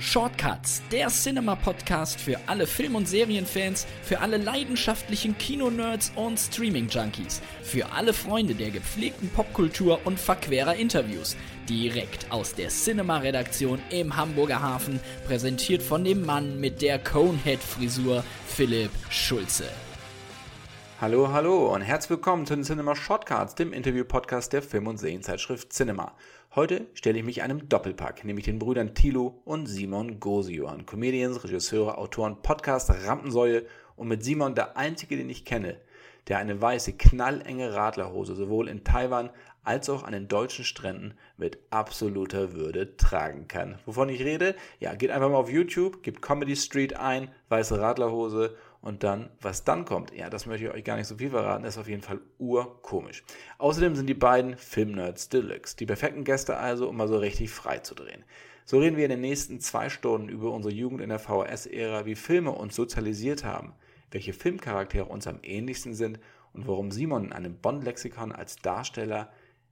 Shortcuts, der Cinema-Podcast für alle Film- und Serienfans, für alle leidenschaftlichen Kino-Nerds und Streaming-Junkies, für alle Freunde der gepflegten Popkultur und verquerer Interviews. Direkt aus der Cinema-Redaktion im Hamburger Hafen, präsentiert von dem Mann mit der Conehead-Frisur, Philipp Schulze. Hallo, hallo und herzlich willkommen zu den Cinema Shortcuts, dem Interview-Podcast der Film- und Serienzeitschrift Cinema. Heute stelle ich mich einem Doppelpack, nämlich den Brüdern Thilo und Simon Gosio an. Comedians, Regisseure, Autoren, Podcast, Rampensäue und mit Simon der einzige, den ich kenne, der eine weiße, knallenge Radlerhose sowohl in Taiwan als auch an den deutschen Stränden mit absoluter Würde tragen kann. Wovon ich rede? Ja, geht einfach mal auf YouTube, gebt Comedy Street ein, weiße Radlerhose und dann, was dann kommt, ja, das möchte ich euch gar nicht so viel verraten, ist auf jeden Fall urkomisch. Außerdem sind die beiden Filmnerds Deluxe, die perfekten Gäste also, um mal so richtig frei zu drehen. So reden wir in den nächsten zwei Stunden über unsere Jugend in der VHS-Ära, wie Filme uns sozialisiert haben, welche Filmcharaktere uns am ähnlichsten sind und warum Simon in einem Bond-Lexikon als Darsteller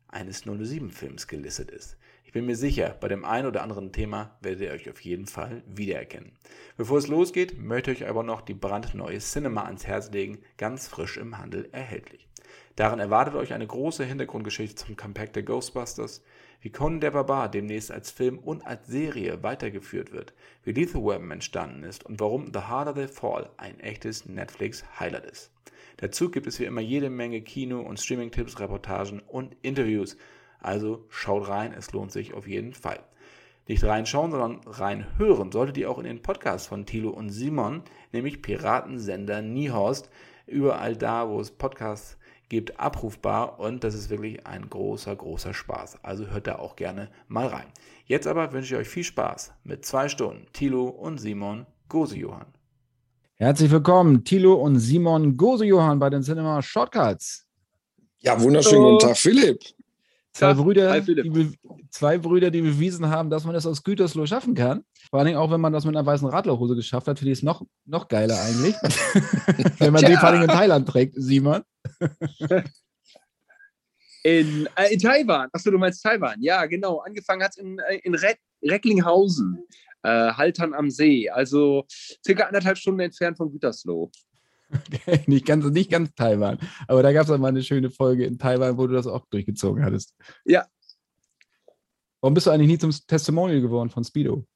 eines 007-Films gelistet ist. Bin mir sicher, bei dem einen oder anderen Thema werdet ihr euch auf jeden Fall wiedererkennen. Bevor es losgeht, möchte ich euch aber noch die brandneue Cinema ans Herz legen, ganz frisch im Handel erhältlich. Darin erwartet euch eine große Hintergrundgeschichte zum Comeback der Ghostbusters, wie Conan der Barbar demnächst als Film und als Serie weitergeführt wird, wie Lethal Weapon entstanden ist und warum The Harder They Fall ein echtes Netflix-Highlight ist. Dazu gibt es wie immer jede Menge Kino- und Streaming-Tipps, Reportagen und Interviews. Also schaut rein, es lohnt sich auf jeden Fall. Nicht reinschauen, sondern reinhören solltet ihr auch in den Podcast von Thilo und Simon, nämlich Piratensender Niehorst. Überall da, wo es Podcasts gibt, abrufbar und das ist wirklich ein großer, großer Spaß. Also hört da auch gerne mal rein. Jetzt aber wünsche ich euch viel Spaß mit zwei Stunden Thilo und Simon Gose-Johann. Herzlich willkommen, Thilo und Simon Gose-Johann bei den Cinema Shortcuts. Ja, wunderschönen guten Tag, Philipp. Zwei, Brüder, die, zwei Brüder, die bewiesen haben, dass man das aus Gütersloh schaffen kann. Vor allem auch, wenn man das mit einer weißen Radlerhose geschafft hat, finde ich es noch, noch geiler eigentlich. wenn man die vor allem in Thailand trägt, Simon. in, äh, in Taiwan. Achso, du meinst Taiwan. Ja, genau. Angefangen hat es in, äh, in Re Recklinghausen, äh, Haltern am See. Also circa anderthalb Stunden entfernt von Gütersloh. Okay, nicht ganz, nicht ganz Taiwan. Aber da gab es mal eine schöne Folge in Taiwan, wo du das auch durchgezogen hattest. Ja. Warum bist du eigentlich nie zum Testimonial geworden von Speedo?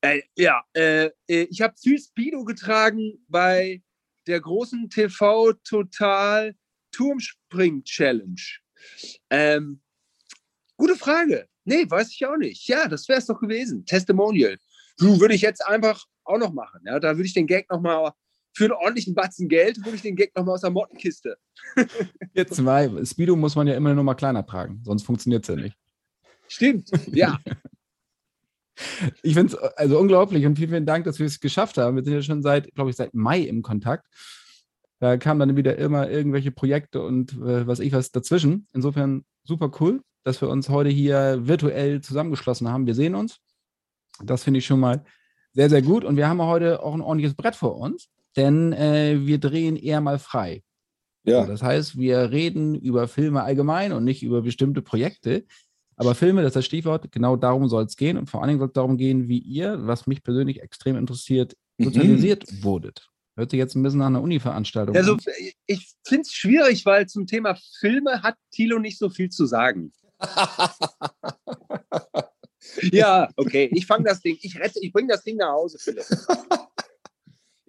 Äh, ja, äh, ich habe viel Speedo getragen bei der großen TV Total Turmspring Challenge. Ähm, gute Frage. Nee, weiß ich auch nicht. Ja, das wäre es doch gewesen. Testimonial. Du, würde ich jetzt einfach auch noch machen. Ja, da würde ich den Gag nochmal für einen ordentlichen Batzen Geld hole ich den Gag nochmal aus der Mottenkiste. Jetzt zwei. Speedo muss man ja immer nur mal kleiner tragen, sonst funktioniert es ja nicht. Stimmt, ja. Ich finde es also unglaublich und vielen, vielen Dank, dass wir es geschafft haben. Wir sind ja schon seit, glaube ich, seit Mai im Kontakt. Da kamen dann wieder immer irgendwelche Projekte und äh, was ich was dazwischen. Insofern super cool, dass wir uns heute hier virtuell zusammengeschlossen haben. Wir sehen uns. Das finde ich schon mal sehr, sehr gut. Und wir haben heute auch ein ordentliches Brett vor uns, denn äh, wir drehen eher mal frei. Ja. So, das heißt, wir reden über Filme allgemein und nicht über bestimmte Projekte. Aber Filme, das ist das Stichwort, genau darum soll es gehen. Und vor allen Dingen soll es darum gehen, wie ihr, was mich persönlich extrem interessiert, mhm. sozialisiert mhm. wurdet. Hört sich jetzt ein bisschen nach einer Uni-Veranstaltung also, an. Ich finde es schwierig, weil zum Thema Filme hat Thilo nicht so viel zu sagen. ja, okay, ich fange das Ding, ich rette, ich bringe das Ding nach Hause, Philipp.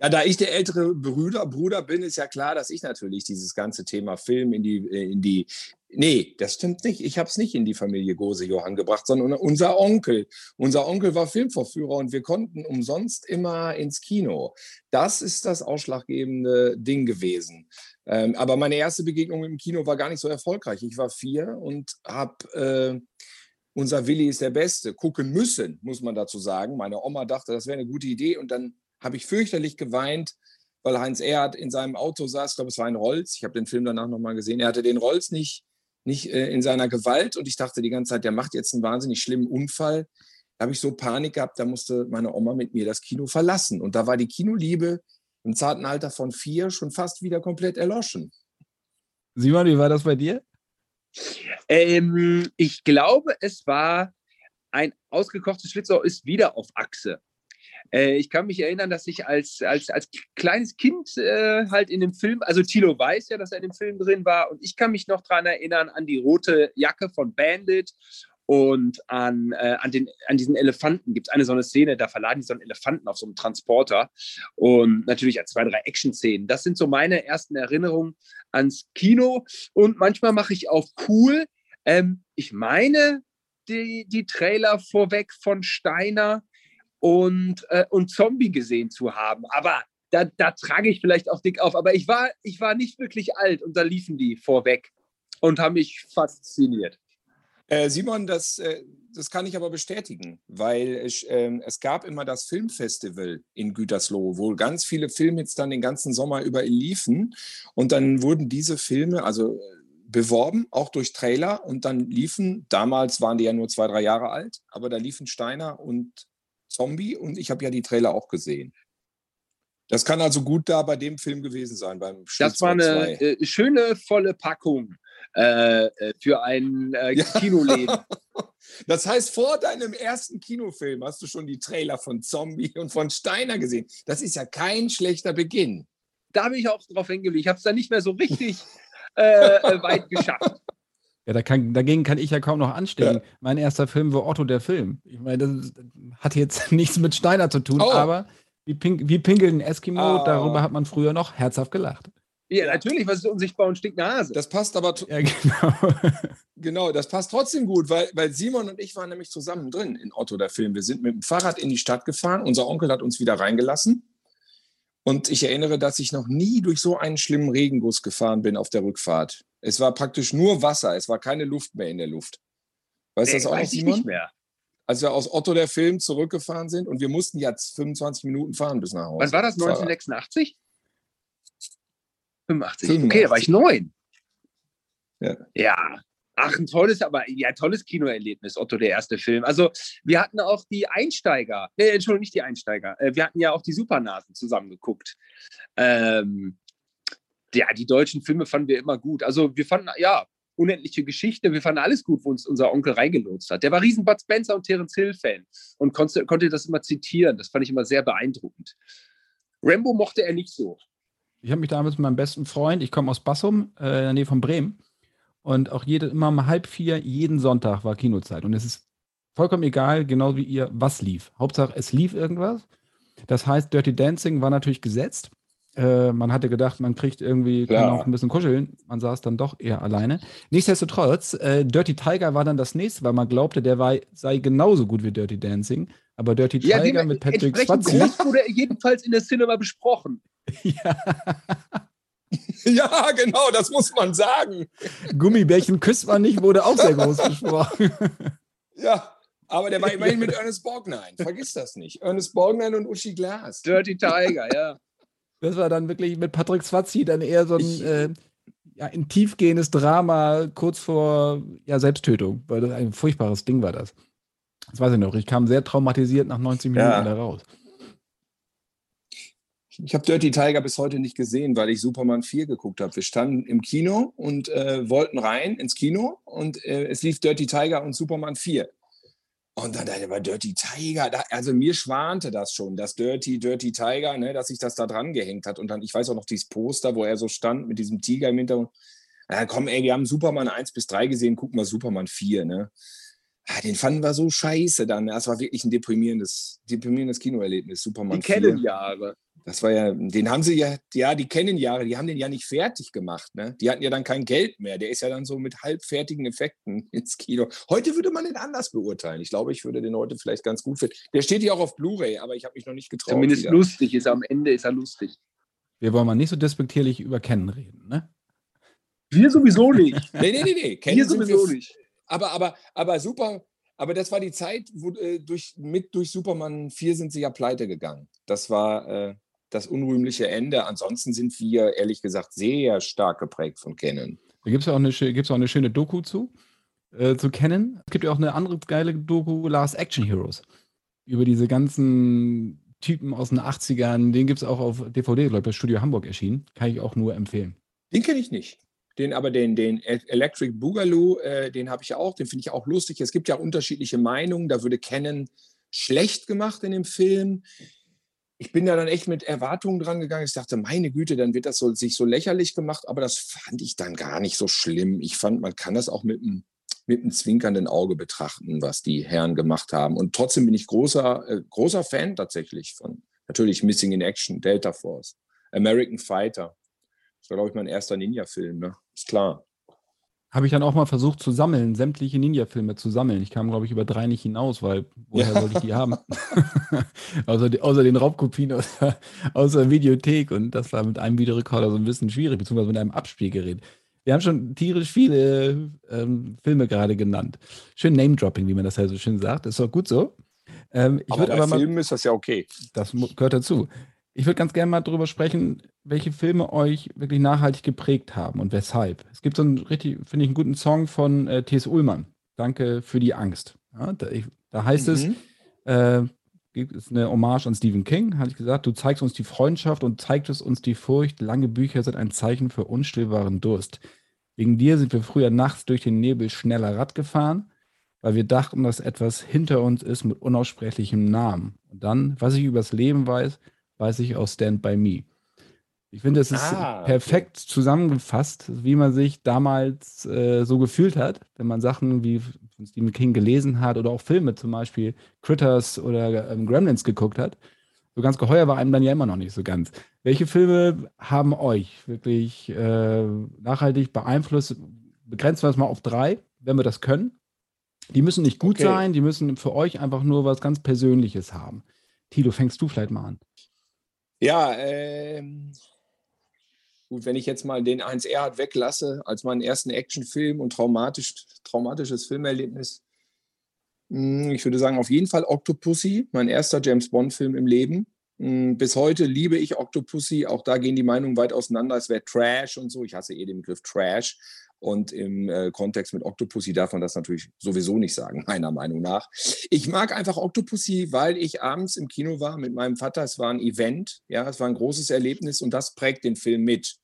Ja, da ich der ältere Bruder, Bruder bin, ist ja klar, dass ich natürlich dieses ganze Thema Film in die, in die Nee, das stimmt nicht. Ich habe es nicht in die Familie Gose Johann gebracht, sondern unser Onkel. Unser Onkel war Filmvorführer und wir konnten umsonst immer ins Kino. Das ist das ausschlaggebende Ding gewesen. Ähm, aber meine erste Begegnung im Kino war gar nicht so erfolgreich. Ich war vier und habe äh, unser Willi ist der Beste gucken müssen, muss man dazu sagen. Meine Oma dachte, das wäre eine gute Idee und dann habe ich fürchterlich geweint, weil Heinz Erhardt in seinem Auto saß. Ich glaube, es war ein Rolls. Ich habe den Film danach nochmal gesehen. Er hatte den Rolls nicht, nicht äh, in seiner Gewalt und ich dachte die ganze Zeit, der macht jetzt einen wahnsinnig schlimmen Unfall. Da habe ich so Panik gehabt, da musste meine Oma mit mir das Kino verlassen. Und da war die Kinoliebe im zarten Alter von vier schon fast wieder komplett erloschen. Simon, wie war das bei dir? Ähm, ich glaube, es war ein ausgekochtes Schlitzohr ist wieder auf Achse. Äh, ich kann mich erinnern, dass ich als, als, als kleines Kind äh, halt in dem Film, also Tilo weiß ja, dass er in dem Film drin war, und ich kann mich noch daran erinnern an die rote Jacke von Bandit und an, äh, an, den, an diesen Elefanten gibt es eine so eine Szene, da verladen die so einen Elefanten auf so einem Transporter und natürlich zwei, drei Action-Szenen. Das sind so meine ersten Erinnerungen ans Kino und manchmal mache ich auch cool. Ähm, ich meine, die, die Trailer vorweg von Steiner und, äh, und Zombie gesehen zu haben. Aber da, da trage ich vielleicht auch dick auf. Aber ich war, ich war nicht wirklich alt und da liefen die vorweg und haben mich fasziniert. Äh, Simon, das, äh, das kann ich aber bestätigen, weil es, äh, es gab immer das Filmfestival in Gütersloh, wo ganz viele Filme jetzt dann den ganzen Sommer über liefen. Und dann wurden diese Filme, also äh, beworben, auch durch Trailer. Und dann liefen, damals waren die ja nur zwei, drei Jahre alt, aber da liefen Steiner und Zombie und ich habe ja die Trailer auch gesehen. Das kann also gut da bei dem Film gewesen sein, beim Das war eine äh, schöne, volle Packung äh, äh für ein äh, ja. Kinoleben. Das heißt, vor deinem ersten Kinofilm hast du schon die Trailer von Zombie und von Steiner gesehen. Das ist ja kein schlechter Beginn. Da habe ich auch drauf hingelegt. Ich habe es dann nicht mehr so richtig äh, äh, weit geschafft. Ja, da kann, dagegen kann ich ja kaum noch anstehen. Ja. Mein erster Film war Otto der Film. Ich meine, das hat jetzt nichts mit Steiner zu tun, oh. aber wie, Pink, wie Pinkeln Eskimo, oh. darüber hat man früher noch herzhaft gelacht. Ja, natürlich, was ist unsichtbar und stinkt Nase. Das passt aber. Ja, genau. genau, das passt trotzdem gut, weil, weil Simon und ich waren nämlich zusammen drin in Otto der Film. Wir sind mit dem Fahrrad in die Stadt gefahren. Unser Onkel hat uns wieder reingelassen. Und ich erinnere, dass ich noch nie durch so einen schlimmen Regenguss gefahren bin auf der Rückfahrt. Es war praktisch nur Wasser, es war keine Luft mehr in der Luft. Weißt du das auch weiß noch, Simon? nicht mehr. Als wir aus Otto der Film zurückgefahren sind und wir mussten jetzt 25 Minuten fahren bis nach Hause. Wann war das? 1986? 85. 85. Okay, da war ich neun. Ja. ja. Ach, ein tolles, aber ja, tolles Kinoerlebnis, Otto, der erste Film. Also, wir hatten auch die Einsteiger, äh, Entschuldigung, nicht die Einsteiger, äh, wir hatten ja auch die Supernasen zusammen geguckt. Ähm, ja, die deutschen Filme fanden wir immer gut. Also, wir fanden, ja, unendliche Geschichte, wir fanden alles gut, wo uns unser Onkel reingelotst hat. Der war riesen Bud Spencer und Terence Hill-Fan und konnte, konnte das immer zitieren. Das fand ich immer sehr beeindruckend. Rambo mochte er nicht so. Ich habe mich damals mit meinem besten Freund, ich komme aus Bassum, äh, in der Nähe von Bremen, und auch jede, immer um halb vier, jeden Sonntag war Kinozeit. Und es ist vollkommen egal, genau wie ihr, was lief. Hauptsache, es lief irgendwas. Das heißt, Dirty Dancing war natürlich gesetzt. Äh, man hatte gedacht, man kriegt irgendwie, kann auch ein bisschen kuscheln. Man saß dann doch eher alleine. Nichtsdestotrotz, äh, Dirty Tiger war dann das nächste, weil man glaubte, der war, sei genauso gut wie Dirty Dancing. Aber Dirty ja, Tiger mit Patrick Swayze. wurde jedenfalls in der Cinema besprochen. ja. Ja, genau, das muss man sagen. Gummibärchen küsst man nicht, wurde auch sehr groß gesprochen. Ja, aber der war immerhin mit Ernest Borgnine. Vergiss das nicht. Ernest Borgnine und Uschi Glas. Dirty Tiger, ja. Das war dann wirklich mit Patrick Swazzi dann eher so ein, ich, äh, ja, ein tiefgehendes Drama kurz vor ja, Selbsttötung, weil das ein furchtbares Ding war das. Das weiß ich noch. Ich kam sehr traumatisiert nach 90 Minuten ja. da raus. Ich habe Dirty Tiger bis heute nicht gesehen, weil ich Superman 4 geguckt habe. Wir standen im Kino und äh, wollten rein ins Kino und äh, es lief Dirty Tiger und Superman 4. Und dann dachte ich, Dirty Tiger, da, also mir schwante das schon, das Dirty, Dirty Tiger, ne, dass sich das da dran gehängt hat. Und dann, ich weiß auch noch dieses Poster, wo er so stand mit diesem Tiger im Hintergrund. Ja, komm, ey, wir haben Superman 1 bis 3 gesehen, gucken wir Superman 4, ne? Ja, den fanden wir so scheiße dann. Das war wirklich ein deprimierendes, deprimierendes Kinoerlebnis, Superman Die 4. Kennenjahre. Das war ja, den haben sie ja, ja, die kennen Jahre, die haben den ja nicht fertig gemacht. Ne? Die hatten ja dann kein Geld mehr. Der ist ja dann so mit halbfertigen Effekten ins Kino. Heute würde man den anders beurteilen. Ich glaube, ich würde den heute vielleicht ganz gut finden. Der steht ja auch auf Blu-ray, aber ich habe mich noch nicht getraut. Zumindest wieder. lustig ist er. Am Ende ist er lustig. Wir wollen mal nicht so despektierlich über Kennen reden, ne? Wir sowieso nicht. nee, nee, nee, nee. Kennen wir sowieso wir, nicht. Aber, aber, aber super. Aber das war die Zeit, wo äh, durch, mit durch Superman 4 sind sie ja pleite gegangen. Das war, äh, das unrühmliche Ende. Ansonsten sind wir ehrlich gesagt sehr stark geprägt von Canon. Da gibt es ja auch eine, gibt's auch eine schöne Doku zu, äh, zu Canon. Es gibt ja auch eine andere geile Doku, Last Action Heroes. Über diese ganzen Typen aus den 80ern. Den gibt es auch auf DVD, glaube ich, bei Studio Hamburg erschienen. Kann ich auch nur empfehlen. Den kenne ich nicht. Den aber den, den Electric Boogaloo, äh, den habe ich auch, den finde ich auch lustig. Es gibt ja unterschiedliche Meinungen. Da würde Canon schlecht gemacht in dem Film. Ich bin da dann echt mit Erwartungen dran gegangen. Ich dachte, meine Güte, dann wird das so, sich so lächerlich gemacht, aber das fand ich dann gar nicht so schlimm. Ich fand, man kann das auch mit einem mit einem zwinkernden Auge betrachten, was die Herren gemacht haben. Und trotzdem bin ich großer, äh, großer Fan tatsächlich von natürlich Missing in Action, Delta Force, American Fighter. Das war, glaube ich, mein erster Ninja-Film, ne? Ist klar. Habe ich dann auch mal versucht zu sammeln, sämtliche Ninja-Filme zu sammeln. Ich kam, glaube ich, über drei nicht hinaus, weil woher Ja. sollte ich die haben? außer, die, außer den Raubkopien aus der, aus der Videothek. Und das war mit einem Videorekorder so ein bisschen schwierig, beziehungsweise mit einem Abspielgerät. Wir haben schon tierisch viele ähm, Filme gerade genannt. Schön Name-Dropping, wie man das ja so schön sagt. Ist doch gut so. Ähm, ich aber bei aber mal Filmen ist das ja okay. das gehört dazu. Ich würde ganz gerne mal darüber sprechen, welche Filme euch wirklich nachhaltig geprägt haben und weshalb. Es gibt so einen richtig, finde ich, einen guten Song von äh, T.S. Ullmann. Danke für die Angst. Ja, da, ich, da heißt es, Mhm. äh, gibt es eine Hommage an Stephen King, hatte ich gesagt, du zeigst uns die Freundschaft und zeigtest uns die Furcht. Lange Bücher sind ein Zeichen für unstillbaren Durst. Wegen dir sind wir früher nachts durch den Nebel schneller Rad gefahren, weil wir dachten, dass etwas hinter uns ist mit unaussprechlichem Namen. Und dann, was ich übers Leben weiß, weiß ich aus Stand By Me. Ich finde, es ist Ah, okay. perfekt zusammengefasst, wie man sich damals äh, so gefühlt hat, wenn man Sachen wie von Stephen King gelesen hat oder auch Filme, zum Beispiel Critters oder ähm, Gremlins geguckt hat. So ganz geheuer war einem dann ja immer noch nicht so ganz. Welche Filme haben euch wirklich äh, nachhaltig beeinflusst? Begrenzen wir es mal auf drei, wenn wir das können. Die müssen nicht gut Okay. sein, die müssen für euch einfach nur was ganz Persönliches haben. Tilo, fängst du vielleicht mal an? Ja, ähm, gut, wenn ich jetzt mal den 1 Erhard weglasse, als meinen ersten Actionfilm und traumatisch, traumatisches Filmerlebnis, mh, ich würde sagen, auf jeden Fall Octopussy, mein erster James Bond-Film im Leben. Mh, Bis heute liebe ich Octopussy. Auch da gehen die Meinungen weit auseinander. Es wäre Trash und so. Ich hasse eh den Begriff Trash. Und im äh, Kontext mit Octopussy darf man das natürlich sowieso nicht sagen, meiner Meinung nach. Ich mag einfach Octopussy, weil ich abends im Kino war mit meinem Vater. Es war ein Event, ja, es war ein großes Erlebnis und das prägt den Film mit.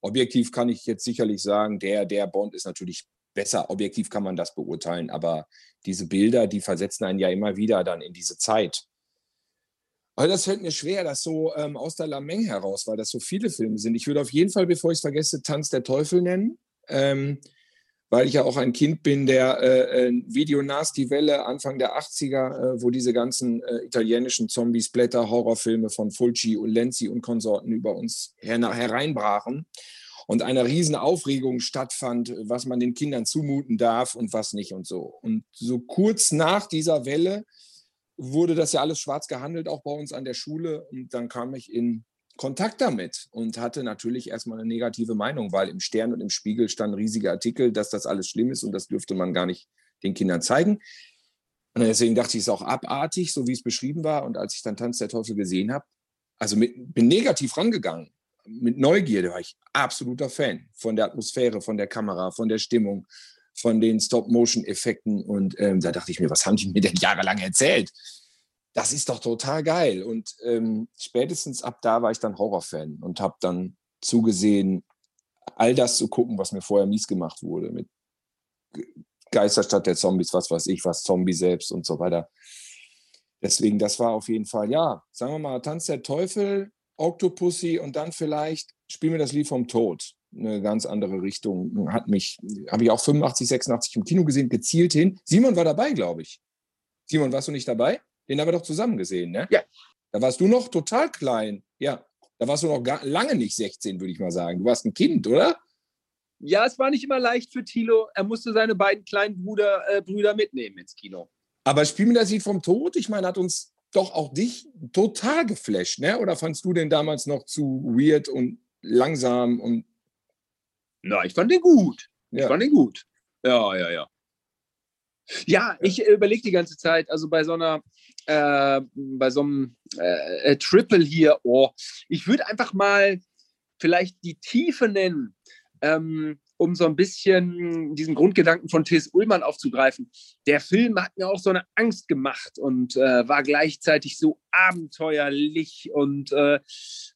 Objektiv kann ich jetzt sicherlich sagen, der, der Bond ist natürlich besser. Objektiv kann man das beurteilen, aber diese Bilder, die versetzen einen ja immer wieder dann in diese Zeit. Aber das fällt mir schwer, das so ähm, aus der Lameng heraus, weil das so viele Filme sind. Ich würde auf jeden Fall, bevor ich es vergesse, Tanz der Teufel nennen, ähm, weil ich ja auch ein Kind bin der äh, äh, Video Nasty Welle Anfang der 80er, äh, wo diese ganzen äh, italienischen Zombie-Splatter, Horrorfilme von Fulci und Lenzi und Konsorten über uns her hereinbrachen und eine riesen Aufregung stattfand, was man den Kindern zumuten darf und was nicht und so. Und so kurz nach dieser Welle wurde das ja alles schwarz gehandelt, auch bei uns an der Schule. Und dann kam ich in Kontakt damit und hatte natürlich erstmal eine negative Meinung, weil im Stern und im Spiegel standen riesige Artikel, dass das alles schlimm ist und das dürfte man gar nicht den Kindern zeigen. Und deswegen dachte ich, es ist auch abartig, so wie es beschrieben war. Und als ich dann Tanz der Teufel gesehen habe, also mit, bin negativ rangegangen. Mit Neugierde war ich absoluter Fan von der Atmosphäre, von der Kamera, von der Stimmung, von den Stop-Motion-Effekten. Und ähm, da dachte ich mir, was haben die mir denn jahrelang erzählt? Das ist doch total geil. Und ähm, spätestens ab da war ich dann Horrorfan und habe dann zugesehen, all das zu gucken, was mir vorher mies gemacht wurde. Mit Ge- Geisterstadt der Zombies, was weiß ich, was Zombie selbst und so weiter. Deswegen, das war auf jeden Fall, ja, sagen wir mal, Tanz der Teufel, Octopussy und dann vielleicht Spiel mir das Lied vom Tod. Eine ganz andere Richtung. Hat mich, habe ich auch 85, 86 im Kino gesehen, gezielt hin. Simon war dabei, glaube ich. Simon, warst du nicht dabei? Den haben wir doch zusammen gesehen, ne? Ja. Da warst du noch total klein. Ja. Da warst du noch gar, lange nicht 16, würde ich mal sagen. Du warst ein Kind, oder? Ja, es war nicht immer leicht für Thilo. Er musste seine beiden kleinen Bruder, äh, Brüder mitnehmen ins Kino. Aber Spiel mir das Lied vom Tod, ich meine, hat uns doch auch dich total geflasht, ne? Oder fandst du den damals noch zu weird und langsam und Na, ich fand den gut. Ich ja. fand den gut. Ja, ja, ja. Ja, ich äh, überlege die ganze Zeit, also bei so einer, äh, bei so einem äh, äh, Triple hier, oh, ich würde einfach mal vielleicht die Tiefe nennen. Ähm, um so ein bisschen diesen Grundgedanken von T.S. Ullmann aufzugreifen, der Film hat mir auch so eine Angst gemacht und äh, war gleichzeitig so abenteuerlich und äh,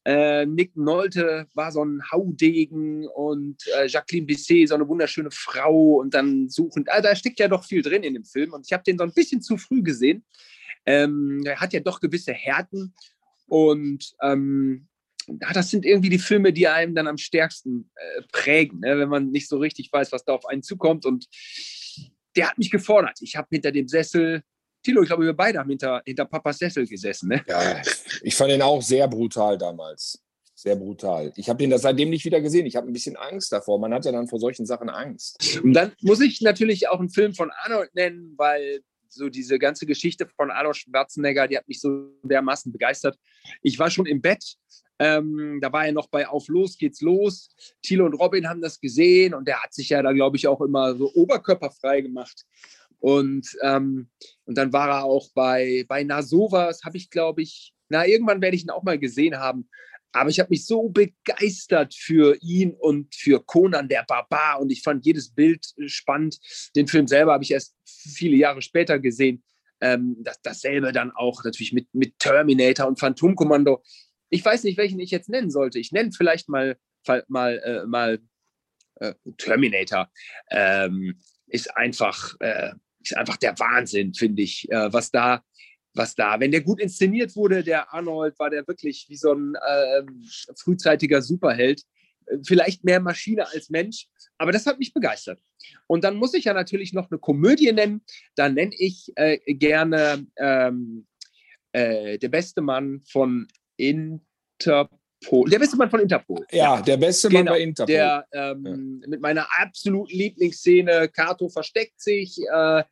äh, Nick Nolte war so ein Haudegen und äh, Jacqueline Bisset so eine wunderschöne Frau und dann suchend, ah, da steckt ja doch viel drin in dem Film und ich habe den so ein bisschen zu früh gesehen. Ähm, er hat ja doch gewisse Härten und ähm, das sind irgendwie die Filme, die einem dann am stärksten äh, prägen, ne? wenn man nicht so richtig weiß, was da auf einen zukommt. Und der hat mich gefordert. Ich habe hinter dem Sessel, Tilo, ich glaube, wir beide haben hinter, hinter Papas Sessel gesessen. Ne? Ja, ich fand ihn auch sehr brutal damals. Sehr brutal. Ich habe ihn das seitdem nicht wieder gesehen. Ich habe ein bisschen Angst davor. Man hat ja dann vor solchen Sachen Angst. Und dann muss ich natürlich auch einen Film von Arnold nennen, weil so diese ganze Geschichte von Arnold Schwarzenegger, die hat mich so dermaßen begeistert. Ich war schon im Bett, ähm, da war er noch bei Auf los geht's los. Thilo und Robin haben das gesehen und der hat sich ja da, glaube ich, auch immer so oberkörperfrei gemacht. Und, ähm, und dann war er auch bei, bei Na sowas, habe ich, glaube ich, na, irgendwann werde ich ihn auch mal gesehen haben. Aber ich habe mich so begeistert für ihn und für Conan der Barbar und ich fand jedes Bild spannend. Den Film selber habe ich erst viele Jahre später gesehen. Ähm, das, dasselbe dann auch natürlich mit, mit Terminator und Phantomkommando ich weiß nicht, welchen ich jetzt nennen sollte. Ich nenne vielleicht mal, mal, äh, mal äh, Terminator. Ähm, ist einfach, äh, ist einfach der Wahnsinn, finde ich, äh, was da, was da, wenn der gut inszeniert wurde, der Arnold, war der wirklich wie so ein ähm, frühzeitiger Superheld. Äh, vielleicht mehr Maschine als Mensch, aber das hat mich begeistert. Und dann muss ich ja natürlich noch eine Komödie nennen. Da nenne ich äh, gerne ähm, äh, der beste Mann von Interpol. Der beste Mann von Interpol. Ja, der beste Mann genau, bei Interpol. Der ähm, ja. mit meiner absoluten Lieblingsszene, Kato versteckt sich, äh,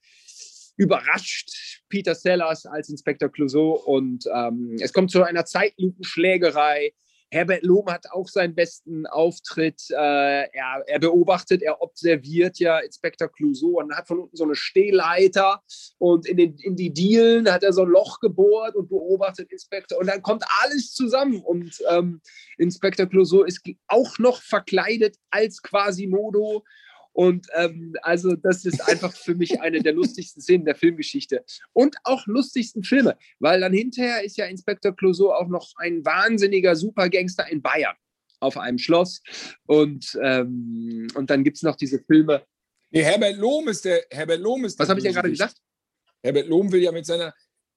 überrascht Peter Sellers als Inspektor Clouseau und ähm, es kommt zu einer Zeitlupenschlägerei. Herbert Lohm hat auch seinen besten Auftritt. Äh, er, er, beobachtet, er observiert ja Inspektor Clouseau und hat von unten so eine Stehleiter und in, den, in die Dielen hat er so ein Loch gebohrt und beobachtet Inspektor und dann kommt alles zusammen und ähm, Inspektor Clouseau ist auch noch verkleidet als Quasimodo und ähm, also das ist einfach für mich eine der lustigsten Szenen der Filmgeschichte. Und auch lustigsten Filme, weil dann hinterher ist ja Inspektor Clouseau auch noch ein wahnsinniger Supergangster in Bayern auf einem Schloss. Und, ähm, und dann gibt es noch diese Filme. Nee, Herbert Lohm ist der. Herbert Lohm ist Was habe ich denn gerade gesagt? Herbert Lohm will ja mit seiner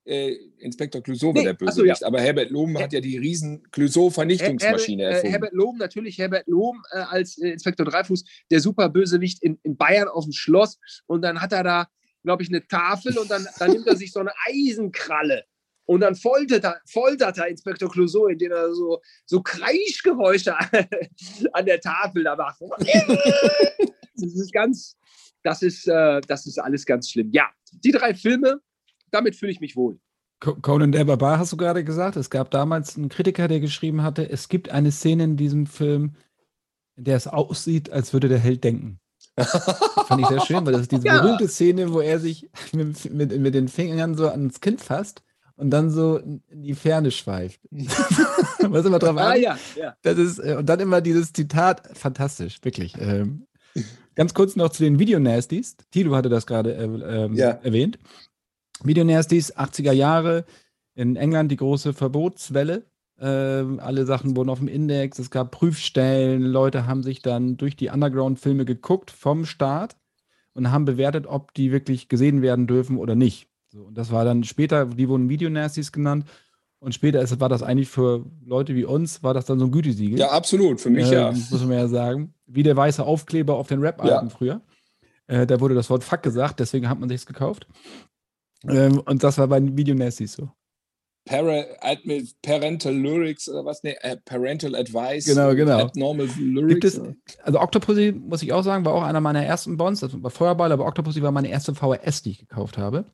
äh, Inspektor Clouseau nee, war der Bösewicht. So, ja. Aber Herbert Lohm Her hat ja die riesen Clouseau-Vernichtungsmaschine Her erfunden. Herbert Lohm, natürlich Herbert Lohm äh, als äh, Inspektor Dreifuß, der super Bösewicht in, in Bayern auf dem Schloss. Und dann hat er da, glaube ich, eine Tafel und dann, dann nimmt er sich so eine Eisenkralle. Und dann foltert er, foltert er Inspektor Clouseau, indem er so, so Kreischgeräusche an der Tafel da macht. Das ist ganz, das ist, äh, das ist alles ganz schlimm. Ja, die drei Filme, damit fühle ich mich wohl. Conan der Barbar hast du gerade gesagt. Es gab damals einen Kritiker, der geschrieben hatte, es gibt eine Szene in diesem Film, in der es aussieht, als würde der Held denken. Fand ich sehr schön, weil das ist diese ja. berühmte Szene, wo er sich mit, mit, mit, den Fingern so ans Kind fasst und dann so in die Ferne schweift. Was immer drauf ah, an? Ja, ja. Das ist, äh, und dann immer dieses Zitat, fantastisch, wirklich. Ähm, ganz kurz noch zu den Videonasties. Tilo hatte das gerade äh, ähm, ja. erwähnt. Videonasties, 80er Jahre, in England die große Verbotswelle. Äh, alle Sachen wurden auf dem Index, es gab Prüfstellen, Leute haben sich dann durch die Underground-Filme geguckt vom Start und haben bewertet, ob die wirklich gesehen werden dürfen oder nicht. So, und das war dann später, die wurden Videonasties genannt. Und später ist, war das eigentlich für Leute wie uns, war das dann so ein Gütesiegel. Ja, absolut, für mich äh, ja. Muss man ja sagen. Wie der weiße Aufkleber auf den Rap-Alben ja. früher. Äh, da wurde das Wort Fuck gesagt, deswegen hat man sich gekauft. Ähm, und das war bei den Videonasties so. Parental Lyrics oder was? Nee, äh, Parental Advice. Genau, genau. Abnormal Lyrics. Es, also Octopussy, muss ich auch sagen, war auch einer meiner ersten Bonds. Das war Feuerball, aber Octopussy war meine erste VHS, die ich gekauft habe.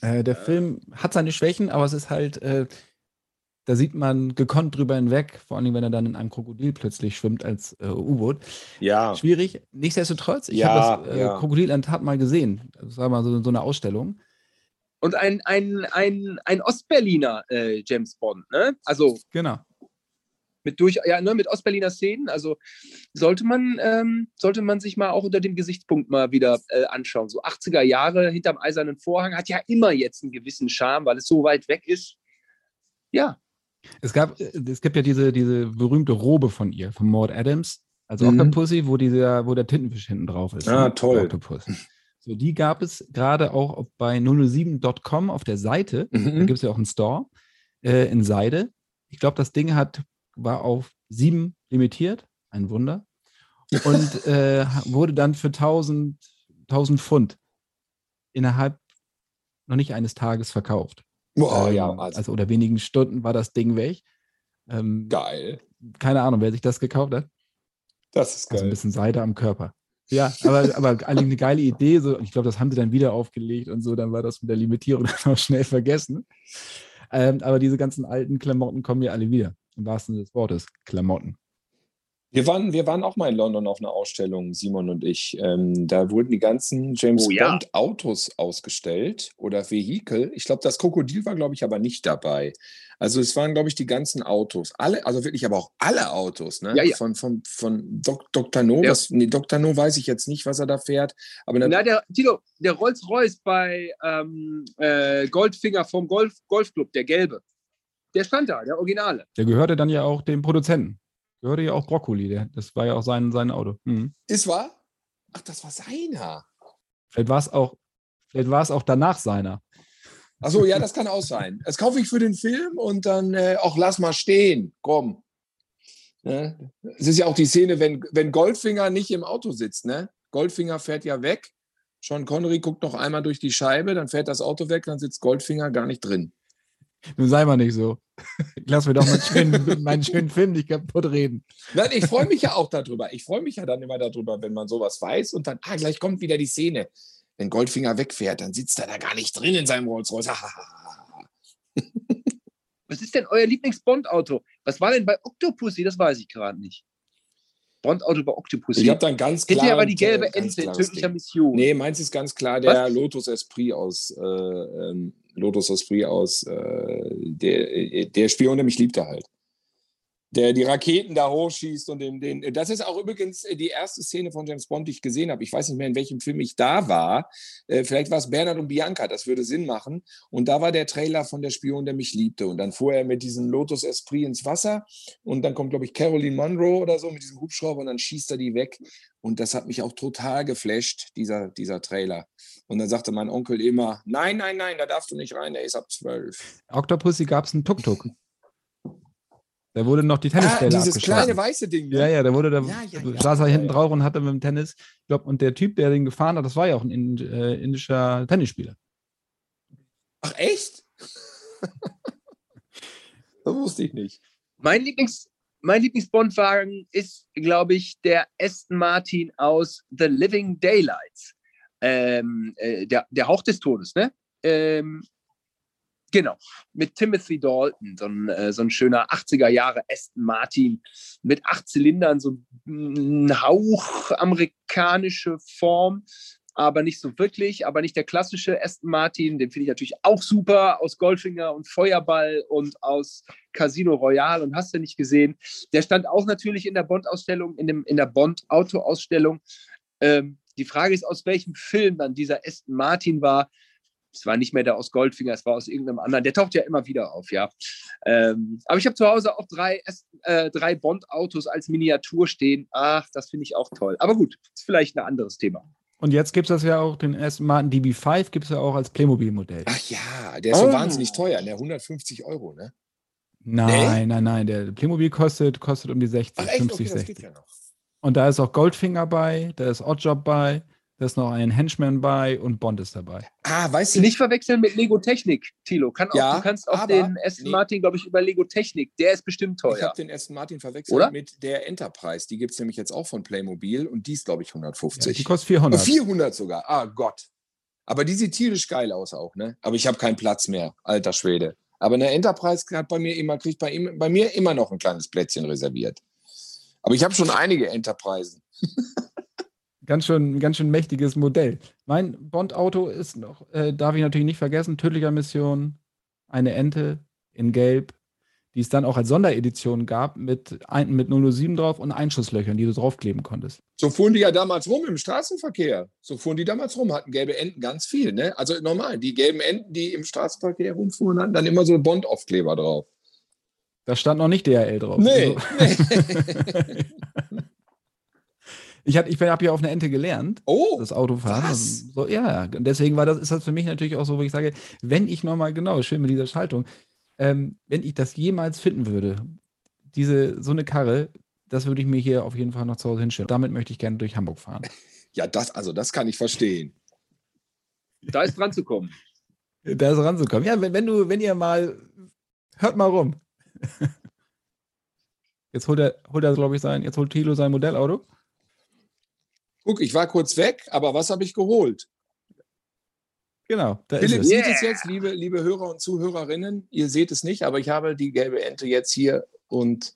Äh, der ja. Film hat seine Schwächen, aber es ist halt, äh, da sieht man gekonnt drüber hinweg, vor allem wenn er dann in einem Krokodil plötzlich schwimmt als äh, U-Boot. Ja. Schwierig. Nichtsdestotrotz, ich ja, habe das äh, ja. Krokodil an Tat mal gesehen. Das war mal so, so eine Ausstellung. Und ein, ein, ein, ein Ostberliner äh, James Bond, ne? Also. Genau. Mit, durch, ja, ne, mit Ostberliner Szenen. Also sollte man, ähm, sollte man sich mal auch unter dem Gesichtspunkt mal wieder äh, anschauen. So 80er Jahre hinterm eisernen Vorhang hat ja immer jetzt einen gewissen Charme, weil es so weit weg ist. Ja. Es gab, äh, es gibt ja diese, diese berühmte Robe von ihr, von Maud Adams, also Mhm. Octopussy, wo, dieser, wo der Tintenfisch hinten drauf ist. Ah, ne? toll. Octopus. So, die gab es gerade auch bei 007.com auf der Seite. Da Mhm. gibt es ja auch einen Store äh, in Seide. Ich glaube, das Ding hat, war auf sieben limitiert. Ein Wunder. Und äh, wurde dann für 1000, 1000 Pfund innerhalb noch nicht eines Tages verkauft. Boah, Ähm, ja, also, also, oder wenigen Stunden war das Ding weg. Ähm, geil. keine Ahnung, wer sich das gekauft hat. Das ist Also ein geil. bisschen Seide am Körper. Ja, aber, aber eigentlich eine geile Idee. So, ich glaube, das haben sie dann wieder aufgelegt und so, dann war das mit der Limitierung dann auch schnell vergessen. Ähm, aber diese ganzen alten Klamotten kommen ja alle wieder. Im wahrsten Sinne des Wortes. Klamotten. Wir waren, wir waren auch mal in London auf einer Ausstellung, Simon und ich. Ähm, da wurden die ganzen James Oh ja. Bond Autos ausgestellt oder Vehikel. Ich glaube, das Krokodil war, glaube ich, aber nicht dabei. Also es waren, glaube ich, die ganzen Autos. Alle, also wirklich aber auch alle Autos, ne? Ja, ja. Von, von, von Dok Dr. No. Ja. Was, nee, Dr. No weiß ich jetzt nicht, was er da fährt. Aber na, Na, der, Tilo, der Rolls-Royce bei ähm, äh, Goldfinger vom Golf, Golfclub, der gelbe, der stand da, der Originale. Der gehörte dann ja auch dem Produzenten. Gehörte ja auch Brokkoli. Der, das war ja auch sein, sein Auto. Mhm. ist wahr? Ach, das war seiner. Vielleicht war es auch, vielleicht war es auch danach seiner. Achso, ja, das kann auch sein. Das kaufe ich für den Film und dann äh, auch lass mal stehen. Komm. Ne? Es ist ja auch die Szene, wenn, wenn Goldfinger nicht im Auto sitzt. Ne? Goldfinger fährt ja weg. Sean Connery guckt noch einmal durch die Scheibe, dann fährt das Auto weg, dann sitzt Goldfinger gar nicht drin. Nun sei mal nicht so. Lass mir doch mal schön, meinen schönen Film nicht kaputt reden. Nein, ich freue mich ja auch darüber. Ich freue mich ja dann immer darüber, wenn man sowas weiß und dann, ah, gleich kommt wieder die Szene. Wenn Goldfinger wegfährt, dann sitzt er da gar nicht drin in seinem Rolls-Royce. Was ist denn euer Lieblings-Bond-Auto? Was war denn bei Octopussy? Das weiß ich gerade nicht. Bond-Auto bei Octopussy. Ich habe dann ganz klar. Hinterher war die gelbe Ente in tödlicher Ding. Mission. Nee, meins ist ganz klar der Lotus Esprit aus äh, ähm, Lotus Esprit aus äh, der, der Spion, der mich liebte halt. Der die Raketen da hochschießt und den, den. Das ist auch übrigens äh, die erste Szene von James Bond, die ich gesehen habe. Ich weiß nicht mehr, in welchem Film ich da war. Äh, vielleicht war es Bernhard und Bianca, das würde Sinn machen. Und da war der Trailer von der Spion, der mich liebte. Und dann fuhr er mit diesem Lotus Esprit ins Wasser. Und dann kommt, glaube ich, Caroline Monroe oder so mit diesem Hubschrauber und dann schießt er die weg. Und das hat mich auch total geflasht, dieser, dieser Trailer. Und dann sagte mein Onkel immer, nein, nein, nein, da darfst du nicht rein, der ist ab zwölf. Octopussy gab es einen Tuk-Tuk. Da wurde noch die Ah, Tennisbälle dieses abgeschossen. kleine weiße Ding. Ne? Ja, ja, da wurde da Ja, ja, ja. saß er hinten drauf und hatte mit dem Tennis. Ich glaub, und der Typ, der den gefahren hat, das war ja auch ein ind äh, indischer Tennisspieler. Ach, echt? das wusste ich nicht. Mein Lieblings, mein Lieblings-Bond-Wagen ist, glaube ich, der Aston Martin aus The Living Daylights. Ähm, äh, der, der Hauch des Todes, ne? Ähm, genau. Mit Timothy Dalton, so ein, äh, so ein schöner 80er Jahre Aston Martin mit acht Zylindern, so ein Hauch amerikanische Form, aber nicht so wirklich, aber nicht der klassische Aston Martin, den finde ich natürlich auch super aus Goldfinger und Feuerball und aus Casino Royale und hast du nicht gesehen. Der stand auch natürlich in der Bond-Ausstellung, in, in der Bond-Auto-Ausstellung. Ähm, die Frage ist, aus welchem Film dann dieser Aston Martin war. Es war nicht mehr der aus Goldfinger, es war aus irgendeinem anderen. Der taucht ja immer wieder auf, ja. Ähm, aber ich habe zu Hause auch drei, äh, drei Bond-Autos als Miniatur stehen. Ach, das finde ich auch toll. Aber gut, ist vielleicht ein anderes Thema. Und jetzt gibt es das ja auch, den Aston Martin DB5 gibt es ja auch als Playmobil-Modell. Ach ja, der ist so Oh. wahnsinnig teuer, ne? 150 Euro, ne? Nein, nein, nein. Der Playmobil kostet, kostet um die 60, Ach echt? 50, Okay, das 60. geht ja noch. Und da ist auch Goldfinger bei, da ist Oddjob bei, da ist noch ein Henchman bei und Bond ist dabei. Ah, weißt du, Nicht verwechseln mit Lego Technik, Tilo. Kann auch, Ja, du kannst auch den Aston nee. Martin, glaube ich, über Lego Technik. Der ist bestimmt ich teuer. habe den Aston Martin verwechselt Oder? mit der Enterprise. Die gibt es nämlich jetzt auch von Playmobil und die ist, glaube ich, Ja, 150. die kostet Oh, 400. 400 sogar. Ah Gott. Aber die sieht tierisch geil aus auch, ne? Aber ich habe keinen Platz mehr, alter Schwede. Aber eine Enterprise hat bei mir immer, kriegt bei, ihm, bei mir immer noch ein kleines Plätzchen reserviert. Aber ich habe schon einige Enterprisen. Ganz schön, ganz schön mächtiges Modell. Mein Bond-Auto ist noch, äh, darf ich natürlich nicht vergessen, tödlicher Mission, eine Ente in Gelb. die es dann auch als Sonderedition gab mit, ein, mit 007 drauf und Einschusslöchern, die du draufkleben konntest. So fuhren die ja damals rum im Straßenverkehr. So fuhren die damals rum, hatten gelbe Enten ganz viel. Ne? Also normal, die gelben Enten, die im Straßenverkehr rumfuhren, hatten dann immer so Bond-Aufkleber drauf. Da stand noch nicht DHL drauf. Nee. Also, ich habe ich hab ja auf eine Ente gelernt, Oh, das Autofahren. was? Also, so, ja, deswegen war das, ist das für mich natürlich auch so, wo ich sage, wenn ich nochmal, genau, schön mit dieser Schaltung, ähm, wenn ich das jemals finden würde, diese, so eine Karre, das würde ich mir hier auf jeden Fall noch zu Hause hinstellen. Damit möchte ich gerne durch Hamburg fahren. ja, das, also das kann ich verstehen. Da ist dran zu kommen. Da ist ranzukommen. Ja, wenn, wenn du, wenn ihr mal, hört mal rum. Jetzt holt er, holt er, glaube ich, sein, jetzt holt Thilo sein Modellauto. Guck, ich war kurz weg, aber was habe ich geholt? Genau, da Philipp ist es. sieht es jetzt, liebe, liebe Hörer und Zuhörerinnen. Ihr seht es nicht, aber ich habe die gelbe Ente jetzt hier und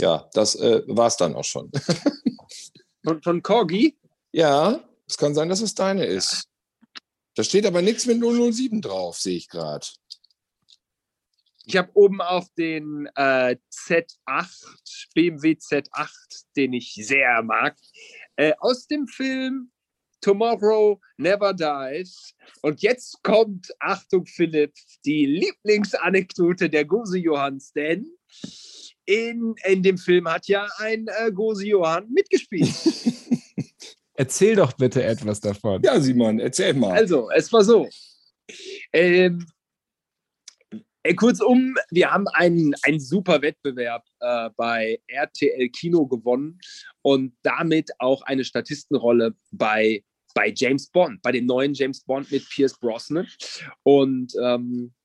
ja, das äh, war es dann auch schon. Von, von Corgi? ja, es kann sein, dass es deine ist. Da steht aber nichts mit 007 drauf, sehe ich gerade. Ich habe oben auch den äh, Z8, BMW Z8, den ich sehr mag, äh, aus dem Film Tomorrow Never Dies. Und jetzt kommt, Achtung Philipp, die Lieblingsanekdote der Gose Johanns, denn in, in dem Film hat ja ein äh, Gose Johann mitgespielt. Erzähl doch bitte etwas davon. Ja, Simon, erzähl mal. Also, es war so. Ähm, äh, kurzum, wir haben einen, einen super Wettbewerb äh, bei RTL Kino gewonnen und damit auch eine Statistenrolle bei, bei James Bond, bei dem neuen James Bond mit Pierce Brosnan. Und ähm, äh,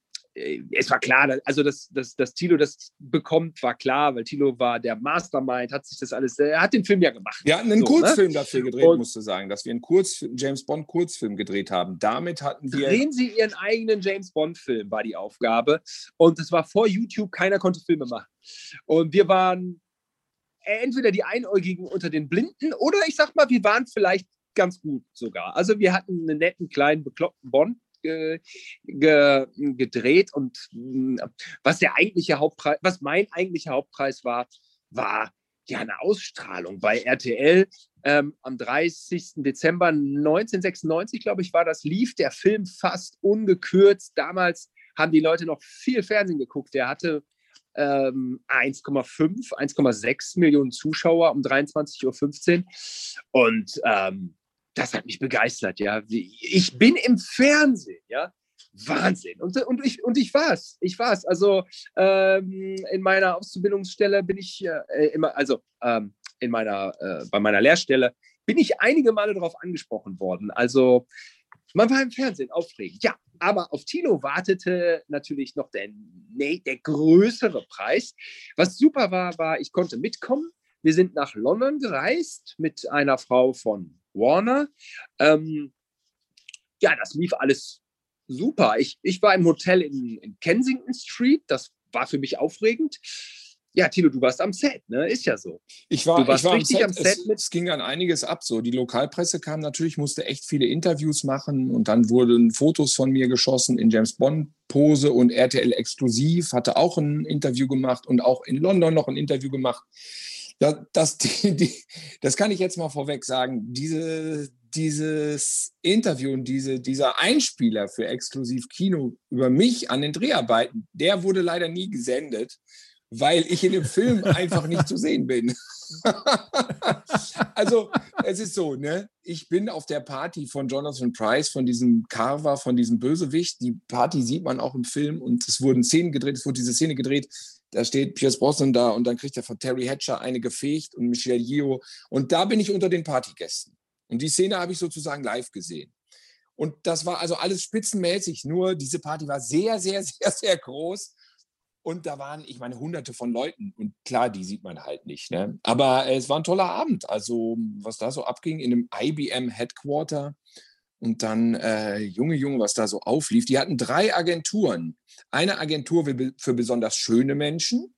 es war klar, dass- also dass, dass, dass Tilo das bekommt, war klar, weil Tilo war der Mastermind, hat sich das alles, er hat den Film ja gemacht. Wir hatten einen So, ne? Kurzfilm dafür gedreht, Und- musst du sagen, dass wir einen Kurzfilm, James Bond Kurzfilm gedreht haben. Damit hatten wir. Drehen Sie Ihren eigenen James Bond-Film, war die Aufgabe. Und es war vor YouTube, keiner konnte Filme machen. Und wir waren entweder die Einäugigen unter den Blinden oder ich sag mal, wir waren vielleicht ganz gut sogar. Also wir hatten einen netten, kleinen, bekloppten Bond ge, ge, gedreht und mh, was der eigentliche Hauptpreis, was mein eigentlicher Hauptpreis war, war ja eine Ausstrahlung bei RTL ähm, am 30. Dezember 1996, glaube ich, war das, lief der Film fast ungekürzt. Damals haben die Leute noch viel Fernsehen geguckt. Der hatte ähm, 1,5, 1,6 Millionen Zuschauer um 23.15 Uhr. Und ähm, das hat mich begeistert, ja. Ich bin im Fernsehen, ja. Wahnsinn. Und, und, ich, und ich war's. Ich war's. Also ähm, in meiner Auszubildungsstelle bin ich äh, immer, also ähm, in meiner, äh, bei meiner Lehrstelle bin ich einige Male darauf angesprochen worden. Also man war im Fernsehen aufregend. Ja, aber auf Tilo wartete natürlich noch der, nee, der größere Preis. Was super war, war, ich konnte mitkommen. Wir sind nach London gereist mit einer Frau von Warner. Ähm, ja, das lief alles super. Ich, ich war im Hotel in, in Kensington Street. Das war für mich aufregend. Ja, Tilo, du warst am Set, ne? Ist ja so. Ich war, Du warst ich war am richtig Set, am Set es, es ging dann einiges ab. So, die Lokalpresse kam natürlich, musste echt viele Interviews machen und dann wurden Fotos von mir geschossen in James Bond Pose und RTL exklusiv hatte auch ein Interview gemacht und auch in London noch ein Interview gemacht. Ja, das, die, die, das kann ich jetzt mal vorweg sagen. Diese, dieses Interview und diese, dieser Einspieler für exklusiv Kino über mich an den Dreharbeiten, der wurde leider nie gesendet, weil ich in dem Film einfach nicht zu sehen bin. also, es ist so, ne? Ich bin auf der Party von Jonathan Price, von diesem Carver, von diesem Bösewicht. Die Party sieht man auch im Film und es wurden Szenen gedreht, es wurde diese Szene gedreht. Da steht Pierce Brosnan da und dann kriegt er von Terry Hatcher eine gefegt und Michelle Yeoh. Und da bin ich unter den Partygästen. Und die Szene habe ich sozusagen live gesehen. Und das war also alles spitzenmäßig. Nur diese Party war sehr, sehr, sehr, sehr groß. Und da waren, ich meine, hunderte von Leuten. Und klar, die sieht man halt nicht. Ne? Aber es war ein toller Abend. Also, was da so abging in einem IBM Headquarter. Und dann, äh, Junge, Junge, was da so auflief. Die hatten drei Agenturen. Eine Agentur für für besonders schöne Menschen,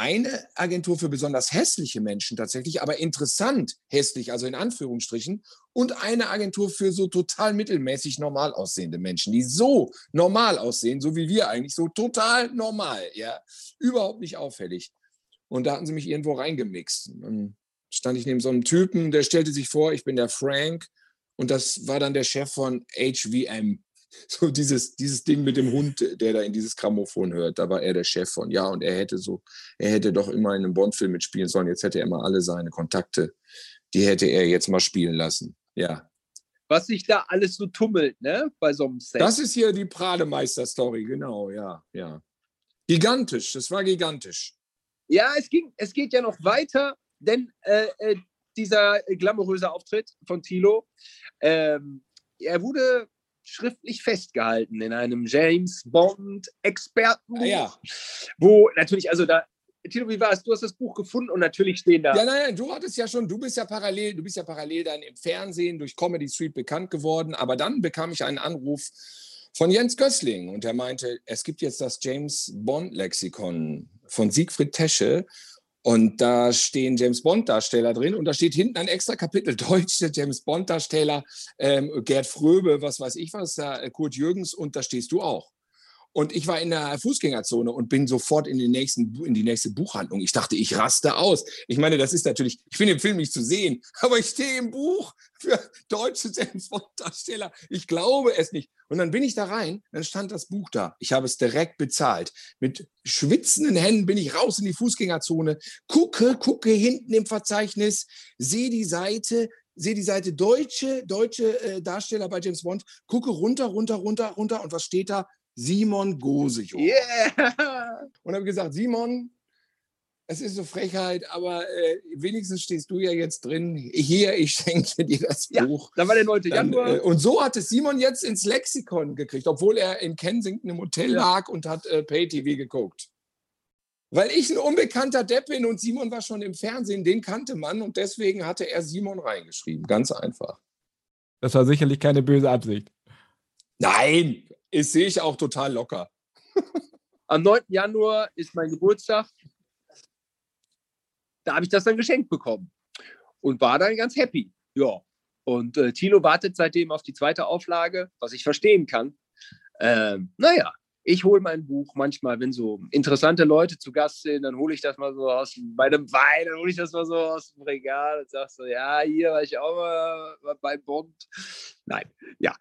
eine Agentur für besonders hässliche Menschen tatsächlich, aber interessant hässlich, also in Anführungsstrichen, und eine Agentur für so total mittelmäßig normal aussehende Menschen, die so normal aussehen, so wie wir eigentlich, so total normal, ja, überhaupt nicht auffällig. Und da hatten sie mich irgendwo reingemixt. Dann stand ich neben so einem Typen, der stellte sich vor, ich bin der Frank, und das war dann der Chef von HVM, so dieses, dieses Ding mit dem Hund, der da in dieses Grammophon hört, da war er der Chef von. Ja, und er hätte so, er hätte doch immer in einem Bond-Film mitspielen sollen. Jetzt hätte er mal alle seine Kontakte, die hätte er jetzt mal spielen lassen. Ja. Was sich da alles so tummelt, ne? Bei so einem Set. Das ist hier die Prademeister-Story, genau, ja, ja. Gigantisch, das war gigantisch. Ja, es, ging, es geht ja noch weiter, denn äh, äh, dieser glamouröse Auftritt von Thilo, ähm, er wurde schriftlich festgehalten in einem James Bond Expertenbuch, ah, ja. wo natürlich, also da Tino, wie war es? Du hast das Buch gefunden und natürlich stehen da. Ja, nein, nein, du hattest ja schon, du bist ja parallel, du bist ja parallel dann im Fernsehen durch Comedy Street bekannt geworden, aber dann bekam ich einen Anruf von Jens Gößling und er meinte, es gibt jetzt das James Bond Lexikon von Siegfried Tesche und da stehen James Bond-Darsteller drin und da steht hinten ein extra Kapitel deutsche James Bond-Darsteller, ähm, Gerd Fröbe, was weiß ich was, da, äh, Kurt Jürgens und da stehst du auch. Und ich war in der Fußgängerzone und bin sofort in, den nächsten, in die nächste Buchhandlung. Ich dachte, ich raste aus. Ich meine, das ist natürlich, ich finde den Film nicht zu sehen, aber ich stehe im Buch für deutsche James Bond-Darsteller. Ich glaube es nicht. Und dann bin ich da rein, dann stand das Buch da. Ich habe es direkt bezahlt. Mit schwitzenden Händen bin ich raus in die Fußgängerzone, gucke, gucke hinten im Verzeichnis, sehe die Seite, sehe die Seite deutsche, deutsche äh, Darsteller bei James Bond, gucke runter, runter, runter, runter und was steht da? Simon Gosejo. Yeah! Und habe gesagt, Simon, es ist so Frechheit, aber äh, wenigstens stehst du ja jetzt drin. Hier, ich schenke dir das ja, Buch. Da war der 9. Januar. Äh, und so hat es Simon jetzt ins Lexikon gekriegt, obwohl er in Kensington im Hotel lag und hat äh, Pay-TV geguckt. Weil ich ein unbekannter Depp bin und Simon war schon im Fernsehen, den kannte man und deswegen hatte er Simon reingeschrieben. Ganz einfach. Das war sicherlich keine böse Absicht. Nein, ist, sehe ich auch total locker. Am 9. Januar ist mein Geburtstag. Da habe ich das dann geschenkt bekommen und war dann ganz happy. Ja. Und äh, Tilo wartet seitdem auf die zweite Auflage, was ich verstehen kann. Ähm, naja, ich hole mein Buch manchmal, wenn so interessante Leute zu Gast sind, dann hole ich das mal so aus bei einem Wein, dann hole ich das mal so aus dem Regal und sage so, ja, hier war ich auch mal bei Bond. Nein, ja,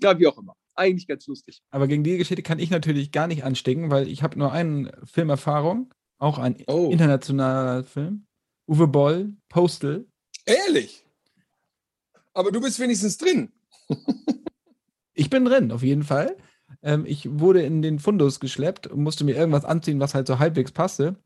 ja, wie auch immer eigentlich ganz lustig. Aber gegen die Geschichte kann ich natürlich gar nicht anstecken, weil ich habe nur eine Filmerfahrung, auch ein oh. internationaler Film. Uwe Boll, Postal. Ehrlich? Aber du bist wenigstens drin. ich bin drin, auf jeden Fall. Ähm, ich wurde in den Fundus geschleppt und musste mir irgendwas anziehen, was halt so halbwegs passte.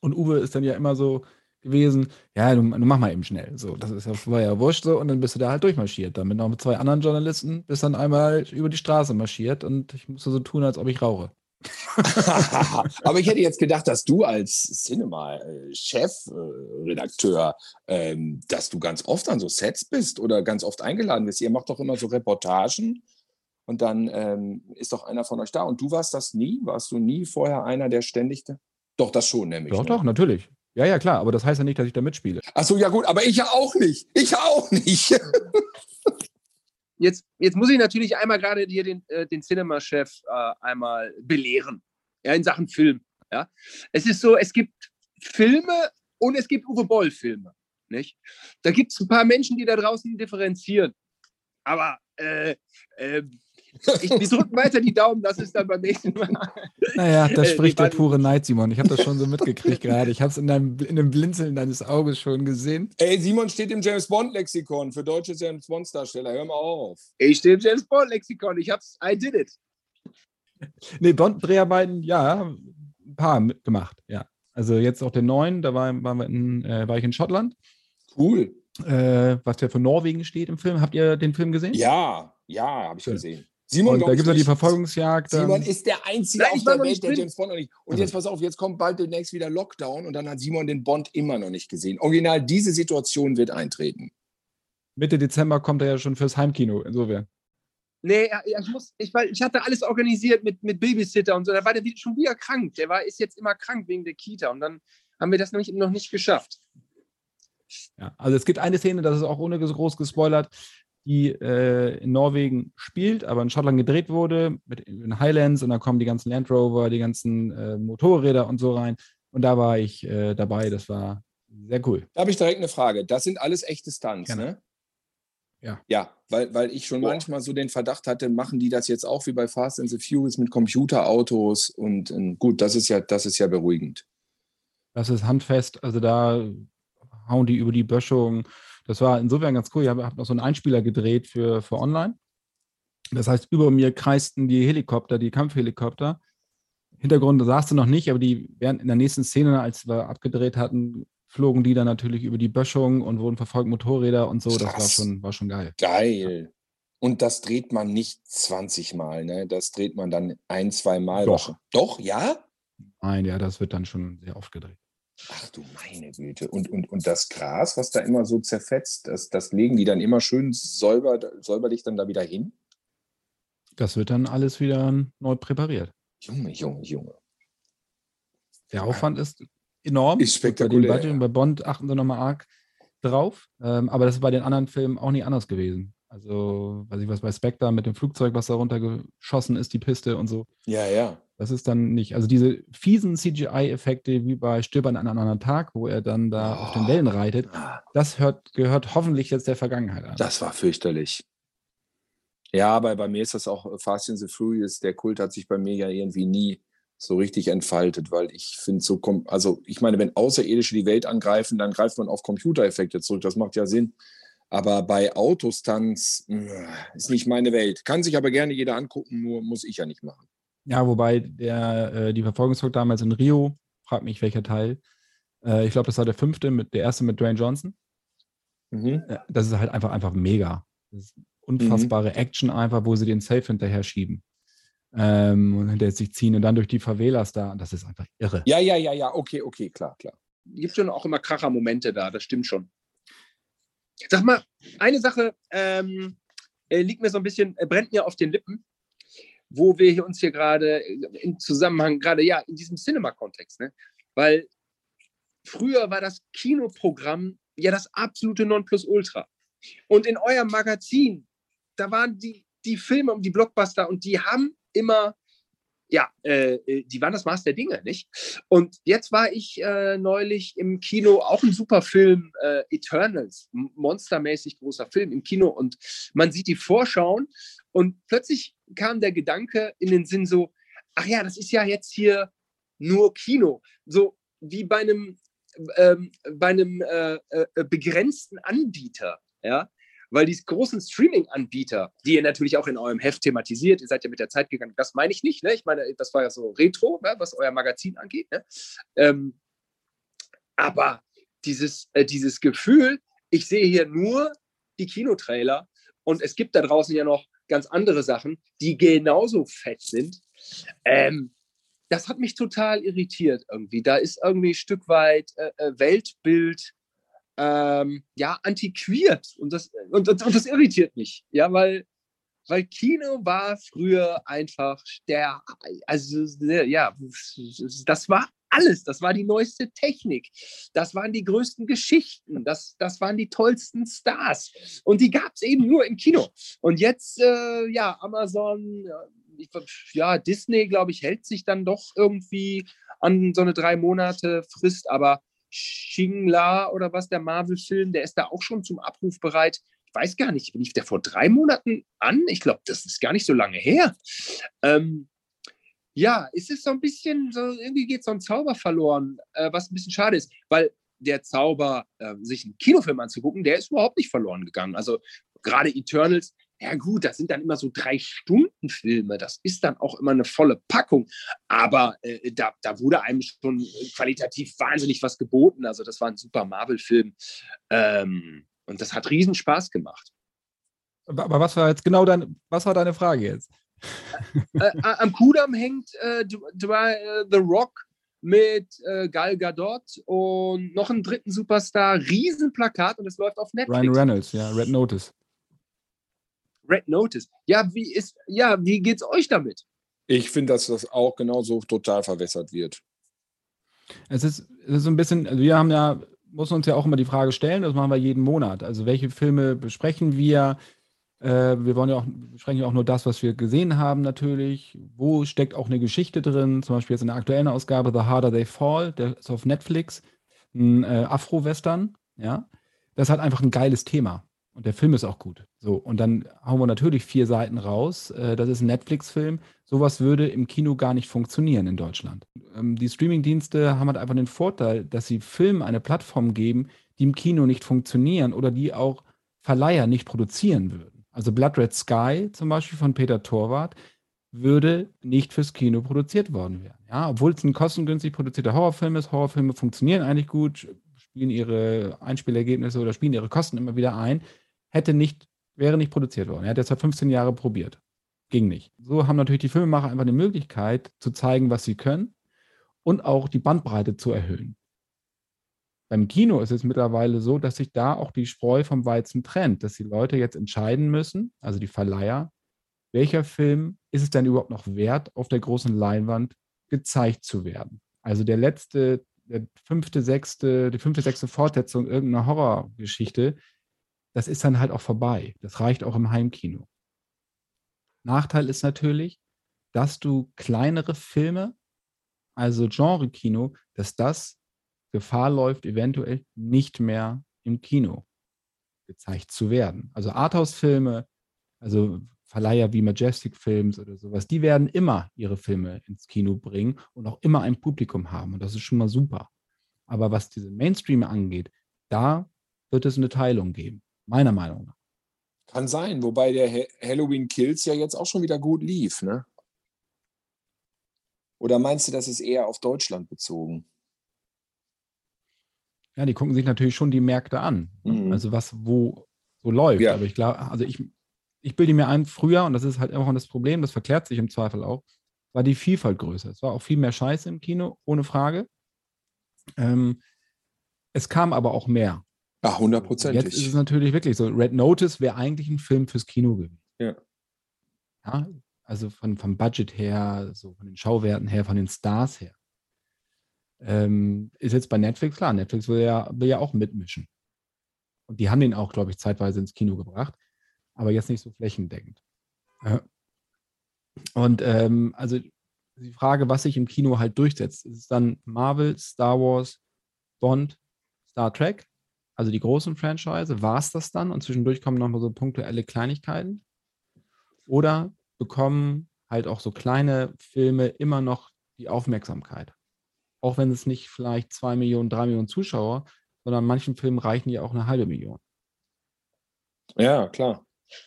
Und Uwe ist dann ja immer so, gewesen, ja, du, du mach mal eben schnell. So, das ist ja, war ja wurscht so und dann bist du da halt durchmarschiert. Dann mit noch mit zwei anderen Journalisten bist dann einmal über die Straße marschiert und ich musste so tun, als ob ich rauche. Aber ich hätte jetzt gedacht, dass du als Cinema-Chefredakteur, ähm, dass du ganz oft an so Sets bist oder ganz oft eingeladen bist. Ihr macht doch immer so Reportagen und dann ähm, ist doch einer von euch da. Und du warst das nie? Warst du nie vorher einer, der ständig. Doch, das schon nämlich. Doch, ne? doch, natürlich. Ja, ja, klar, aber das heißt ja nicht, dass ich da mitspiele. Ach so, ja gut, aber ich ja auch nicht. Ich auch nicht. jetzt, jetzt muss ich natürlich einmal gerade hier den, äh, den Cinema-Chef äh, einmal belehren. Ja, in Sachen Film. Ja. Es ist so, es gibt Filme und es gibt Uwe Boll-Filme. Nicht? Da gibt es ein paar Menschen, die da draußen differenzieren. Aber äh, äh, ich, wir drücken weiter die Daumen, das ist dann beim nächsten Mal. Naja, da äh, spricht der pure Neid, Simon. Ich habe das schon so mitgekriegt gerade. Ich habe es in, in dem Blinzeln deines Auges schon gesehen. Ey, Simon steht im James Bond-Lexikon für deutsche James Bond-Darsteller. Hör mal auf. Ich stehe im James Bond-Lexikon. Ich hab's, I did it. Nee, Bond-Dreharbeiten, ja, ein paar gemacht, ja. Also jetzt auch den neuen, da war, waren wir in, äh, war ich in Schottland. Cool. Äh, was der für Norwegen steht im Film. Habt ihr den Film gesehen? Ja, ja, habe ich Schön. gesehen. Simon, und da gibt es ja die Verfolgungsjagd. Simon ist der Einzige Nein, auf der Welt, der James Bond noch nicht. Und also. jetzt pass auf, jetzt kommt bald demnächst wieder Lockdown und dann hat Simon den Bond immer noch nicht gesehen. Original, diese Situation wird eintreten. Mitte Dezember kommt er ja schon fürs Heimkino, insofern. Nee, ja, ich, muss, ich, weil ich hatte alles organisiert mit, mit Babysitter und so. Da war der schon wieder krank. Der war, ist jetzt immer krank wegen der Kita. Und dann haben wir das noch nicht, noch nicht geschafft. Ja, also es gibt eine Szene, das ist auch ohne groß gespoilert, die äh, in Norwegen spielt, aber in Schottland gedreht wurde, mit in Highlands und da kommen die ganzen Land Rover, die ganzen äh, Motorräder und so rein. Und da war ich äh, dabei, das war sehr cool. Da habe ich direkt eine Frage. Das sind alles echte Stunts, Gerne. ne? Ja. Ja, weil, weil ich schon manchmal so den Verdacht hatte, machen die das jetzt auch wie bei Fast and the Furious mit Computerautos und, und gut, das ist ja, das ist ja beruhigend. Das ist handfest, also da hauen die über die Böschung. Das war insofern ganz cool. Ich habe hab noch so einen Einspieler gedreht für, für online. Das heißt, über mir kreisten die Helikopter, die Kampfhelikopter. Hintergrund saß du noch nicht, aber die während in der nächsten Szene, als wir abgedreht hatten, flogen die dann natürlich über die Böschung und wurden verfolgt Motorräder und so. Das war Krass. schon, war schon geil. Geil. Und das dreht man nicht 20 Mal, ne? Das dreht man dann ein, zwei Mal. Doch. Doch, ja? Nein, ja, das wird dann schon sehr oft gedreht. Ach du meine Güte. Und, und, und das Gras, was da immer so zerfetzt, das, das legen die dann immer schön säuber, säuberlich dann da wieder hin? Das wird dann alles wieder neu präpariert. Junge, Junge, Junge. Der Aufwand ist enorm. Ist Gut, Bei spektakulär, Budget ja. bei Bond achten sie nochmal arg drauf. Ähm, aber das ist bei den anderen Filmen auch nie anders gewesen. Also, weiß ich was, bei Spectre mit dem Flugzeug, was da runtergeschossen ist, die Piste und so. Ja, ja. Das ist dann nicht. Also diese fiesen CGI-Effekte wie bei Stöbern an einem anderen Tag, wo er dann da auf den Oh. Wellen reitet, Ah, das hört, gehört hoffentlich jetzt der Vergangenheit an. Das war fürchterlich. Ja, aber bei mir ist das auch äh, Fast and the Furious. Der Kult hat sich bei mir ja irgendwie nie so richtig entfaltet, weil ich finde so, also ich meine, wenn Außerirdische die Welt angreifen, dann greift man auf Computereffekte zurück. Das macht ja Sinn. Aber bei Autostunts mh, ist nicht meine Welt. Kann sich aber gerne jeder angucken, nur muss ich ja nicht machen. Ja, wobei der, äh, die Verfolgungsjagd damals in Rio, frag mich welcher Teil, äh, ich glaube, das war der fünfte, mit, der erste mit Dwayne Johnson. Mhm. Äh, das ist halt einfach, einfach mega. Das ist unfassbare Action einfach, wo sie den Safe hinterher schieben. Ähm, und hinterher sich ziehen und dann durch die Favelas da. Das ist einfach irre. Ja, ja, ja, ja, okay, okay, klar, klar. gibt schon auch immer Kracher-Momente da, das stimmt schon. Sag mal, eine Sache ähm, äh, liegt mir so ein bisschen, äh, brennt mir auf den Lippen, wo wir uns hier gerade äh, im Zusammenhang, gerade ja, in diesem Cinema-Kontext, ne? Weil früher war das Kinoprogramm ja das absolute Nonplusultra. Und in eurem Magazin, da waren die, die Filme und die Blockbuster und die haben immer, ja, äh, äh, die waren das Maß der Dinge, nicht? Und jetzt war ich äh, neulich im Kino, auch ein super Film, äh, Eternals, monstermäßig großer Film im Kino und man sieht die Vorschauen und plötzlich kam der Gedanke in den Sinn so, ach ja, das ist ja jetzt hier nur Kino, so wie bei einem, ähm, bei einem äh, äh, begrenzten Anbieter, ja, weil die großen Streaming-Anbieter, die ihr natürlich auch in eurem Heft thematisiert, ihr seid ja mit der Zeit gegangen, das meine ich nicht, ne? ich meine, das war ja so Retro, ne? was euer Magazin angeht, ne? ähm, aber dieses, äh, dieses Gefühl, ich sehe hier nur die Kinotrailer und es gibt da draußen ja noch ganz andere Sachen, die genauso fett sind. Ähm, das hat mich total irritiert irgendwie. Da ist irgendwie ein Stück weit äh, äh, Weltbild ähm, ja antiquiert und das, und, und, und das irritiert mich, ja, weil, weil Kino war früher einfach der, also ja, das war alles, das war die neueste Technik, das waren die größten Geschichten, das, das waren die tollsten Stars und die gab es eben nur im Kino. Und jetzt, äh, ja, Amazon, ich, ja, Disney, glaube ich, hält sich dann doch irgendwie an so eine drei Monate Frist, aber Shingla oder was, der Marvel-Film, der ist da auch schon zum Abruf bereit. Ich weiß gar nicht, lief der vor drei Monaten an? Ich glaube, das ist gar nicht so lange her. Ähm, ja, es ist so ein bisschen, so, irgendwie geht so ein Zauber verloren, äh, was ein bisschen schade ist, weil der Zauber, äh, sich einen Kinofilm anzugucken, der ist überhaupt nicht verloren gegangen. Also gerade Eternals, ja gut, das sind dann immer so drei Stunden Filme, das ist dann auch immer eine volle Packung, aber äh, da, da wurde einem schon qualitativ wahnsinnig was geboten. Also das war ein super Marvel-Film ähm, und das hat riesen Spaß gemacht. Aber was war jetzt genau deine, was war deine Frage jetzt? Äh, am Kudamm hängt äh, äh, The Rock mit äh, Gal Gadot und noch einen dritten Superstar, Riesenplakat und es läuft auf Netflix. Ryan Reynolds, ja, Red Notice. Red Notice. Ja, wie ist, ja, wie geht's euch damit? Ich finde, dass das auch genauso total verwässert wird. Es ist, es ist so ein bisschen, also wir haben ja, muss uns ja auch immer die Frage stellen, das machen wir jeden Monat. Also welche Filme besprechen wir? Äh, wir wollen ja auch, besprechen ja auch nur das, was wir gesehen haben, natürlich. Wo steckt auch eine Geschichte drin? Zum Beispiel jetzt in der aktuellen Ausgabe The Harder They Fall, der ist auf Netflix, ein äh, Afro-Western, ja. Das hat einfach ein geiles Thema. Und der Film ist auch gut. So, und dann hauen wir natürlich vier Seiten raus. Äh, das ist ein Netflix-Film. Sowas würde im Kino gar nicht funktionieren in Deutschland. Ähm, die Streaming-Dienste haben halt einfach den Vorteil, dass sie Filmen eine Plattform geben, die im Kino nicht funktionieren oder die auch Verleiher nicht produzieren würden. Also Blood Red Sky zum Beispiel von Peter Torwart würde nicht fürs Kino produziert worden werden. Ja, obwohl es ein kostengünstig produzierter Horrorfilm ist. Horrorfilme funktionieren eigentlich gut, spielen ihre Einspielergebnisse oder spielen ihre Kosten immer wieder ein hätte nicht, wäre nicht produziert worden. Er hat seit 15 Jahren probiert. Ging nicht. So haben natürlich die Filmemacher einfach die Möglichkeit zu zeigen, was sie können und auch die Bandbreite zu erhöhen. Beim Kino ist es mittlerweile so, dass sich da auch die Spreu vom Weizen trennt, dass die Leute jetzt entscheiden müssen, also die Verleiher, welcher Film ist es denn überhaupt noch wert, auf der großen Leinwand gezeigt zu werden. Also der letzte, der fünfte, sechste, die fünfte, sechste Fortsetzung irgendeiner Horrorgeschichte das ist dann halt auch vorbei. Das reicht auch im Heimkino. Nachteil ist natürlich, dass du kleinere Filme, also Genre-Kino, dass das Gefahr läuft, eventuell nicht mehr im Kino gezeigt zu werden. Also Arthouse-Filme, also Verleiher wie Majestic Films oder sowas, die werden immer ihre Filme ins Kino bringen und auch immer ein Publikum haben. Und das ist schon mal super. Aber was diese Mainstream angeht, da wird es eine Teilung geben. Meiner Meinung nach. Kann sein, wobei der Halloween Kills ja jetzt auch schon wieder gut lief, ne? Oder meinst du, das ist eher auf Deutschland bezogen? Ja, die gucken sich natürlich schon die Märkte an. Ne? Mhm. Also was wo so läuft. Ja. Aber ich glaube, also ich, ich bilde mir ein, früher, und das ist halt immer das Problem, das verklärt sich im Zweifel auch, war die Vielfalt größer. Es war auch viel mehr Scheiße im Kino, ohne Frage. Ähm, es kam aber auch mehr. Ja, hundertprozentig. Jetzt ist es natürlich wirklich so. Red Notice wäre eigentlich ein Film fürs Kino gewesen. Ja. ja also von, vom Budget her, so von den Schauwerten her, von den Stars her. Ähm, ist jetzt bei Netflix klar. Netflix will ja, will ja auch mitmischen. Und die haben den auch, glaube ich, zeitweise ins Kino gebracht, aber jetzt nicht so flächendeckend. Und ähm, also die Frage, was sich im Kino halt durchsetzt, ist es dann Marvel, Star Wars, Bond, Star Trek also die großen Franchise, war es das dann und zwischendurch kommen nochmal so punktuelle Kleinigkeiten? Oder bekommen halt auch so kleine Filme immer noch die Aufmerksamkeit? Auch wenn es nicht vielleicht zwei Millionen, drei Millionen Zuschauer, sondern manchen Filmen reichen ja auch eine halbe Million. Ja, klar.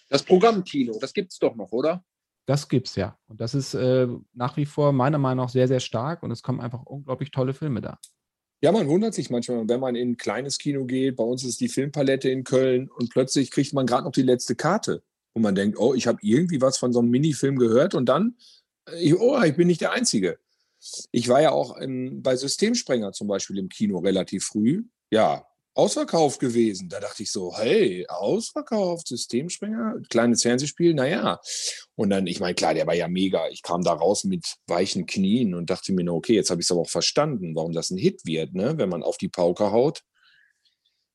Das Programmkino, das gibt es doch noch, oder? Das gibt es ja. Und das ist äh, nach wie vor meiner Meinung nach sehr, sehr stark und es kommen einfach unglaublich tolle Filme da. Ja, man wundert sich manchmal, wenn man in ein kleines Kino geht. Bei uns ist die Filmpalette in Köln und plötzlich kriegt man gerade noch die letzte Karte. Und man denkt, oh, ich habe irgendwie was von so einem Minifilm gehört und dann, ich, oh, ich bin nicht der Einzige. Ich war ja auch im, bei Systemsprenger zum Beispiel im Kino relativ früh. Ja, ausverkauft gewesen. Da dachte ich so, hey, ausverkauft, Systemspringer, kleines Fernsehspiel, naja. Und dann, ich meine, klar, der war ja mega. Ich kam da raus mit weichen Knien und dachte mir, okay, jetzt habe ich es aber auch verstanden, warum das ein Hit wird, ne? Wenn man auf die Pauke haut,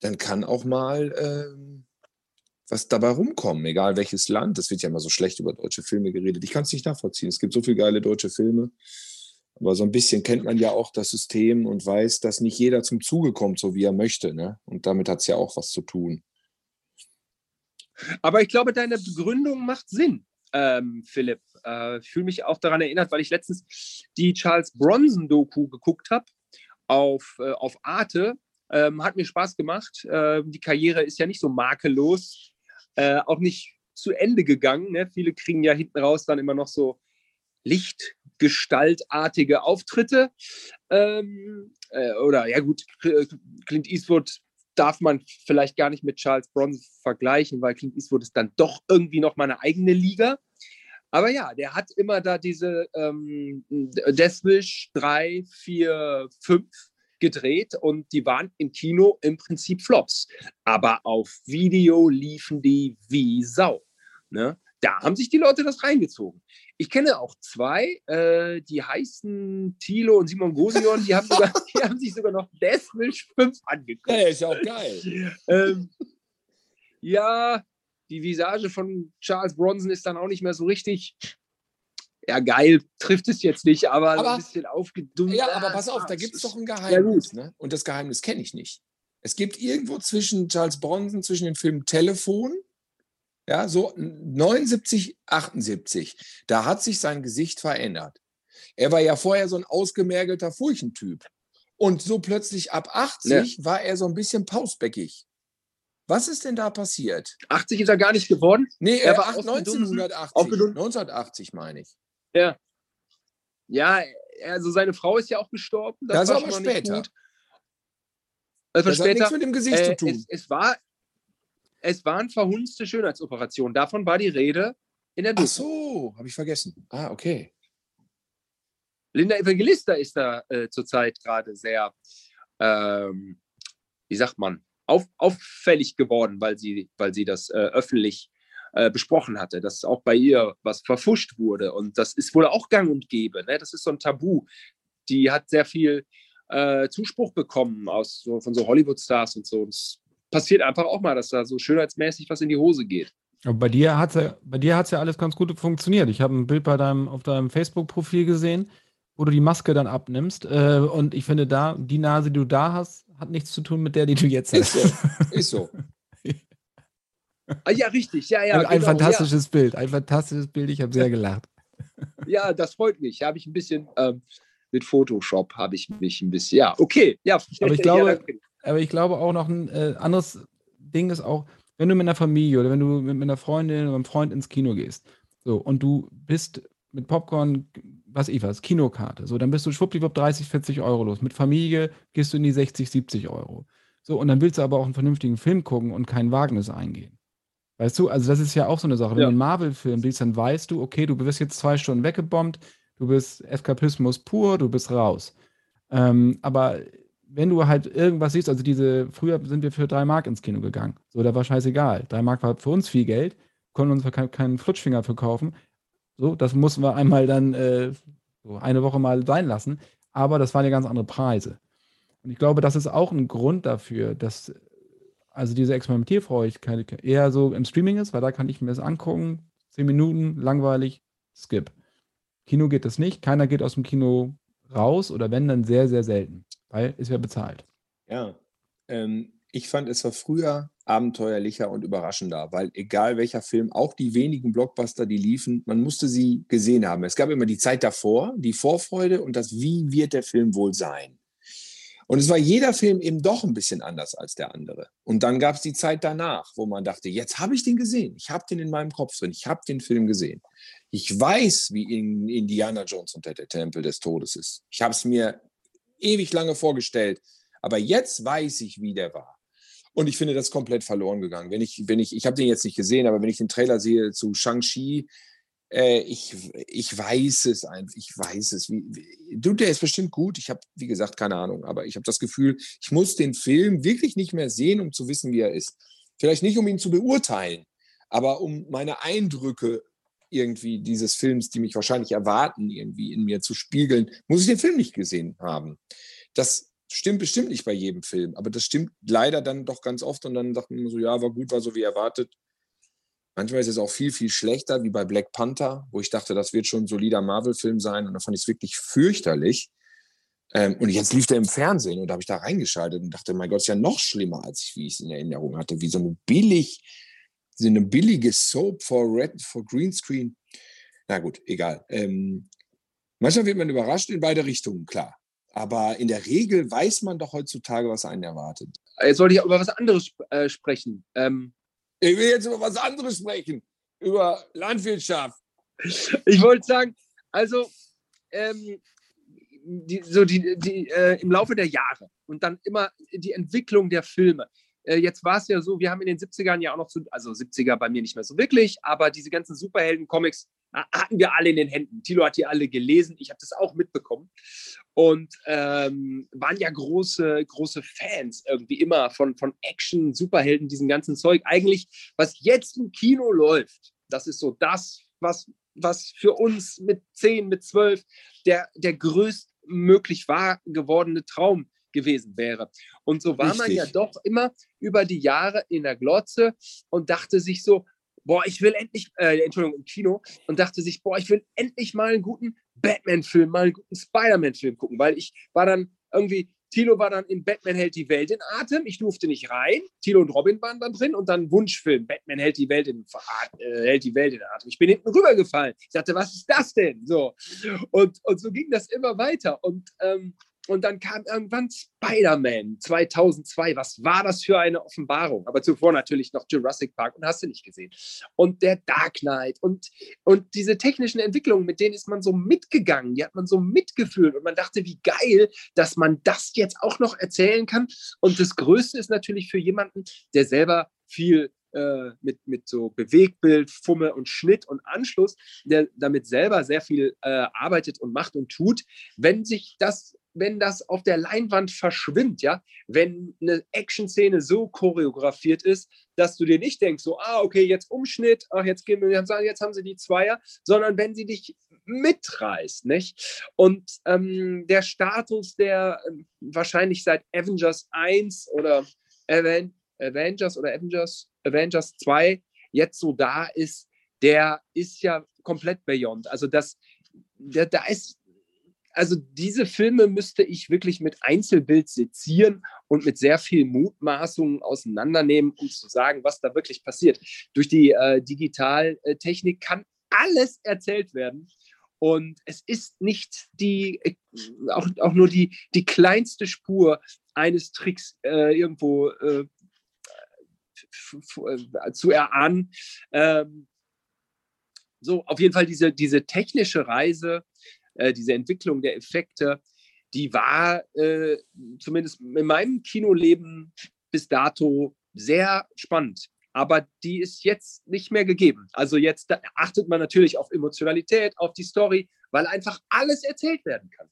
dann kann auch mal ähm, was dabei rumkommen, egal welches Land. Es wird ja immer so schlecht über deutsche Filme geredet. Ich kann es nicht nachvollziehen. Es gibt so viele geile deutsche Filme. Aber so ein bisschen kennt man ja auch das System und weiß, dass nicht jeder zum Zuge kommt, so wie er möchte. Ne? Und damit hat es ja auch was zu tun. Aber ich glaube, deine Begründung macht Sinn, ähm, Philipp. Äh, ich fühle mich auch daran erinnert, weil ich letztens die Charles Bronson-Doku geguckt habe auf, äh, auf Arte. Ähm, hat mir Spaß gemacht. Äh, die Karriere ist ja nicht so makellos, äh, auch nicht zu Ende gegangen. Ne? Viele kriegen ja hinten raus dann immer noch so lichtgestaltartige Auftritte. Ähm, äh, oder ja gut, Clint Eastwood darf man vielleicht gar nicht mit Charles Bronson vergleichen, weil Clint Eastwood ist dann doch irgendwie noch mal eine eigene Liga. Aber ja, der hat immer da diese ähm, Deathwish 3, 4, 5 gedreht und die waren im Kino im Prinzip Flops. Aber auf Video liefen die wie Sau. Ne? Da haben sich die Leute das reingezogen. Ich kenne auch zwei, äh, die heißen Thilo und Simon Gosion, die haben, sogar, die haben sich sogar noch Deathwish 5 angeguckt. Ja, ist ja auch geil. ähm, ja, die Visage von Charles Bronson ist dann auch nicht mehr so richtig. Ja, geil, trifft es jetzt nicht, aber, Aber- ein bisschen aufgedunsen. Ja, aber pass auf, da gibt es doch ein Ja, Geheimnis. ne? Und das Geheimnis kenne ich nicht. Es gibt irgendwo zwischen Charles Bronson, zwischen den Filmen Telefon, ja, so 79, 78, da hat sich sein Gesicht verändert. Er war ja vorher so ein ausgemergelter Furchentyp. Und so plötzlich ab 80 war er so ein bisschen pausbäckig. Was ist denn da passiert? 80 ist er gar nicht geworden. Nee, Er er war war aufgedunsen, 1980. aufgedunsen. 1980 meine ich. Ja, also seine Frau ist ja auch gestorben. Das, war ist schon aber später. Das war Das hat nichts später. mit dem Gesicht Äh, zu tun. es, es, war, es waren verhunzte Schönheitsoperationen. Davon war die Rede in der Ach Doku. so, habe ich vergessen. Ah, okay. Linda Evangelista ist da äh, zurzeit gerade sehr, ähm, wie sagt man, auf, auffällig geworden, weil sie, weil sie das äh, öffentlich äh, besprochen hatte, dass auch bei ihr was verfuscht wurde. Und das ist wohl auch gang und gäbe. Ne? Das ist so ein Tabu. Die hat sehr viel äh, Zuspruch bekommen aus, so, von so Hollywood-Stars und so. Es passiert einfach auch mal, dass da so schönheitsmäßig was in die Hose geht. Aber bei dir hat es ja, bei dir hat's ja alles ganz gut funktioniert. Ich habe ein Bild bei deinem, auf deinem Facebook-Profil gesehen, wo du die Maske dann abnimmst. Äh, und ich finde da, die Nase, die du da hast, hat nichts zu tun mit der, die du jetzt Ist hast. so. Ist so. Ah, ja, richtig. Ja, ja. ein, genau, fantastisches Bild, ein fantastisches Bild. Ich habe sehr gelacht. Ja, ja, das freut mich. Habe ich ein bisschen ähm, mit Photoshop, habe ich mich ein bisschen. Ja, okay. Ja, Aber ich ja, glaube- danke. Aber ich glaube auch noch ein äh, anderes Ding ist auch, wenn du mit einer Familie oder wenn du mit, einer Freundin oder einem Freund ins Kino gehst, so, und du bist mit Popcorn, was ich was, Kinokarte, so, dann bist du schwuppdiwupp 30, 40 Euro los. Mit Familie gehst du in die 60, 70 Euro. So, und dann willst du aber auch einen vernünftigen Film gucken und kein Wagnis eingehen. Weißt du, also das ist ja auch so eine Sache. Wenn Ja. du einen Marvel-Film siehst, dann weißt du, okay, du bist jetzt zwei Stunden weggebombt, du bist Eskapismus pur, du bist raus. Ähm, aber wenn du halt irgendwas siehst, also diese, früher sind wir für drei Mark ins Kino gegangen. So, da war scheißegal. Drei Mark war für uns viel Geld, konnten uns keinen, keinen Flutschfinger für kaufen. So, das mussten wir einmal dann äh, so eine Woche mal sein lassen. Aber das waren ja ganz andere Preise. Und ich glaube, das ist auch ein Grund dafür, dass also diese Experimentierfreudigkeit eher so im Streaming ist, weil da kann ich mir das angucken, zehn Minuten, langweilig, skip. Kino geht das nicht, keiner geht aus dem Kino raus oder wenn, dann sehr, sehr selten, weil es ja bezahlt. Ja. Ähm, ich fand, es war früher abenteuerlicher und überraschender, weil egal welcher Film, auch die wenigen Blockbuster, die liefen, man musste sie gesehen haben. Es gab immer die Zeit davor, die Vorfreude und das, wie wird der Film wohl sein. Und es war jeder Film eben doch ein bisschen anders als der andere. Und dann gab es die Zeit danach, wo man dachte, jetzt habe ich den gesehen. Ich habe den in meinem Kopf drin. Ich habe den Film gesehen. Ich weiß, wie in Indiana Jones und der Tempel des Todes ist. Ich habe es mir ewig lange vorgestellt. Aber jetzt weiß ich, wie der war. Und ich finde, das ist komplett verloren gegangen. Wenn ich, wenn ich, ich habe den jetzt nicht gesehen, aber wenn ich den Trailer sehe zu Shang-Chi, äh, ich, ich weiß es einfach, ich weiß es. Wie, wie, du, der ist bestimmt gut. Ich habe, wie gesagt, keine Ahnung, aber ich habe das Gefühl, ich muss den Film wirklich nicht mehr sehen, um zu wissen, wie er ist. Vielleicht nicht, um ihn zu beurteilen, aber um meine Eindrücke irgendwie dieses Films, die mich wahrscheinlich erwarten, irgendwie in mir zu spiegeln, muss ich den Film nicht gesehen haben. Das stimmt bestimmt nicht bei jedem Film, aber das stimmt leider dann doch ganz oft und dann sagt man so, ja, war gut, war so wie erwartet. Manchmal ist es auch viel, viel schlechter, wie bei Black Panther, wo ich dachte, das wird schon ein solider Marvel-Film sein und da fand ich es wirklich fürchterlich. Ähm, und jetzt lief der im Fernsehen und da habe ich da reingeschaltet und dachte, mein Gott, ist ja noch schlimmer, als ich, wie ich es in Erinnerung hatte, wie so eine billig, so eine billige Soap for Red, for Greenscreen. Na gut, egal. Ähm, manchmal wird man überrascht in beide Richtungen, klar. Aber in der Regel weiß man doch heutzutage, was einen erwartet. Jetzt sollte ich über was anderes äh, sprechen. Ähm, Ich will jetzt über was anderes sprechen. Über Landwirtschaft. ich wollte sagen, also ähm, die, so die, die, äh, im Laufe der Jahre und dann immer die Entwicklung der Filme. Äh, jetzt war es ja so, wir haben in den 70ern ja auch noch zu, also 70er bei mir nicht mehr so wirklich, aber diese ganzen Superhelden-Comics hatten wir alle in den Händen. Tilo hat die alle gelesen, ich habe das auch mitbekommen und ähm, waren ja große, große Fans irgendwie immer von, von Action, Superhelden, diesem ganzen Zeug. Eigentlich, was jetzt im Kino läuft, Das ist so das, was, was für uns mit 10, mit 12 der, der größtmöglich wahr gewordene Traum gewesen wäre. Und so war Richtig. man ja doch immer über die Jahre in der Glotze und dachte sich so, boah, ich will endlich, äh, Entschuldigung, im Kino und dachte sich, boah, ich will endlich mal einen guten Batman-Film, mal einen guten Spider-Man-Film gucken, weil ich war dann irgendwie, Tilo war dann in Batman hält die Welt in Atem, ich durfte nicht rein, Tilo und Robin waren dann drin und dann Wunschfilm, Batman hält die Welt in, äh, hält die Welt in Atem. Ich bin hinten rübergefallen. Ich dachte, was ist das denn? So. Und, und so ging das immer weiter und ähm, und dann kam irgendwann Spider-Man 2002. Was war das für eine Offenbarung? Aber zuvor natürlich noch Jurassic Park und hast du nicht gesehen. Und der Dark Knight und, und diese technischen Entwicklungen, mit denen ist man so mitgegangen. Die hat man so mitgefühlt. Und man dachte, wie geil, dass man das jetzt auch noch erzählen kann. Und das Größte ist natürlich für jemanden, der selber viel äh, mit, mit so Bewegbild, Fumme und Schnitt und Anschluss, der damit selber sehr viel äh, arbeitet und macht und tut, wenn sich das wenn das auf der Leinwand verschwimmt, ja, wenn eine Action-Szene so choreografiert ist, dass du dir nicht denkst, so, ah, okay, jetzt Umschnitt, ach, jetzt gehen wir, jetzt haben sie die Zweier, sondern wenn sie dich mitreißt, nicht? Und ähm, der Status, der äh, wahrscheinlich seit Avengers 1 oder Aven Avengers oder Avengers, Avengers 2 jetzt so da ist, der ist ja komplett beyond. Also das, der, da ist also diese Filme müsste ich wirklich mit Einzelbild sezieren und mit sehr viel Mutmaßungen auseinandernehmen, um zu sagen, was da wirklich passiert. Durch die äh, Digitaltechnik kann alles erzählt werden. Und es ist nicht die, äh, auch, auch nur die, die kleinste Spur eines Tricks äh, irgendwo äh, äh zu erahnen. Ähm, so, auf jeden Fall diese, diese technische Reise äh, diese Entwicklung der Effekte, die war äh, zumindest in meinem Kinoleben bis dato sehr spannend. Aber die ist jetzt nicht mehr gegeben. Also jetzt achtet man natürlich auf Emotionalität, auf die Story, weil einfach alles erzählt werden kann.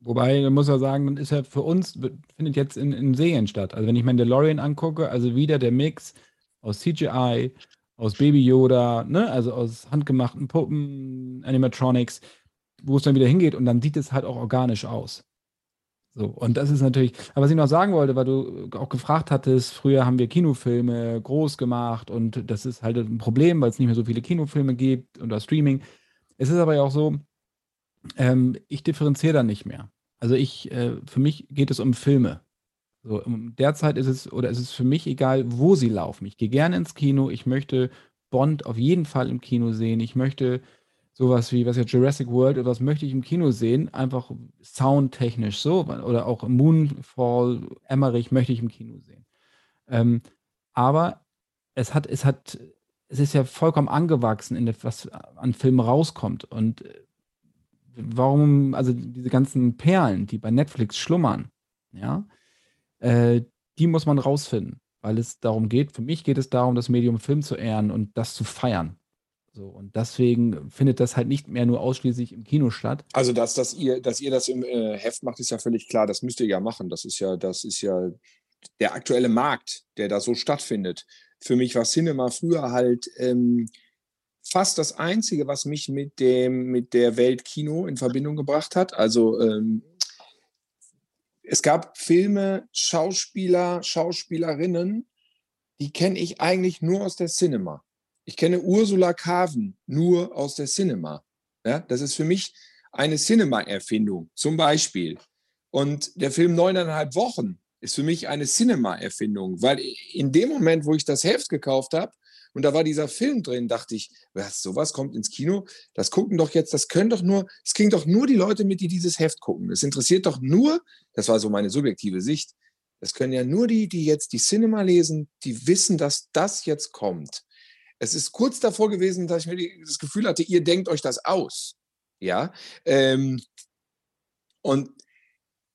Wobei, man muss ja sagen, dann ist ja für uns, findet jetzt in, in Serien statt. Also wenn ich Mandalorian angucke, also wieder der Mix aus CGI, aus Baby Yoda, ne, also aus handgemachten Puppen, Animatronics, wo es dann wieder hingeht und dann sieht es halt auch organisch aus. So, und das ist natürlich, aber was ich noch sagen wollte, weil du auch gefragt hattest, früher haben wir Kinofilme groß gemacht und das ist halt ein Problem, weil es nicht mehr so viele Kinofilme gibt oder Streaming. Es ist aber ja auch so, ähm, ich differenziere da nicht mehr. Also ich, äh, für mich geht es um Filme. So, derzeit ist es, oder ist es für mich egal, wo sie laufen. Ich gehe gerne ins Kino, ich möchte Bond auf jeden Fall im Kino sehen, ich möchte sowas wie, was ja Jurassic World, was möchte ich im Kino sehen, einfach soundtechnisch so, oder auch Moonfall, Emmerich möchte ich im Kino sehen. Ähm, aber es hat, es hat, es ist ja vollkommen angewachsen, in der, was an Filmen rauskommt. Und äh, warum, also diese ganzen Perlen, die bei Netflix schlummern, ja, äh, die muss man rausfinden, weil es darum geht, für mich geht es darum, das Medium Film zu ehren und das zu feiern. So, und deswegen findet das halt nicht mehr nur ausschließlich im Kino statt. Also, dass, dass, ihr, dass ihr das im äh, Heft macht, ist ja völlig klar. Das müsst ihr ja machen. Das ist ja, das ist ja der aktuelle Markt, der da so stattfindet. Für mich war Cinema früher halt ähm, fast das Einzige, was mich mit, dem, mit der Welt Kino in Verbindung gebracht hat. Also ähm, es gab Filme, Schauspieler, Schauspielerinnen, die kenne ich eigentlich nur aus der Cinema. Ich kenne Ursula Carven nur aus der Cinema. Ja, das ist für mich eine Cinema-Erfindung, zum Beispiel. Und der Film Neuneinhalb Wochen ist für mich eine Cinema-Erfindung, weil in dem Moment, wo ich das Heft gekauft habe und da war dieser Film drin, dachte ich, was, sowas kommt ins Kino, das gucken doch jetzt, das können doch nur, es kriegen doch nur die Leute mit, die dieses Heft gucken. Es interessiert doch nur, das war so meine subjektive Sicht, das können ja nur die, die jetzt die Cinema lesen, die wissen, dass das jetzt kommt. Es ist kurz davor gewesen, dass ich mir das Gefühl hatte, ihr denkt euch das aus. Ja. Ähm, und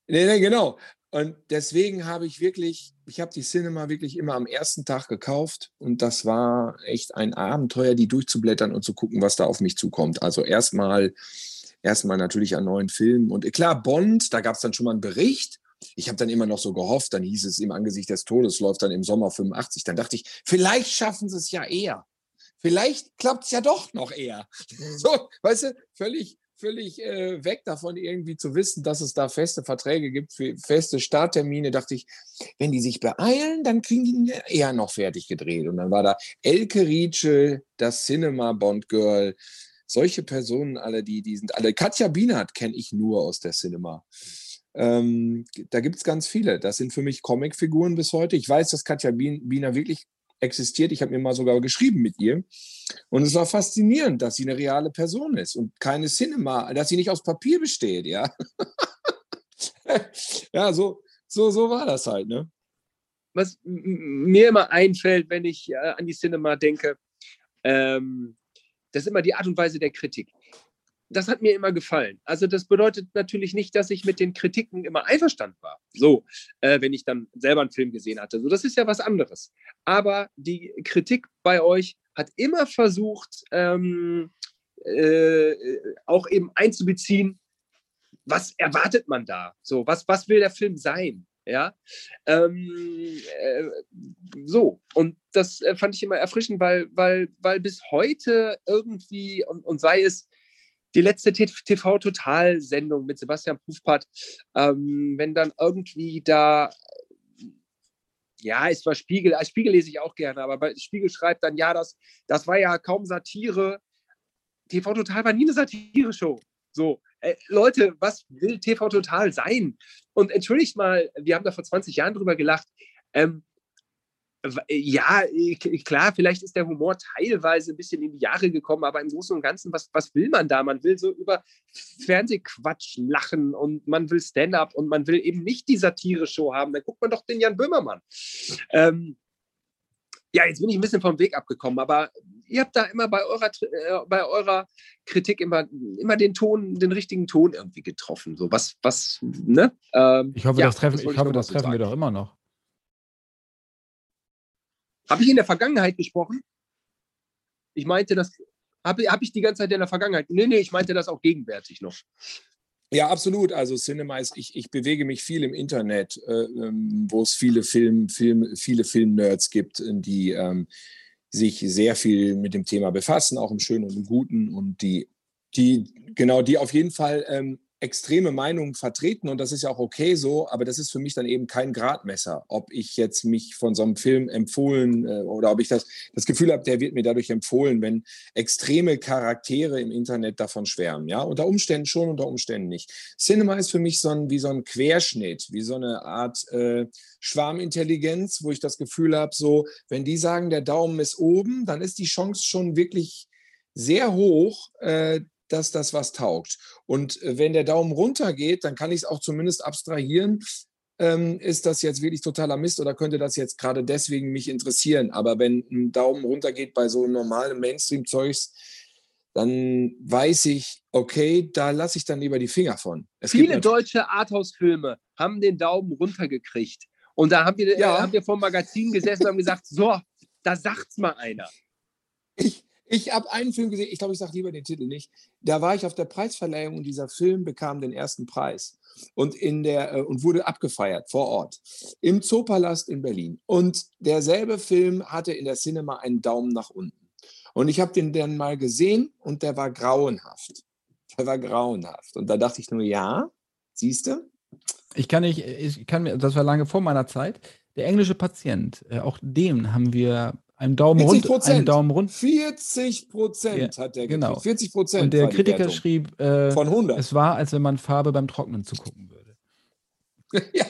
nee, nee, genau. Und deswegen habe ich wirklich, ich habe die Cinema wirklich immer am ersten Tag gekauft und das war echt ein Abenteuer, die durchzublättern und zu gucken, was da auf mich zukommt. Also erstmal, erstmal natürlich an neuen Filmen und klar, Bond, da gab es dann schon mal einen Bericht. Ich habe dann immer noch so gehofft, dann hieß es im Angesicht des Todes läuft dann im Sommer 85. Dann dachte ich, vielleicht schaffen sie es ja eher. Vielleicht klappt es ja doch noch eher. So, weißt du, völlig, völlig äh, weg davon, irgendwie zu wissen, dass es da feste Verträge gibt für feste Starttermine. Dachte ich, wenn die sich beeilen, dann kriegen die ihn eher noch fertig gedreht. Und dann war da Elke Rietsche, das Cinema Bond Girl. Solche Personen alle, die, die sind alle. Katja Bienert kenne ich nur aus der Cinema. Ähm, da gibt es ganz viele. Das sind für mich Comicfiguren bis heute. Ich weiß, dass Katja Biener wirklich existiert. Ich habe mir mal sogar geschrieben mit ihr. Und es war faszinierend, dass sie eine reale Person ist und keine Cinema, dass sie nicht aus Papier besteht, ja. ja, so, so, so war das halt, ne? Was mir immer einfällt, wenn ich äh, an die Cinema denke, ähm, das ist immer die Art und Weise der Kritik das hat mir immer gefallen. Also das bedeutet natürlich nicht, dass ich mit den Kritiken immer einverstanden war. So, äh, wenn ich dann selber einen Film gesehen hatte. So, das ist ja was anderes. Aber die Kritik bei euch hat immer versucht, ähm, äh, auch eben einzubeziehen, was erwartet man da? So, was, was will der Film sein? Ja, ähm, äh, so. Und das äh, fand ich immer erfrischend, weil, weil, weil bis heute irgendwie, und, und sei es die letzte TV-Total-Sendung mit Sebastian Pufpat, ähm, wenn dann irgendwie da, ja, es war Spiegel, als Spiegel lese ich auch gerne, aber bei Spiegel schreibt dann, ja, das, das war ja kaum Satire. TV Total war nie eine Satire-Show. So, äh, Leute, was will TV Total sein? Und entschuldigt mal, wir haben da vor 20 Jahren drüber gelacht. Ähm, ja, klar, vielleicht ist der Humor teilweise ein bisschen in die Jahre gekommen, aber im Großen und Ganzen, was, was will man da? Man will so über Fernsehquatsch lachen und man will Stand-up und man will eben nicht die Satire-Show haben. Dann guckt man doch den Jan Böhmermann. Ähm, ja, jetzt bin ich ein bisschen vom Weg abgekommen, aber ihr habt da immer bei eurer, äh, bei eurer Kritik immer, immer den Ton, den richtigen Ton irgendwie getroffen. So was, was, ne? Ähm, ich hoffe, ja, das treffen, ich hoffe, das treffen wir doch immer noch. Habe ich in der Vergangenheit gesprochen? Ich meinte das, habe hab ich die ganze Zeit in der Vergangenheit? Nee, nee, ich meinte das auch gegenwärtig noch. Ja, absolut. Also Cinema ist, ich, ich bewege mich viel im Internet, äh, ähm, wo es viele Film, Film, viele Film-Nerds gibt, die ähm, sich sehr viel mit dem Thema befassen, auch im Schönen und im Guten und die, die, genau, die auf jeden Fall ähm, extreme Meinungen vertreten und das ist ja auch okay so, aber das ist für mich dann eben kein Gradmesser, ob ich jetzt mich von so einem Film empfohlen äh, oder ob ich das, das Gefühl habe, der wird mir dadurch empfohlen, wenn extreme Charaktere im Internet davon schwärmen. Ja, unter Umständen schon, unter Umständen nicht. Cinema ist für mich so ein, wie so ein Querschnitt, wie so eine Art äh, Schwarmintelligenz, wo ich das Gefühl habe, so, wenn die sagen, der Daumen ist oben, dann ist die Chance schon wirklich sehr hoch, äh, dass das was taugt. Und äh, wenn der Daumen runter geht, dann kann ich es auch zumindest abstrahieren. Ähm, ist das jetzt wirklich totaler Mist oder könnte das jetzt gerade deswegen mich interessieren? Aber wenn ein Daumen runter geht bei so normalem Mainstream-Zeugs, dann weiß ich, okay, da lasse ich dann lieber die Finger von. Es Viele deutsche Arthouse-Filme haben den Daumen runtergekriegt. Und da haben wir, ja. äh, haben wir vor dem Magazin gesessen und haben gesagt, so, da sagt's mal einer. Ich, ich habe einen Film gesehen, ich glaube, ich sage lieber den Titel nicht. Da war ich auf der Preisverleihung und dieser Film bekam den ersten Preis und, in der, äh, und wurde abgefeiert vor Ort im Zoopalast in Berlin. Und derselbe Film hatte in der Cinema einen Daumen nach unten. Und ich habe den dann mal gesehen und der war grauenhaft. Der war grauenhaft. Und da dachte ich nur, ja, siehst du? Ich kann nicht, ich kann mir, das war lange vor meiner Zeit. Der englische Patient, äh, auch dem haben wir ein Daumen rund. Ein Daumen rund. 40 Prozent ja, hat der genau. 40 Prozent. Und der Kritiker schrieb, äh, von 100. es war, als wenn man Farbe beim Trocknen zugucken würde. ja,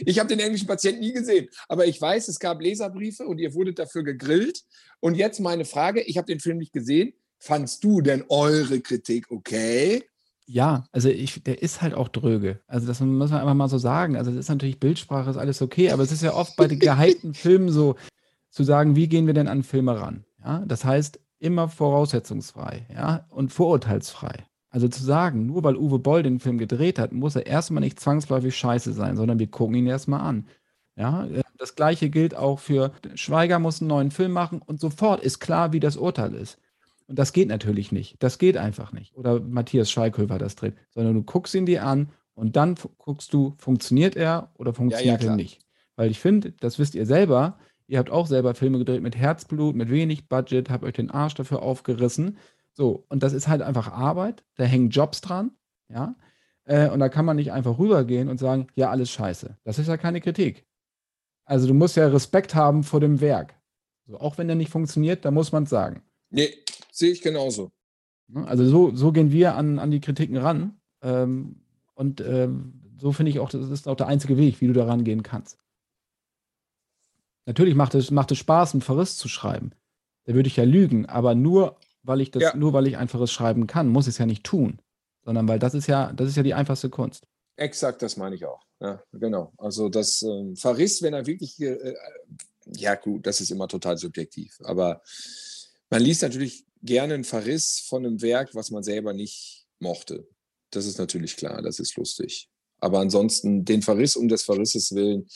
ich habe den englischen Patienten nie gesehen, aber ich weiß, es gab Leserbriefe und ihr wurdet dafür gegrillt. Und jetzt meine Frage: Ich habe den Film nicht gesehen. Fandst du denn eure Kritik okay? Ja, also ich, der ist halt auch dröge. Also das muss man einfach mal so sagen. Also das ist natürlich Bildsprache, ist alles okay, aber es ist ja oft bei den gehypten Filmen so, zu sagen, wie gehen wir denn an Filme ran? Ja, das heißt, immer voraussetzungsfrei ja, und vorurteilsfrei. Also zu sagen, nur weil Uwe Boll den Film gedreht hat, muss er erstmal nicht zwangsläufig scheiße sein, sondern wir gucken ihn erstmal an. Ja, äh, das gleiche gilt auch für Schweiger muss einen neuen Film machen und sofort ist klar, wie das Urteil ist. Und das geht natürlich nicht. Das geht einfach nicht. Oder Matthias Schweighöfer das dreht, sondern du guckst ihn dir an und dann guckst du, funktioniert er oder funktioniert ja, ja, er nicht. Weil ich finde, das wisst ihr selber, Ihr habt auch selber Filme gedreht mit Herzblut, mit wenig Budget, habt euch den Arsch dafür aufgerissen. So, und das ist halt einfach Arbeit, da hängen Jobs dran, ja. Äh, und da kann man nicht einfach rübergehen und sagen, ja, alles scheiße. Das ist ja keine Kritik. Also du musst ja Respekt haben vor dem Werk. So, auch wenn der nicht funktioniert, da muss man es sagen. Nee, sehe ich genauso. Ne? Also so, so gehen wir an, an die Kritiken ran. Ähm, und ähm, so finde ich auch, das ist auch der einzige Weg, wie du da rangehen kannst. Natürlich macht es, macht es Spaß, einen Verriss zu schreiben. Da würde ich ja lügen, aber nur weil ich das, ja. nur weil ich einfaches schreiben kann, muss ich es ja nicht tun. Sondern weil das ist ja, das ist ja die einfachste Kunst. Exakt, das meine ich auch. Ja, genau. Also das ähm, Verriss, wenn er wirklich, äh, ja gut, das ist immer total subjektiv. Aber man liest natürlich gerne einen Verriss von einem Werk, was man selber nicht mochte. Das ist natürlich klar, das ist lustig. Aber ansonsten den Verriss um des Verrisses willen,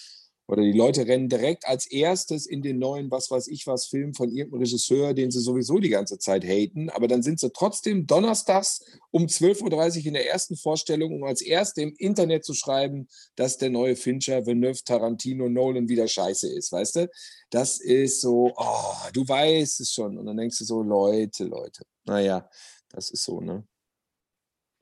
oder die Leute rennen direkt als erstes in den neuen, was weiß ich was, Film von irgendeinem Regisseur, den sie sowieso die ganze Zeit haten. Aber dann sind sie trotzdem donnerstags um 12.30 Uhr in der ersten Vorstellung, um als Erste im Internet zu schreiben, dass der neue Fincher, Villeneuve, Tarantino, Nolan wieder scheiße ist. Weißt du? Das ist so, oh, du weißt es schon. Und dann denkst du so, Leute, Leute. Naja, das ist so, ne?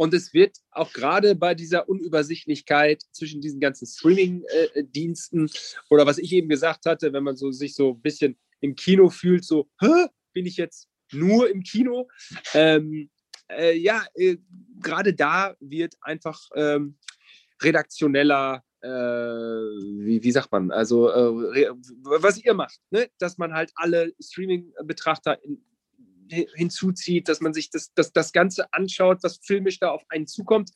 Und es wird auch gerade bei dieser Unübersichtlichkeit zwischen diesen ganzen Streaming-Diensten oder was ich eben gesagt hatte, wenn man so sich so ein bisschen im Kino fühlt, so, Hä? bin ich jetzt nur im Kino? Ähm, äh, ja, äh, gerade da wird einfach ähm, redaktioneller, äh, wie, wie, sagt man, also äh, was ihr macht, ne? dass man halt alle Streaming-Betrachter in, hinzuzieht, dass man sich das, das, das Ganze anschaut, was filmisch da auf einen zukommt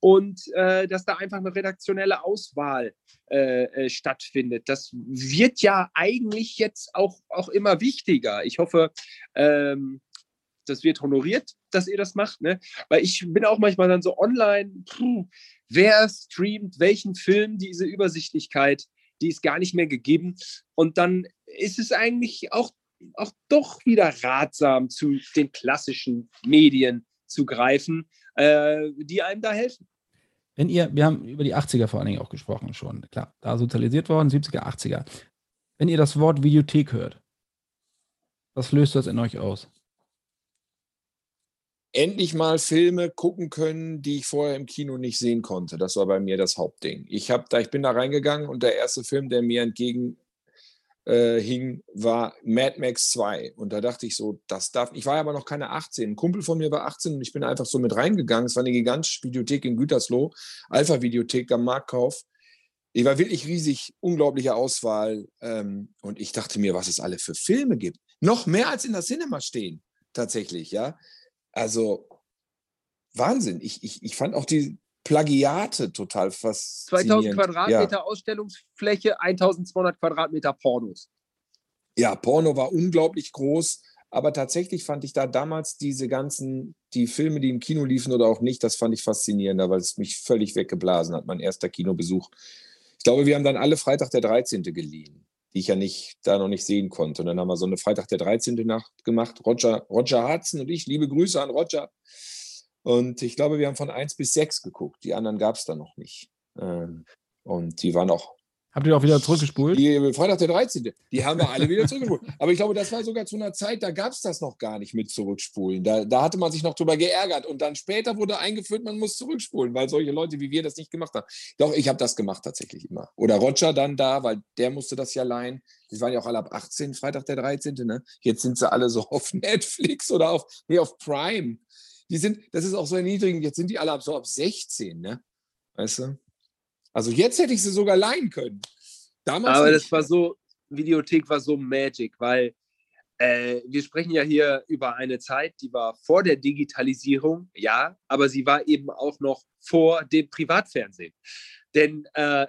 und äh, dass da einfach eine redaktionelle Auswahl äh, äh, stattfindet. Das wird ja eigentlich jetzt auch, auch immer wichtiger. Ich hoffe, ähm, das wird honoriert, dass ihr das macht. Ne? Weil ich bin auch manchmal dann so online, puh, wer streamt welchen Film, diese Übersichtlichkeit, die ist gar nicht mehr gegeben. Und dann ist es eigentlich auch auch doch wieder ratsam, zu den klassischen Medien zu greifen, äh, die einem da helfen. Wenn ihr, wir haben über die 80er vor allen Dingen auch gesprochen schon, klar, da sozialisiert worden, 70er, 80er. Wenn ihr das Wort Videothek hört, was löst das in euch aus? endlich mal Filme gucken können, die ich vorher im Kino nicht sehen konnte. Das war bei mir das Hauptding. Ich, hab da, ich bin da reingegangen und der erste Film, der mir entgegen äh, hing, war Mad Max 2. Und da dachte ich so, das darf. Ich war aber noch keine 18. Ein Kumpel von mir war 18 und ich bin einfach so mit reingegangen. Es war eine gigantische Videothek in Gütersloh, Alpha-Videothek am Marktkauf. Ich war wirklich riesig, unglaubliche Auswahl. Ähm, und ich dachte mir, was es alle für Filme gibt. Noch mehr als in der Cinema stehen, tatsächlich, ja. Also Wahnsinn. Ich, ich, ich fand auch die, Plagiate total faszinierend. 2000 Quadratmeter ja. Ausstellungsfläche, 1200 Quadratmeter Pornos. Ja, Porno war unglaublich groß, aber tatsächlich fand ich da damals diese ganzen, die Filme, die im Kino liefen oder auch nicht, das fand ich faszinierender, weil es mich völlig weggeblasen hat, mein erster Kinobesuch. Ich glaube, wir haben dann alle Freitag der 13. geliehen, die ich ja nicht, da noch nicht sehen konnte. Und dann haben wir so eine Freitag der 13. Nacht gemacht. Roger, Roger Hudson und ich, liebe Grüße an Roger. Und ich glaube, wir haben von 1 bis 6 geguckt. Die anderen gab es da noch nicht. Ähm, und die waren auch. Habt ihr auch wieder zurückgespult? Die, Freitag der 13. Die haben wir alle wieder zurückgespult. Aber ich glaube, das war sogar zu einer Zeit, da gab es das noch gar nicht mit Zurückspulen. Da, da hatte man sich noch drüber geärgert. Und dann später wurde eingeführt, man muss zurückspulen, weil solche Leute wie wir das nicht gemacht haben. Doch, ich habe das gemacht tatsächlich immer. Oder Roger dann da, weil der musste das ja leihen. Die waren ja auch alle ab 18, Freitag der 13. Ne? Jetzt sind sie alle so auf Netflix oder auf, nee, auf Prime die sind, das ist auch so erniedrigend, jetzt sind die alle ab, so ab 16, ne? Weißt du? Also jetzt hätte ich sie sogar leihen können. Damals Aber das war so, Videothek war so Magic, weil äh, wir sprechen ja hier über eine Zeit, die war vor der Digitalisierung, ja, aber sie war eben auch noch vor dem Privatfernsehen. Denn äh,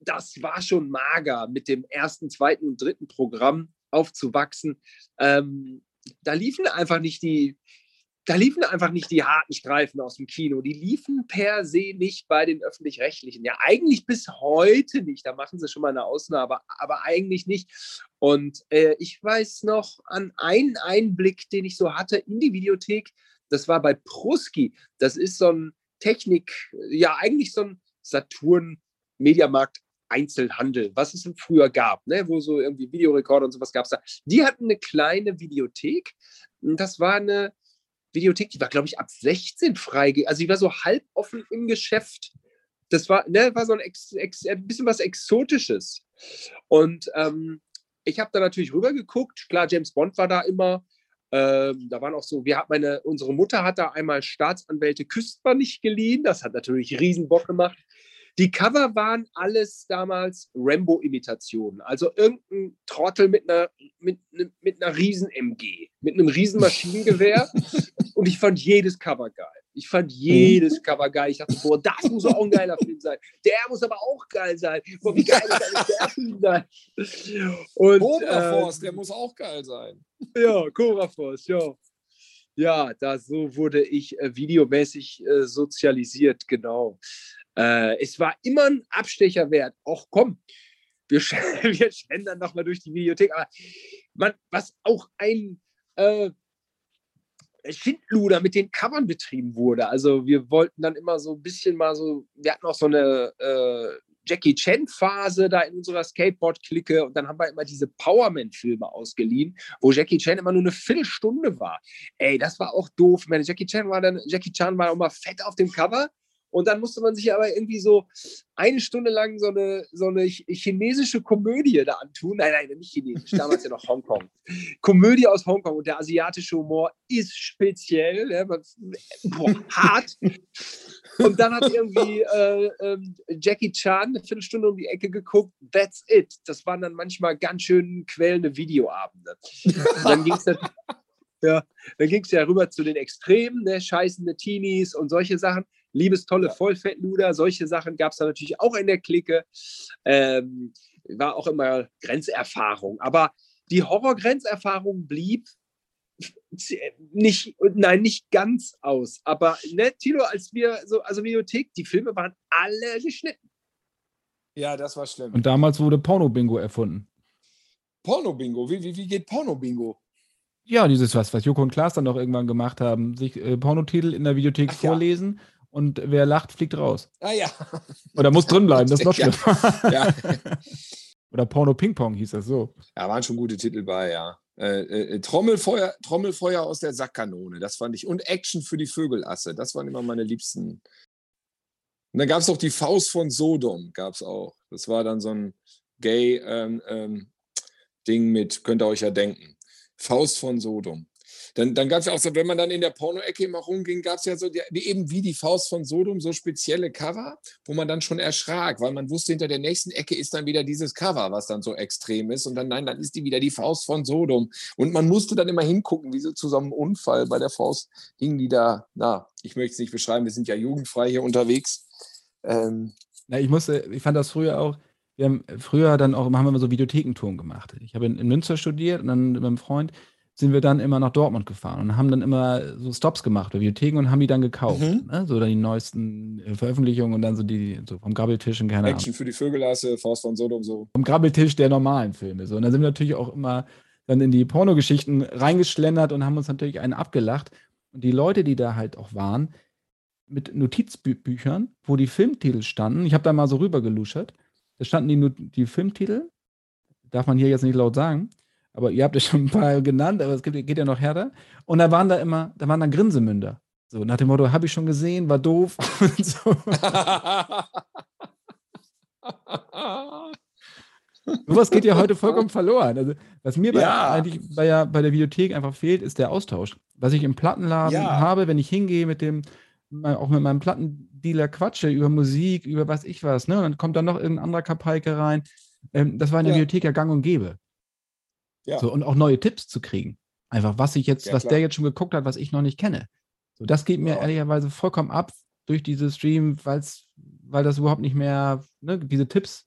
das war schon mager, mit dem ersten, zweiten und dritten Programm aufzuwachsen. Ähm, da liefen einfach nicht die, da liefen einfach nicht die harten Streifen aus dem Kino. Die liefen per se nicht bei den öffentlich-rechtlichen. Ja, eigentlich bis heute nicht. Da machen sie schon mal eine Ausnahme, aber, eigentlich nicht. Und äh, ich weiß noch an einen Einblick, den ich so hatte in die Videothek. Das war bei Pruski. Das ist so ein Technik, ja, eigentlich so ein Saturn Mediamarkt Einzelhandel, was es früher gab, ne? wo so irgendwie Videorekorder und sowas gab es da. Die hatten eine kleine Videothek. Das war eine Videothek, die war, glaube ich, ab 16 frei. Also die war so halb offen im Geschäft. Das war, ne, war so ein, Ex, Ex, ein bisschen was Exotisches. Und ähm, ich habe da natürlich rübergeguckt. Klar, James Bond war da immer. Ähm, da waren auch so, wir hat meine, unsere Mutter hat da einmal Staatsanwälte Küstbar nicht geliehen. Das hat natürlich riesen Bock gemacht. Die Cover waren alles damals Rambo-Imitationen. Also irgendein Trottel mit einer, mit, mit einer Riesen-MG, mit einem riesen Maschinengewehr. Und ich fand jedes Cover geil. Ich fand jedes Cover geil. Ich dachte, boah, das muss auch ein geiler Film sein. Der muss aber auch geil sein. Boah, wie geil ist eigentlich der Film sein? Und, Cobra Force, äh, der muss auch geil sein. Ja, Cobra Force, ja. Ja, da so wurde ich äh, videomäßig äh, sozialisiert, genau. Äh, es war immer ein Abstecher wert. Auch komm, wir, sch wir schlendern nochmal durch die Videothek. Aber man, was auch ein äh, Schindluder mit den Covern betrieben wurde. Also wir wollten dann immer so ein bisschen mal so, wir hatten auch so eine äh, Jackie Chan-Phase da in unserer Skateboard-Clique und dann haben wir immer diese Powerman-Filme ausgeliehen, wo Jackie Chan immer nur eine Viertelstunde war. Ey, das war auch doof. Ich meine, Jackie Chan war dann, Jackie Chan war auch mal fett auf dem Cover und dann musste man sich aber irgendwie so eine Stunde lang so eine, so eine chinesische Komödie da antun. Nein, nein, nicht chinesisch, damals ja noch Hongkong. Komödie aus Hongkong und der asiatische Humor ist speziell, ne? boah, hart. Und dann hat irgendwie äh, äh, Jackie Chan eine Viertelstunde um die Ecke geguckt. That's it. Das waren dann manchmal ganz schön quälende Videoabende. dann ging es ja, dann ging es ja rüber zu den Extremen, ne? scheißende Teenies und solche Sachen liebestolle Vollfettluder, solche Sachen gab es da natürlich auch in der Clique. Ähm, war auch immer Grenzerfahrung. Aber die Horror-Grenzerfahrung blieb nicht, nein, nicht ganz aus. Aber ne, Tilo, als wir so, also Videothek, die Filme waren alle geschnitten. Ja, das war schlimm. Und damals wurde Porno-Bingo erfunden. Porno-Bingo? Wie, wie, wie geht Porno-Bingo? Ja, dieses, was, was Joko und Klaas dann auch irgendwann gemacht haben, sich äh, Pornotitel in der Videothek Ach, vorlesen. Ja und wer lacht, fliegt raus. Ah ja. Oder muss drin bleiben, das ist noch schlimmer. Ja. Oder Porno Ping Pong hieß das so. Ja, waren schon gute Titel bei, ja. Äh, äh, Trommelfeuer, Trommelfeuer aus der Sackkanone, das fand ich. Und Action für die Vögelasse, das waren immer meine liebsten. Und dann gab es auch die Faust von Sodom, gab es auch. Das war dann so ein Gay-Ding ähm, ähm, mit, könnt ihr euch ja denken. Faust von Sodom. Dann, dann gab es ja auch so, wenn man dann in der Porno-Ecke immer rumging, gab es ja so die, eben wie die Faust von Sodom so spezielle Cover, wo man dann schon erschrak, weil man wusste, hinter der nächsten Ecke ist dann wieder dieses Cover, was dann so extrem ist. Und dann, nein, dann ist die wieder die Faust von Sodom. Und man musste dann immer hingucken, wie so zu so einem Unfall bei der Faust hingen die da, na, ich möchte es nicht beschreiben, wir sind ja jugendfrei hier unterwegs. Ähm, na, ich musste, ich fand das früher auch, wir haben früher dann auch, haben wir immer so Videothekentouren gemacht. Ich habe in, in Münster studiert und dann mit meinem Freund sind wir dann immer nach Dortmund gefahren und haben dann immer so Stops gemacht, Bibliotheken und haben die dann gekauft. Mhm. Ne? So dann die neuesten äh, Veröffentlichungen und dann so die so vom Grabbeltisch und keine Action Ahnung. für die Vögelasse, Faust von Sodom so. Vom Grabbeltisch der normalen Filme. So. Und dann sind wir natürlich auch immer dann in die Pornogeschichten reingeschlendert und haben uns natürlich einen abgelacht. Und die Leute, die da halt auch waren, mit Notizbüchern, wo die Filmtitel standen, ich habe da mal so rübergeluschert, da standen die, die Filmtitel, darf man hier jetzt nicht laut sagen, aber ihr habt ja schon ein paar genannt, aber es geht, ja noch härter. Und da waren da immer, da waren dann Grinsemünder. So nach dem Motto, habe ich schon gesehen, war doof. so. Sowas geht ja heute vollkommen verloren. Also, was mir bei, ja. eigentlich bei, bei, der Videothek einfach fehlt, ist der Austausch. Was ich im Plattenladen ja. habe, wenn ich hingehe mit dem, auch mit meinem Plattendealer quatsche über Musik, über was ich was, ne? Und dann kommt da noch irgendein anderer Kapeike rein. Ähm, das war in der ja. Videothek ja gang und gäbe. Ja. So, und auch neue Tipps zu kriegen. Einfach, was ich jetzt, ja, was klar. der jetzt schon geguckt hat, was ich noch nicht kenne. So, das geht mir ja. ehrlicherweise vollkommen ab durch diese Stream, weil's, weil das überhaupt nicht mehr, ne, diese Tipps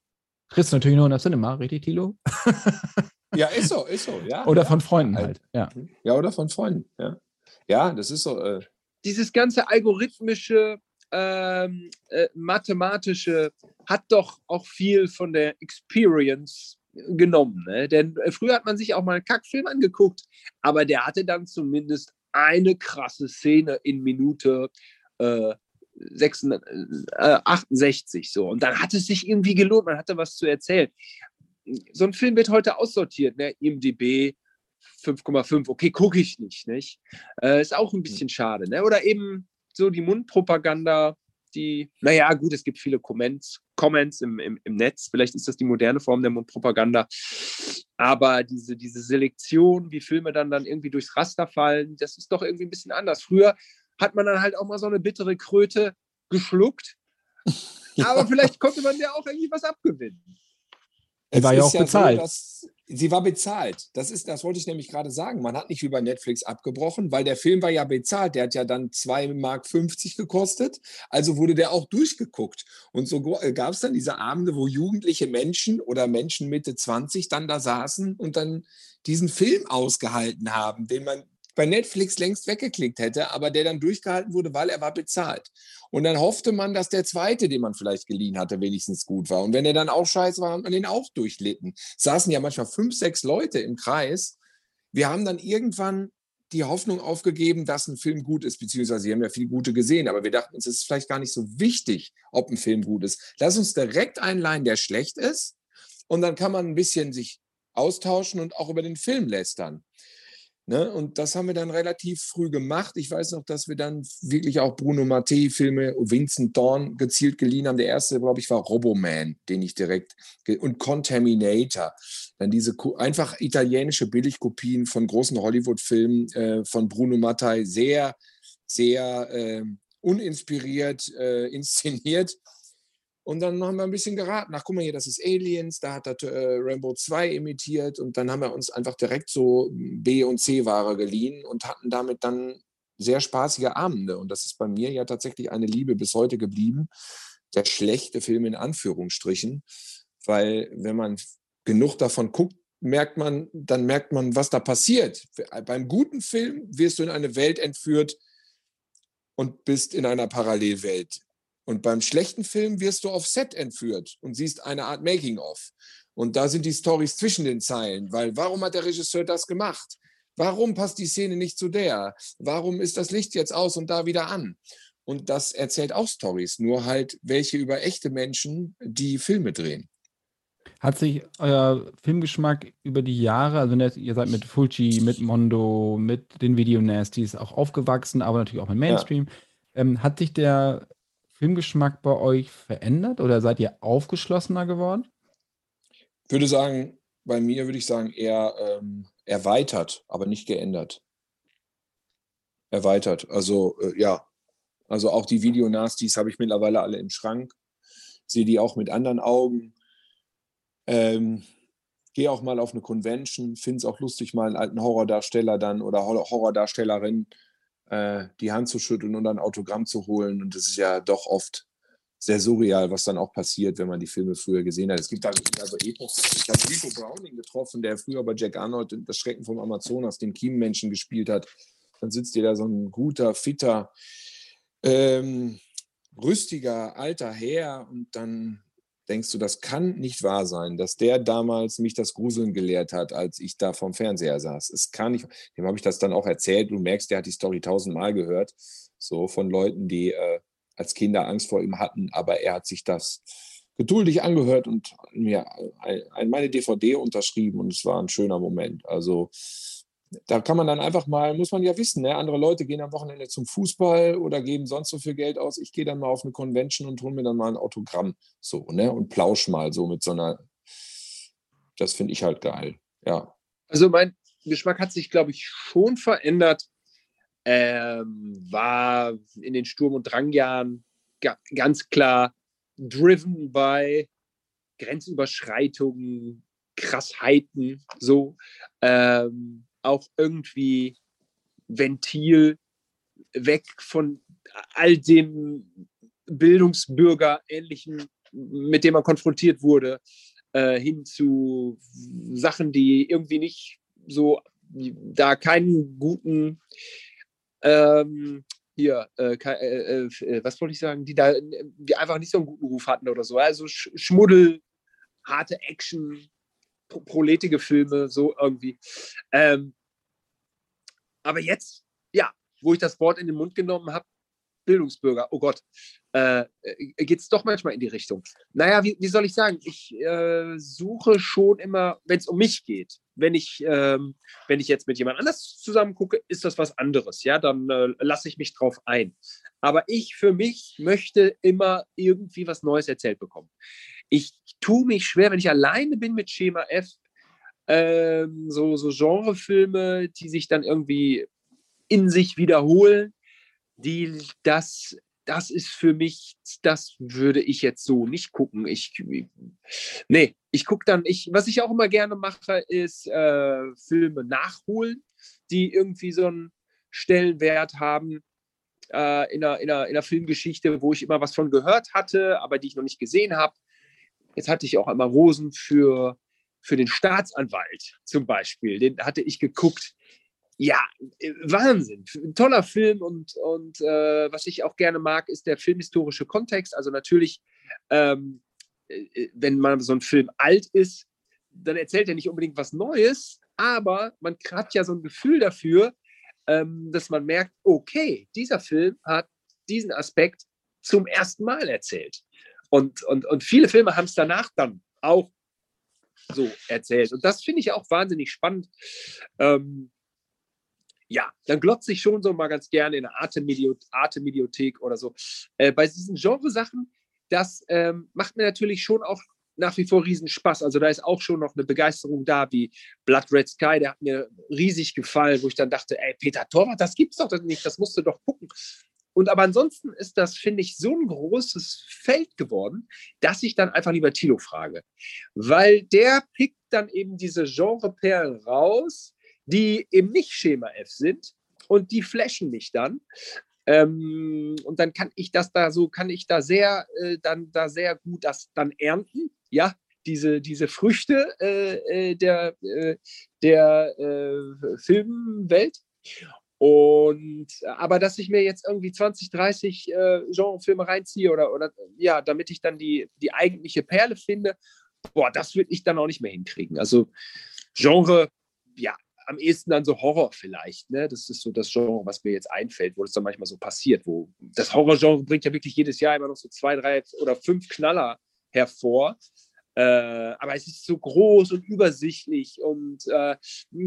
kriegst du natürlich nur in der Cinema, richtig, Tilo? ja, ist so, ist so, ja. Oder von Freunden halt, ja. Ja, oder von Freunden, ja. Ja, das ist so. Äh Dieses ganze algorithmische, ähm, äh, mathematische hat doch auch viel von der Experience genommen. Ne? Denn äh, früher hat man sich auch mal einen Kackfilm angeguckt, aber der hatte dann zumindest eine krasse Szene in Minute äh, 66, äh, 68 so. Und dann hat es sich irgendwie gelohnt, man hatte was zu erzählen. So ein Film wird heute aussortiert, ne? IMDB 5,5, okay, gucke ich nicht, nicht? Äh, ist auch ein bisschen schade, ne? Oder eben so die Mundpropaganda, die, naja, gut, es gibt viele Comments, Comments im, im, im Netz, vielleicht ist das die moderne Form der Mundpropaganda, aber diese, diese Selektion, wie Filme dann, dann irgendwie durchs Raster fallen, das ist doch irgendwie ein bisschen anders. Früher hat man dann halt auch mal so eine bittere Kröte geschluckt, aber vielleicht konnte man ja auch irgendwie was abgewinnen. Die war ja auch bezahlt. So, sie war bezahlt. Das ist, das wollte ich nämlich gerade sagen. Man hat nicht wie bei Netflix abgebrochen, weil der Film war ja bezahlt. Der hat ja dann 2,50 Mark gekostet. Also wurde der auch durchgeguckt. Und so äh, gab es dann diese Abende, wo jugendliche Menschen oder Menschen Mitte 20 dann da saßen und dann diesen Film ausgehalten haben, den man bei Netflix längst weggeklickt hätte, aber der dann durchgehalten wurde, weil er war bezahlt. Und dann hoffte man, dass der zweite, den man vielleicht geliehen hatte, wenigstens gut war. Und wenn er dann auch scheiße war, hat man den auch durchlitten. Saßen ja manchmal fünf, sechs Leute im Kreis. Wir haben dann irgendwann die Hoffnung aufgegeben, dass ein Film gut ist, beziehungsweise sie haben ja viel Gute gesehen, aber wir dachten, es ist vielleicht gar nicht so wichtig, ob ein Film gut ist. Lass uns direkt einleihen, der schlecht ist, und dann kann man ein bisschen sich austauschen und auch über den Film lästern. Ne? Und das haben wir dann relativ früh gemacht. Ich weiß noch, dass wir dann wirklich auch Bruno Mattei-Filme, Vincent Dorn gezielt geliehen haben. Der erste, glaube ich, war Roboman, den ich direkt und Contaminator. Dann diese einfach italienische Billigkopien von großen Hollywood-Filmen äh, von Bruno Mattei, sehr, sehr äh, uninspiriert äh, inszeniert und dann haben wir ein bisschen geraten. Ach, guck mal hier, das ist Aliens, da hat er äh, Rainbow 2 imitiert und dann haben wir uns einfach direkt so B- und C-Ware geliehen und hatten damit dann sehr spaßige Abende. Und das ist bei mir ja tatsächlich eine Liebe bis heute geblieben. Der schlechte Film in Anführungsstrichen, weil wenn man genug davon guckt, merkt man, dann merkt man, was da passiert. Beim guten Film wirst du in eine Welt entführt und bist in einer Parallelwelt. Und beim schlechten Film wirst du auf Set entführt und siehst eine Art Making-of. Und da sind die Stories zwischen den Zeilen, weil warum hat der Regisseur das gemacht? Warum passt die Szene nicht zu der? Warum ist das Licht jetzt aus und da wieder an? Und das erzählt auch Stories, nur halt welche über echte Menschen, die Filme drehen. Hat sich euer Filmgeschmack über die Jahre, also ihr seid mit Fulci, mit Mondo, mit den Video-Nasties auch aufgewachsen, aber natürlich auch mit Mainstream, ja. ähm, hat sich der Filmgeschmack bei euch verändert oder seid ihr aufgeschlossener geworden? Ich würde sagen, bei mir würde ich sagen eher ähm, erweitert, aber nicht geändert. Erweitert. Also äh, ja, also auch die Videonasties habe ich mittlerweile alle im Schrank. Sehe die auch mit anderen Augen. Ähm, Gehe auch mal auf eine Convention, finde es auch lustig, mal einen alten Horrordarsteller dann oder Horrordarstellerin äh, die Hand zu schütteln und ein Autogramm zu holen. Und das ist ja doch oft sehr surreal, was dann auch passiert, wenn man die Filme früher gesehen hat. Es gibt halt also Epos. Ich habe Rico Browning getroffen, der früher bei Jack Arnold das Schrecken vom Amazonas, den Kiemenmenschen gespielt hat. Dann sitzt dir da so ein guter, fitter, ähm, rüstiger, alter Herr und dann denkst du, das kann nicht wahr sein, dass der damals mich das Gruseln gelehrt hat, als ich da vorm Fernseher saß. Es kann nicht, dem habe ich das dann auch erzählt. Du merkst, der hat die Story tausendmal gehört, so von Leuten, die äh, als Kinder Angst vor ihm hatten, aber er hat sich das geduldig angehört und mir meine DVD unterschrieben und es war ein schöner Moment. Also da kann man dann einfach mal, muss man ja wissen, ne? andere Leute gehen am Wochenende zum Fußball oder geben sonst so viel Geld aus. Ich gehe dann mal auf eine Convention und hole mir dann mal ein Autogramm so, ne? Und plausch mal so mit so einer. Das finde ich halt geil. Ja. Also mein Geschmack hat sich, glaube ich, schon verändert. Ähm, war in den Sturm- und Drangjahren ga ganz klar driven by Grenzüberschreitungen, Krassheiten, so. Ähm, auch irgendwie Ventil weg von all dem Bildungsbürger ähnlichen, mit dem man konfrontiert wurde, äh, hin zu Sachen, die irgendwie nicht so, da keinen guten, ähm, hier, äh, äh, äh, was wollte ich sagen, die da, die einfach nicht so einen guten Ruf hatten oder so. Also Sch Schmuddel, harte Action, proletige Filme, so irgendwie. Ähm, aber jetzt, ja, wo ich das Wort in den Mund genommen habe, Bildungsbürger, oh Gott, äh, äh geht es doch manchmal in die Richtung. Naja, wie, wie soll ich sagen? Ich äh, suche schon immer, wenn es um mich geht. Wenn ich, ähm, wenn ich jetzt mit jemand anders zusammen gucke, ist das was anderes. Ja, dann äh, lasse ich mich drauf ein. Aber ich für mich möchte immer irgendwie was Neues erzählt bekommen. Ich tue mich schwer, wenn ich alleine bin mit Schema F, ähm, so, so Genrefilme, die sich dann irgendwie in sich wiederholen, die das das ist für mich, das würde ich jetzt so nicht gucken. Ich, nee, ich gucke dann, ich, was ich auch immer gerne mache, ist äh, Filme nachholen, die irgendwie so einen Stellenwert haben äh, in, einer, in, einer, in einer Filmgeschichte, wo ich immer was von gehört hatte, aber die ich noch nicht gesehen habe. Jetzt hatte ich auch einmal Rosen für, für den Staatsanwalt zum Beispiel. Den hatte ich geguckt ja, äh, Wahnsinn. Ein toller Film und, und äh, was ich auch gerne mag, ist der filmhistorische Kontext. Also natürlich, ähm, äh, äh, wenn man so ein Film alt ist, dann erzählt er nicht unbedingt was Neues, aber man hat ja so ein Gefühl dafür, ähm, dass man merkt, okay, dieser Film hat diesen Aspekt zum ersten Mal erzählt. Und, und, und viele Filme haben es danach dann auch so erzählt. Und das finde ich auch wahnsinnig spannend. Ähm, ja, dann glotze ich schon so mal ganz gerne in eine Arte-Mediothek oder so. Äh, bei diesen Genresachen, das ähm, macht mir natürlich schon auch nach wie vor riesen Spaß. Also da ist auch schon noch eine Begeisterung da, wie Blood Red Sky, der hat mir riesig gefallen, wo ich dann dachte, ey, Peter Torwart, das gibt's doch nicht, das musst du doch gucken. Und aber ansonsten ist das, finde ich, so ein großes Feld geworden, dass ich dann einfach lieber Tilo frage. Weil der pickt dann eben diese Genreperlen raus, die eben nicht Schema F sind und die flashen mich dann. Ähm, und dann kann ich das da so, kann ich da sehr, äh, dann da sehr gut das dann ernten, ja, diese, diese Früchte äh, äh der, äh, der äh, Filmwelt. Und aber dass ich mir jetzt irgendwie 20, 30 äh, Genrefilme reinziehe oder, oder ja, damit ich dann die, die eigentliche Perle finde, boah, das würde ich dann auch nicht mehr hinkriegen. Also Genre, ja, am ehesten dann so Horror vielleicht. Ne? Das ist so das Genre, was mir jetzt einfällt, wo das dann manchmal so passiert. Wo das Horrorgenre bringt ja wirklich jedes Jahr immer noch so zwei, drei oder fünf Knaller hervor. Äh, aber es ist so groß und übersichtlich und äh,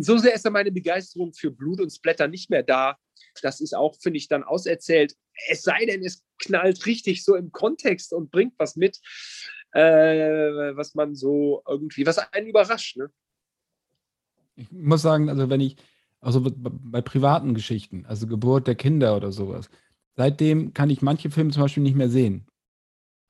so sehr ist dann meine Begeisterung für Blut und Splatter nicht mehr da. Das ist auch, finde ich, dann auserzählt. Es sei denn, es knallt richtig so im Kontext und bringt was mit, äh, was man so irgendwie, was einen überrascht. Ne? Ich muss sagen, also wenn ich, also bei privaten Geschichten, also Geburt der Kinder oder sowas, seitdem kann ich manche Filme zum Beispiel nicht mehr sehen.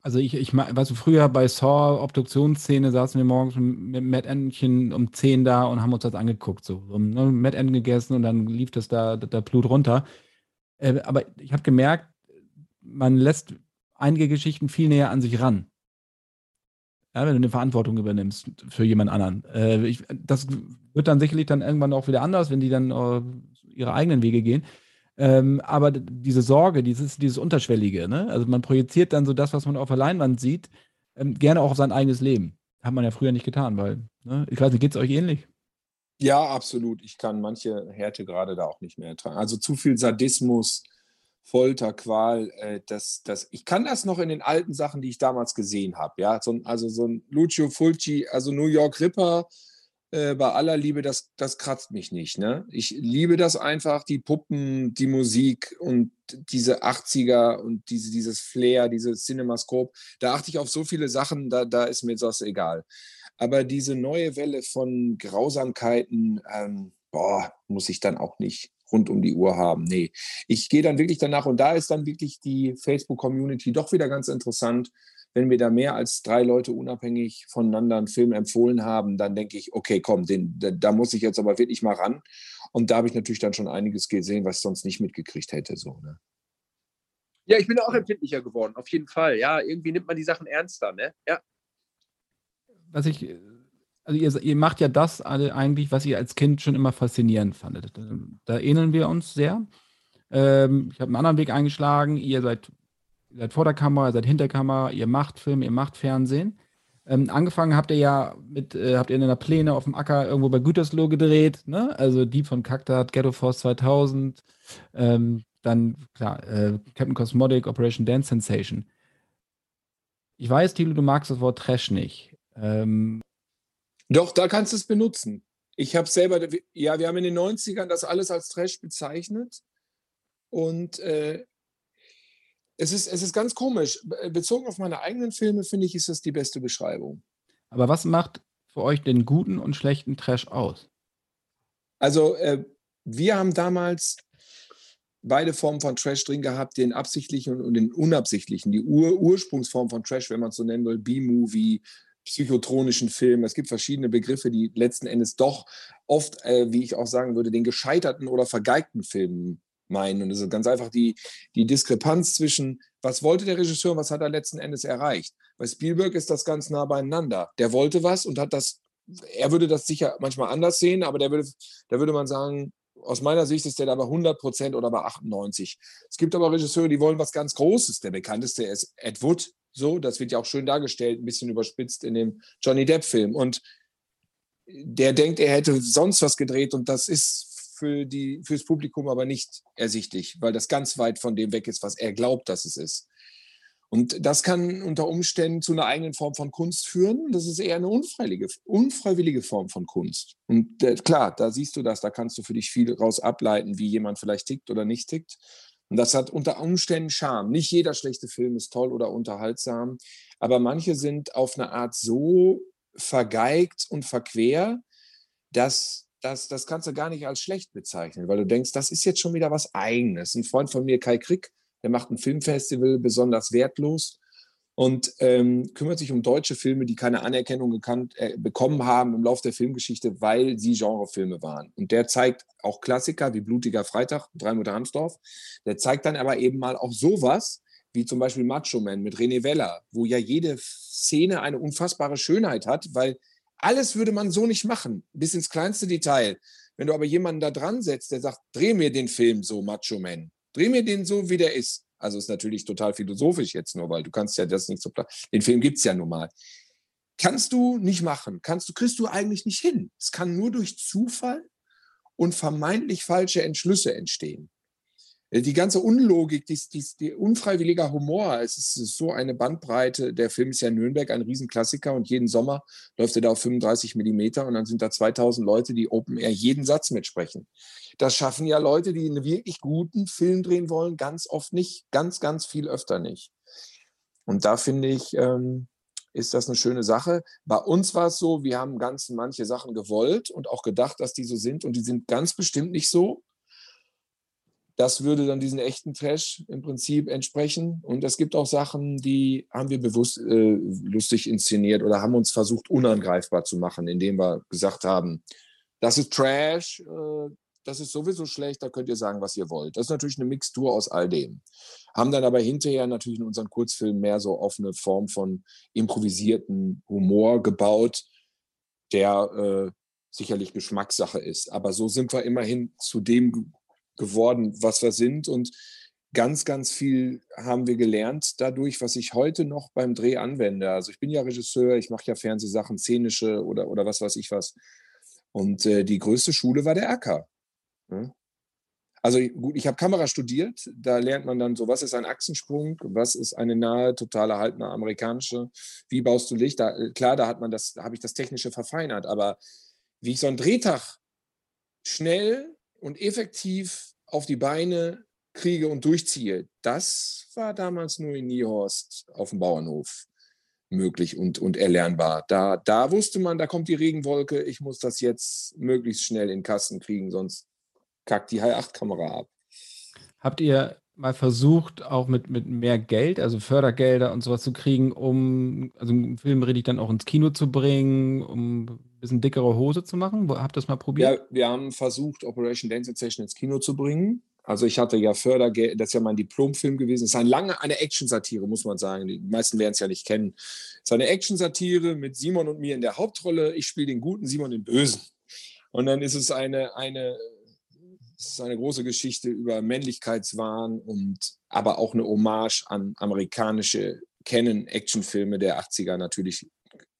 Also ich, ich weißt du, früher bei Saw, Obduktionsszene, saßen wir morgens mit Matt Endchen um 10 da und haben uns das angeguckt. So, ne, Matt Enden gegessen und dann lief das da, da Blut runter. Äh, aber ich habe gemerkt, man lässt einige Geschichten viel näher an sich ran. Ja, wenn du eine Verantwortung übernimmst für jemand anderen. Äh, ich, das wird dann sicherlich dann irgendwann auch wieder anders, wenn die dann äh, ihre eigenen Wege gehen. Ähm, aber diese Sorge, dieses, dieses Unterschwellige, ne? also man projiziert dann so das, was man auf der Leinwand sieht, ähm, gerne auch auf sein eigenes Leben. Hat man ja früher nicht getan, weil, ne? ich weiß nicht, geht es euch ähnlich? Ja, absolut. Ich kann manche Härte gerade da auch nicht mehr ertragen. Also zu viel Sadismus, Folter, Qual, äh, das, das, ich kann das noch in den alten Sachen, die ich damals gesehen habe. Ja? So, also so ein Lucio Fulci, also New York Ripper, äh, bei aller Liebe, das, das kratzt mich nicht. Ne? Ich liebe das einfach, die Puppen, die Musik und diese 80er und diese, dieses Flair, dieses Cinemascope. Da achte ich auf so viele Sachen, da, da ist mir das egal. Aber diese neue Welle von Grausamkeiten, ähm, boah, muss ich dann auch nicht rund um die Uhr haben. Nee, ich gehe dann wirklich danach und da ist dann wirklich die Facebook-Community doch wieder ganz interessant. Wenn mir da mehr als drei Leute unabhängig voneinander einen Film empfohlen haben, dann denke ich, okay, komm, den, da, da, muss ich jetzt aber wirklich mal ran. Und da habe ich natürlich dann schon einiges gesehen, was ich sonst nicht mitgekriegt hätte. So, ne? Ja, ich bin auch empfindlicher geworden, auf jeden Fall. Ja, irgendwie nimmt man die Sachen ernster, ne? Ja. Was ich also ihr, ihr, macht ja das alle eigentlich, was ihr als Kind schon immer faszinierend fandet. Da ähneln wir uns sehr. Ähm, ich habe einen anderen Weg eingeschlagen. Ihr seid, seid vor der Kamera, ihr seid hinter Kamera, ihr macht Film, ihr macht Fernsehen. Ähm, angefangen habt ihr ja mit, äh, habt ihr in einer Pläne auf dem Acker irgendwo bei Gütersloh gedreht, ne? Also Dieb von Kaktat, Ghetto Force 2000, ähm, dann, klar, äh, Captain Cosmotic, Operation Dance Sensation. Ich weiß, Thilo, du magst das Wort Trash nicht. Ähm, Doch, da kannst du es benutzen. Ich habe selber, ja, wir haben in den 90ern das alles als Trash bezeichnet. Und äh, es, ist, es ist ganz komisch. Bezogen auf meine eigenen Filme, finde ich, ist das die beste Beschreibung. Aber was macht für euch den guten und schlechten Trash aus? Also, äh, wir haben damals beide Formen von Trash drin gehabt, den absichtlichen und den unabsichtlichen. Die Ur Ursprungsform von Trash, wenn man es so nennen will, B-Movie, psychotronischen Film. Es gibt verschiedene Begriffe, die letzten Endes doch oft, äh, wie ich auch sagen würde, den gescheiterten oder vergeigten Film meinen. Und es ist ganz einfach die, die Diskrepanz zwischen, was wollte der Regisseur und was hat er letzten Endes erreicht. Bei Spielberg ist das ganz nah beieinander. Der wollte was und hat das, er würde das sicher manchmal anders sehen, aber der würde, da würde man sagen, aus meiner Sicht ist der da bei 100 Prozent oder bei 98. Es gibt aber Regisseure, die wollen was ganz Großes. Der bekannteste ist Ed Wood, so, das wird ja auch schön dargestellt, ein bisschen überspitzt in dem Johnny Depp-Film. Und der denkt, er hätte sonst was gedreht und das ist für die, fürs Publikum aber nicht ersichtlich, weil das ganz weit von dem weg ist, was er glaubt, dass es ist. Und das kann unter Umständen zu einer eigenen Form von Kunst führen. Das ist eher eine unfreiwillige, unfreiwillige Form von Kunst. Und äh, klar, da siehst du das, da kannst du für dich viel raus ableiten, wie jemand vielleicht tickt oder nicht tickt. Und das hat unter Umständen Charme. Nicht jeder schlechte Film ist toll oder unterhaltsam, aber manche sind auf eine Art so vergeigt und verquer, dass das, das kannst du gar nicht als schlecht bezeichnen, weil du denkst, das ist jetzt schon wieder was Eigenes. Ein Freund von mir, Kai Krick, der macht ein Filmfestival besonders wertlos und ähm, kümmert sich um deutsche Filme, die keine Anerkennung gekannt, äh, bekommen haben im Laufe der Filmgeschichte, weil sie Genrefilme waren. Und der zeigt auch Klassiker wie Blutiger Freitag, Drei Mutter Hansdorf. Der zeigt dann aber eben mal auch sowas, wie zum Beispiel Macho Man mit René Weller, wo ja jede Szene eine unfassbare Schönheit hat, weil alles würde man so nicht machen, bis ins kleinste Detail. Wenn du aber jemanden da dran setzt, der sagt, dreh mir den Film so, Macho Man, dreh mir den so, wie der ist, also ist natürlich total philosophisch jetzt nur, weil du kannst ja das nicht so. Den Film gibt es ja nun mal. Kannst du nicht machen. Kannst du, kriegst du eigentlich nicht hin. Es kann nur durch Zufall und vermeintlich falsche Entschlüsse entstehen. Äh, die ganze Unlogik, die, die, die unfreiwilliger Humor, es ist, es ist, so eine Bandbreite. Der Film ist ja in Nürnberg ein Riesenklassiker und jeden Sommer läuft er da auf 35 Millimeter und dann sind da 2000 Leute, die Open Air jeden Satz mitsprechen. Das schaffen ja Leute, die einen wirklich guten Film drehen wollen, ganz oft nicht, ganz, ganz viel öfter nicht. Und da finde ich, ähm, ist das eine schöne Sache. Bei uns war es so, wir haben ganz manche Sachen gewollt und auch gedacht, dass die so sind und die sind ganz bestimmt nicht so. Das würde dann diesen echten Trash im Prinzip entsprechen. Und es gibt auch Sachen, die haben wir bewusst äh, lustig inszeniert oder haben uns versucht, unangreifbar zu machen, indem wir gesagt haben, das ist Trash, äh, das ist sowieso schlecht, da könnt ihr sagen, was ihr wollt. Das ist natürlich eine Mixtur aus all dem. Haben dann aber hinterher natürlich in unseren Kurzfilmen mehr so offene Form von improvisierten Humor gebaut, der äh, sicherlich Geschmackssache ist. Aber so sind wir immerhin zu dem geworden, was wir sind. Und ganz, ganz viel haben wir gelernt dadurch, was ich heute noch beim Dreh anwende. Also ich bin ja Regisseur, ich mache ja Fernsehsachen, szenische oder, oder was weiß ich was. Und äh, die größte Schule war der Acker. Ja? Also gut, ich habe Kamera studiert, da lernt man dann so, was ist ein Achsensprung, was ist eine nahe, totale, halbnahe amerikanische, wie baust du Licht? Da, äh, klar, da hat man das, da habe ich das Technische verfeinert, aber wie ich so einen Drehtag schnell und effektiv auf die Beine kriege und durchziehe, das war damals nur in Niehorst auf dem Bauernhof möglich und, und erlernbar. Da, da wusste man, da kommt die Regenwolke, ich muss das jetzt möglichst schnell in Kasten kriegen, sonst kackt die High-8-Kamera ab. Habt ihr mal versucht, auch mit, mit mehr Geld, also Fördergelder und sowas zu kriegen, um also einen Film richtig dann auch ins Kino zu bringen, um bisschen dickere Hose zu machen? Habt ihr das mal probiert? Ja, wir haben versucht, Operation Dance Session ins Kino zu bringen. Also ich hatte ja Fördergeld, das ist ja mein Diplomfilm gewesen. Es ist eine lange, eine Action-Satire, muss man sagen. Die meisten werden es ja nicht kennen. Es ist eine Action-Satire mit Simon und mir in der Hauptrolle. Ich spiele den guten, Simon den Bösen. Und dann ist es eine, eine, es ist eine große Geschichte über Männlichkeitswahn und aber auch eine Hommage an amerikanische Canon-Actionfilme der 80er natürlich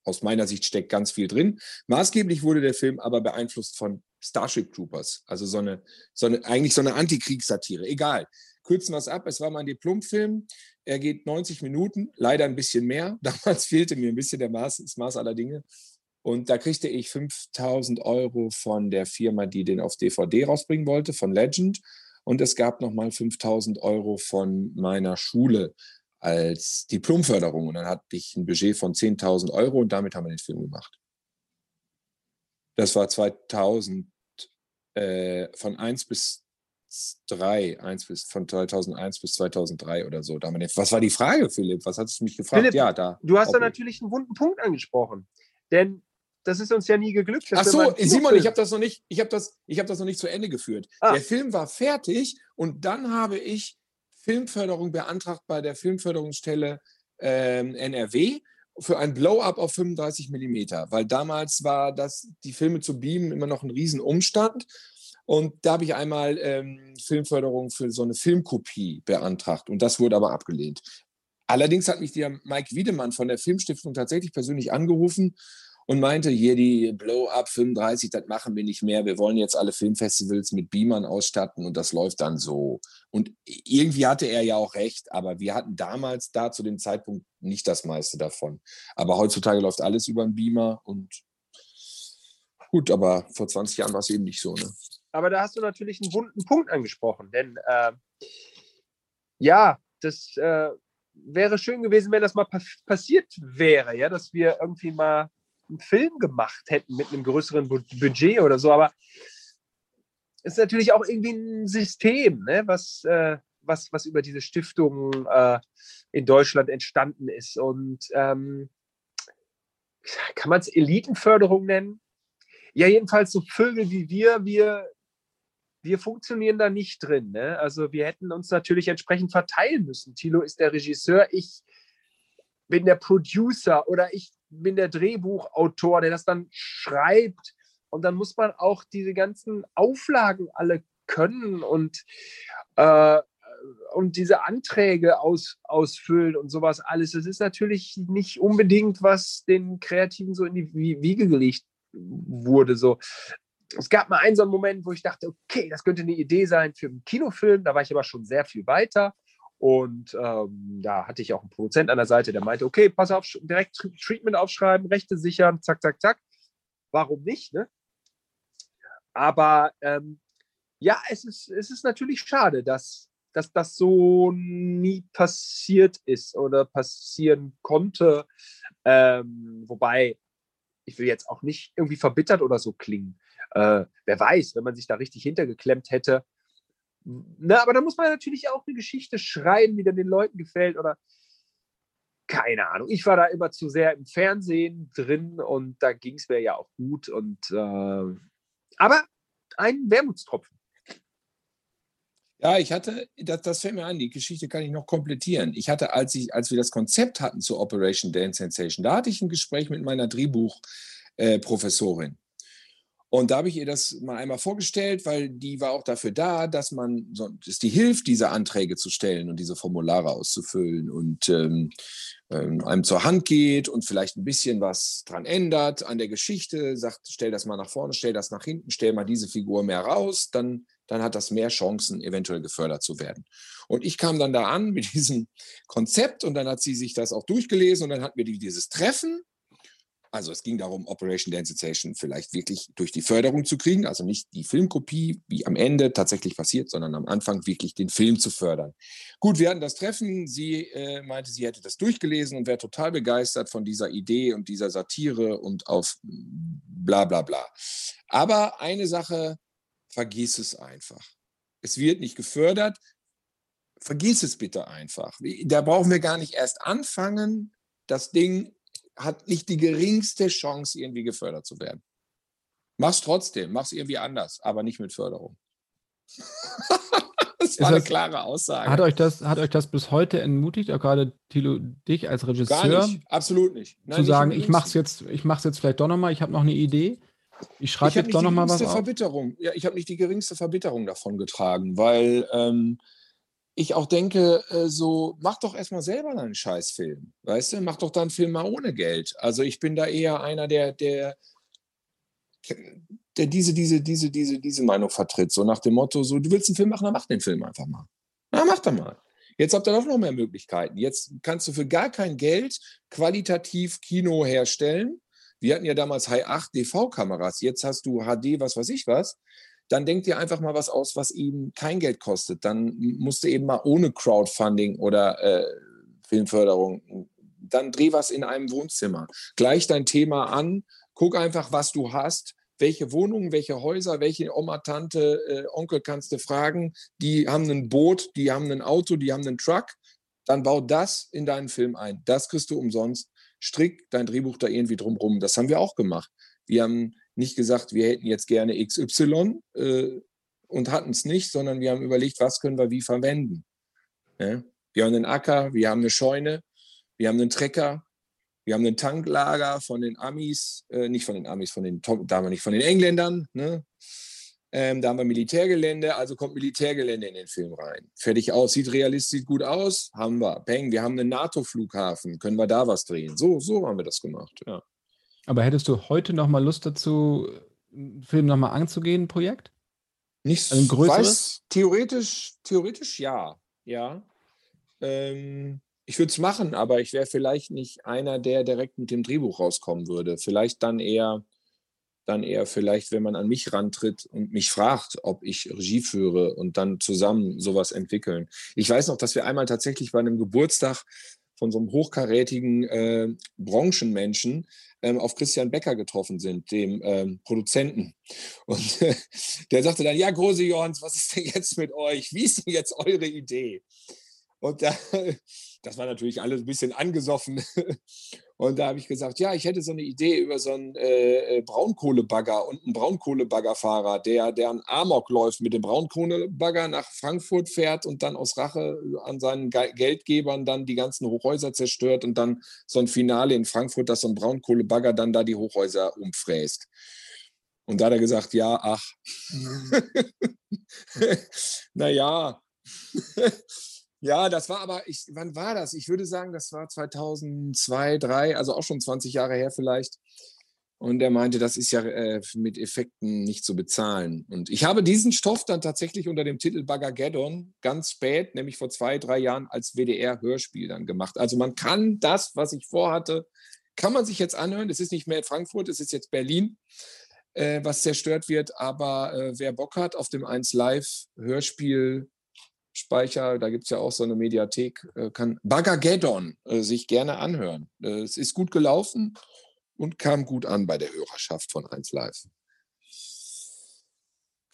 aus meiner Sicht steckt ganz viel drin. Maßgeblich wurde der Film aber beeinflusst von Starship Troopers, also so eine, so eine eigentlich so eine Antikriegssatire. Egal. kürzen wir es ab. Es war mein Diplomfilm. Er geht 90 Minuten, leider ein bisschen mehr. Damals fehlte mir ein bisschen der Maß, das Maß aller Dinge. Und da kriegte ich 5000 Euro von der Firma, die den auf DVD rausbringen wollte, von Legend. Und es gab nochmal 5000 Euro von meiner Schule als Diplomförderung. Und dann hatte ich ein Budget von 10.000 Euro und damit haben wir den Film gemacht. Das war 2000, äh, von 1 bis 3, 1 bis, von 2001 bis 2003 oder so. Was war die Frage, Philipp? Was hast du mich gefragt? Philipp, ja, da. Du hast da natürlich einen wunden Punkt angesprochen. Denn das ist uns ja nie geglückt. Ach so, Simon, ich habe das noch nicht, ich habe das, ich habe das noch nicht zu Ende geführt. Ah. Der Film war fertig und dann habe ich Filmförderung beantragt bei der Filmförderungsstelle ähm, NRW für ein Blow-up auf 35 Millimeter, weil damals war das, die Filme zu beamen immer noch ein Riesenumstand. Und da habe ich einmal ähm, Filmförderung für so eine Filmkopie beantragt und das wurde aber abgelehnt. Allerdings hat mich der Mike Wiedemann von der Filmstiftung tatsächlich persönlich angerufen und meinte, hier die Blow-Up 35, das machen wir nicht mehr. Wir wollen jetzt alle Filmfestivals mit Beamern ausstatten und das läuft dann so. Und irgendwie hatte er ja auch recht, aber wir hatten damals da zu dem Zeitpunkt nicht das meiste davon. Aber heutzutage läuft alles über einen Beamer und gut, aber vor 20 Jahren war es eben nicht so. Ne? Aber da hast du natürlich einen wunden Punkt angesprochen, denn äh, ja, das äh, wäre schön gewesen, wenn das mal passiert wäre, ja, dass wir irgendwie mal einen Film gemacht hätten mit einem größeren Budget oder so. Aber es ist natürlich auch irgendwie ein System, ne, was, äh, was, was über diese Stiftung äh, in Deutschland entstanden ist. Und ähm, kann man es Elitenförderung nennen? Ja, jedenfalls so Vögel wie wir, wir, wir funktionieren da nicht drin. Ne? Also wir hätten uns natürlich entsprechend verteilen müssen. Thilo ist der Regisseur, ich bin der Producer oder ich bin der Drehbuchautor, der das dann schreibt. Und dann muss man auch diese ganzen Auflagen alle können und, äh, und diese Anträge aus, ausfüllen und sowas alles. Das ist natürlich nicht unbedingt, was den Kreativen so in die Wiege gelegt wurde. So. Es gab mal einen so einen Moment, wo ich dachte, okay, das könnte eine Idee sein für einen Kinofilm. Da war ich aber schon sehr viel weiter. Und ähm, da hatte ich auch einen Produzent an der Seite, der meinte, okay, pass auf, direkt Treatment aufschreiben, Rechte sichern, zack, zack, zack. Warum nicht? Ne? Aber ähm, ja, es ist, es ist natürlich schade, dass, dass das so nie passiert ist oder passieren konnte. Ähm, wobei, ich will jetzt auch nicht irgendwie verbittert oder so klingen. Äh, wer weiß, wenn man sich da richtig hintergeklemmt hätte, na, aber da muss man natürlich auch eine Geschichte schreiben, die dann den Leuten gefällt oder keine Ahnung. Ich war da immer zu sehr im Fernsehen drin und da ging es mir ja auch gut. Und äh, aber ein Wermutstropfen. Ja, ich hatte, das, das fällt mir an, die Geschichte kann ich noch komplettieren. Ich hatte, als, ich, als wir das Konzept hatten zu Operation Dance Sensation, da hatte ich ein Gespräch mit meiner Drehbuchprofessorin. Äh, und da habe ich ihr das mal einmal vorgestellt, weil die war auch dafür da, dass man, dass die hilft, diese Anträge zu stellen und diese Formulare auszufüllen und ähm, ähm, einem zur Hand geht und vielleicht ein bisschen was dran ändert an der Geschichte, sagt, stell das mal nach vorne, stell das nach hinten, stell mal diese Figur mehr raus, dann, dann hat das mehr Chancen, eventuell gefördert zu werden. Und ich kam dann da an mit diesem Konzept und dann hat sie sich das auch durchgelesen und dann hatten wir dieses Treffen also es ging darum, Operation Dance Sensation vielleicht wirklich durch die Förderung zu kriegen, also nicht die Filmkopie, wie am Ende tatsächlich passiert, sondern am Anfang wirklich den Film zu fördern. Gut, wir hatten das Treffen. Sie äh, meinte, sie hätte das durchgelesen und wäre total begeistert von dieser Idee und dieser Satire und auf bla bla bla. Aber eine Sache, vergiss es einfach. Es wird nicht gefördert. Vergiss es bitte einfach. Da brauchen wir gar nicht erst anfangen, das Ding hat nicht die geringste Chance, irgendwie gefördert zu werden. Mach's trotzdem, mach's irgendwie anders, aber nicht mit Förderung. das war das, eine klare Aussage. Hat euch, das, hat euch das bis heute entmutigt, auch gerade Thilo, dich als Regisseur? Gar nicht, absolut nicht. Nein, zu sagen, ich mach's jetzt, ich mach's jetzt vielleicht doch nochmal, ich habe noch eine Idee. Ich schreibe jetzt doch nochmal was auf. Verbitterung. Ja, ich habe nicht die geringste Verbitterung davon getragen, weil ähm, ich auch denke, äh, so, mach doch erstmal selber einen Scheißfilm. Weißt du, mach doch dann einen Film mal ohne Geld. Also ich bin da eher einer, der, der, der diese, diese, diese, diese, diese Meinung vertritt. So nach dem Motto, so, du willst einen Film machen, dann mach den Film einfach mal. Na, mach doch mal. Jetzt habt ihr doch noch mehr Möglichkeiten. Jetzt kannst du für gar kein Geld qualitativ Kino herstellen. Wir hatten ja damals High 8 DV-Kameras. Jetzt hast du HD, was weiß ich was. Dann denk dir einfach mal was aus, was eben kein Geld kostet. Dann musst du eben mal ohne Crowdfunding oder äh, Filmförderung, dann dreh was in einem Wohnzimmer. Gleich dein Thema an, guck einfach, was du hast welche Wohnungen, welche Häuser, welche Oma, Tante, äh, Onkel kannst du fragen. Die haben ein Boot, die haben ein Auto, die haben einen Truck. Dann bau das in deinen Film ein. Das kriegst du umsonst. Strick dein Drehbuch da irgendwie drumrum. Das haben wir auch gemacht. Wir haben nicht gesagt, wir hätten jetzt gerne XY äh, und hatten es nicht, sondern wir haben überlegt, was können wir wie verwenden. Ja? Wir haben einen Acker, wir haben eine Scheune, wir haben einen Trecker, wir haben ein Tanklager von den Amis, äh, nicht von den Amis, von den, da haben wir nicht, von den Engländern. Ne? Ähm, da haben wir Militärgelände, also kommt Militärgelände in den Film rein. Fertig aus, sieht realistisch, sieht gut aus, haben wir. Peng, wir haben einen NATO-Flughafen, können wir da was drehen. So, so haben wir das gemacht, ja. Aber hättest du heute noch mal Lust dazu, einen Film noch mal anzugehen, ein Projekt? Nicht also ein größeres? Weiß, theoretisch, theoretisch ja, ja. Ähm, ich würde es machen, aber ich wäre vielleicht nicht einer, der direkt mit dem Drehbuch rauskommen würde. Vielleicht dann eher, dann eher vielleicht, wenn man an mich rantritt und mich fragt, ob ich Regie führe und dann zusammen sowas entwickeln. Ich weiß noch, dass wir einmal tatsächlich bei einem Geburtstag von so einem hochkarätigen äh, Branchenmenschen ähm, auf Christian Becker getroffen sind, dem ähm, Produzenten. Und äh, der sagte dann, ja, Große Johns, was ist denn jetzt mit euch? Wie ist denn jetzt eure Idee? Und da, das war natürlich alles ein bisschen angesoffen. Und da habe ich gesagt, ja, ich hätte so eine Idee über so einen äh, äh Braunkohlebagger und einen Braunkohlebaggerfahrer, der, der an Amok läuft mit dem Braunkohlebagger nach Frankfurt fährt und dann aus Rache an seinen Geldgebern dann die ganzen Hochhäuser zerstört und dann so ein Finale in Frankfurt, dass so ein Braunkohlebagger dann da die Hochhäuser umfräst. Und da hat er gesagt, ja, ach. naja. Ja, das war aber, ich, wann war das? Ich würde sagen, das war 2002, 2003, also auch schon 20 Jahre her vielleicht. Und er meinte, das ist ja äh, mit Effekten nicht zu bezahlen. Und ich habe diesen Stoff dann tatsächlich unter dem Titel Bagageddon ganz spät, nämlich vor zwei, drei Jahren, als WDR-Hörspiel dann gemacht. Also man kann das, was ich vorhatte, kann man sich jetzt anhören. Es ist nicht mehr Frankfurt, es ist jetzt Berlin, äh, was zerstört wird. Aber äh, wer Bock hat auf dem 1 Live Hörspiel Speicher, da gibt es ja auch so eine Mediathek, äh, kann Bagageddon äh, sich gerne anhören. Äh, es ist gut gelaufen und kam gut an bei der Hörerschaft von 1 Live.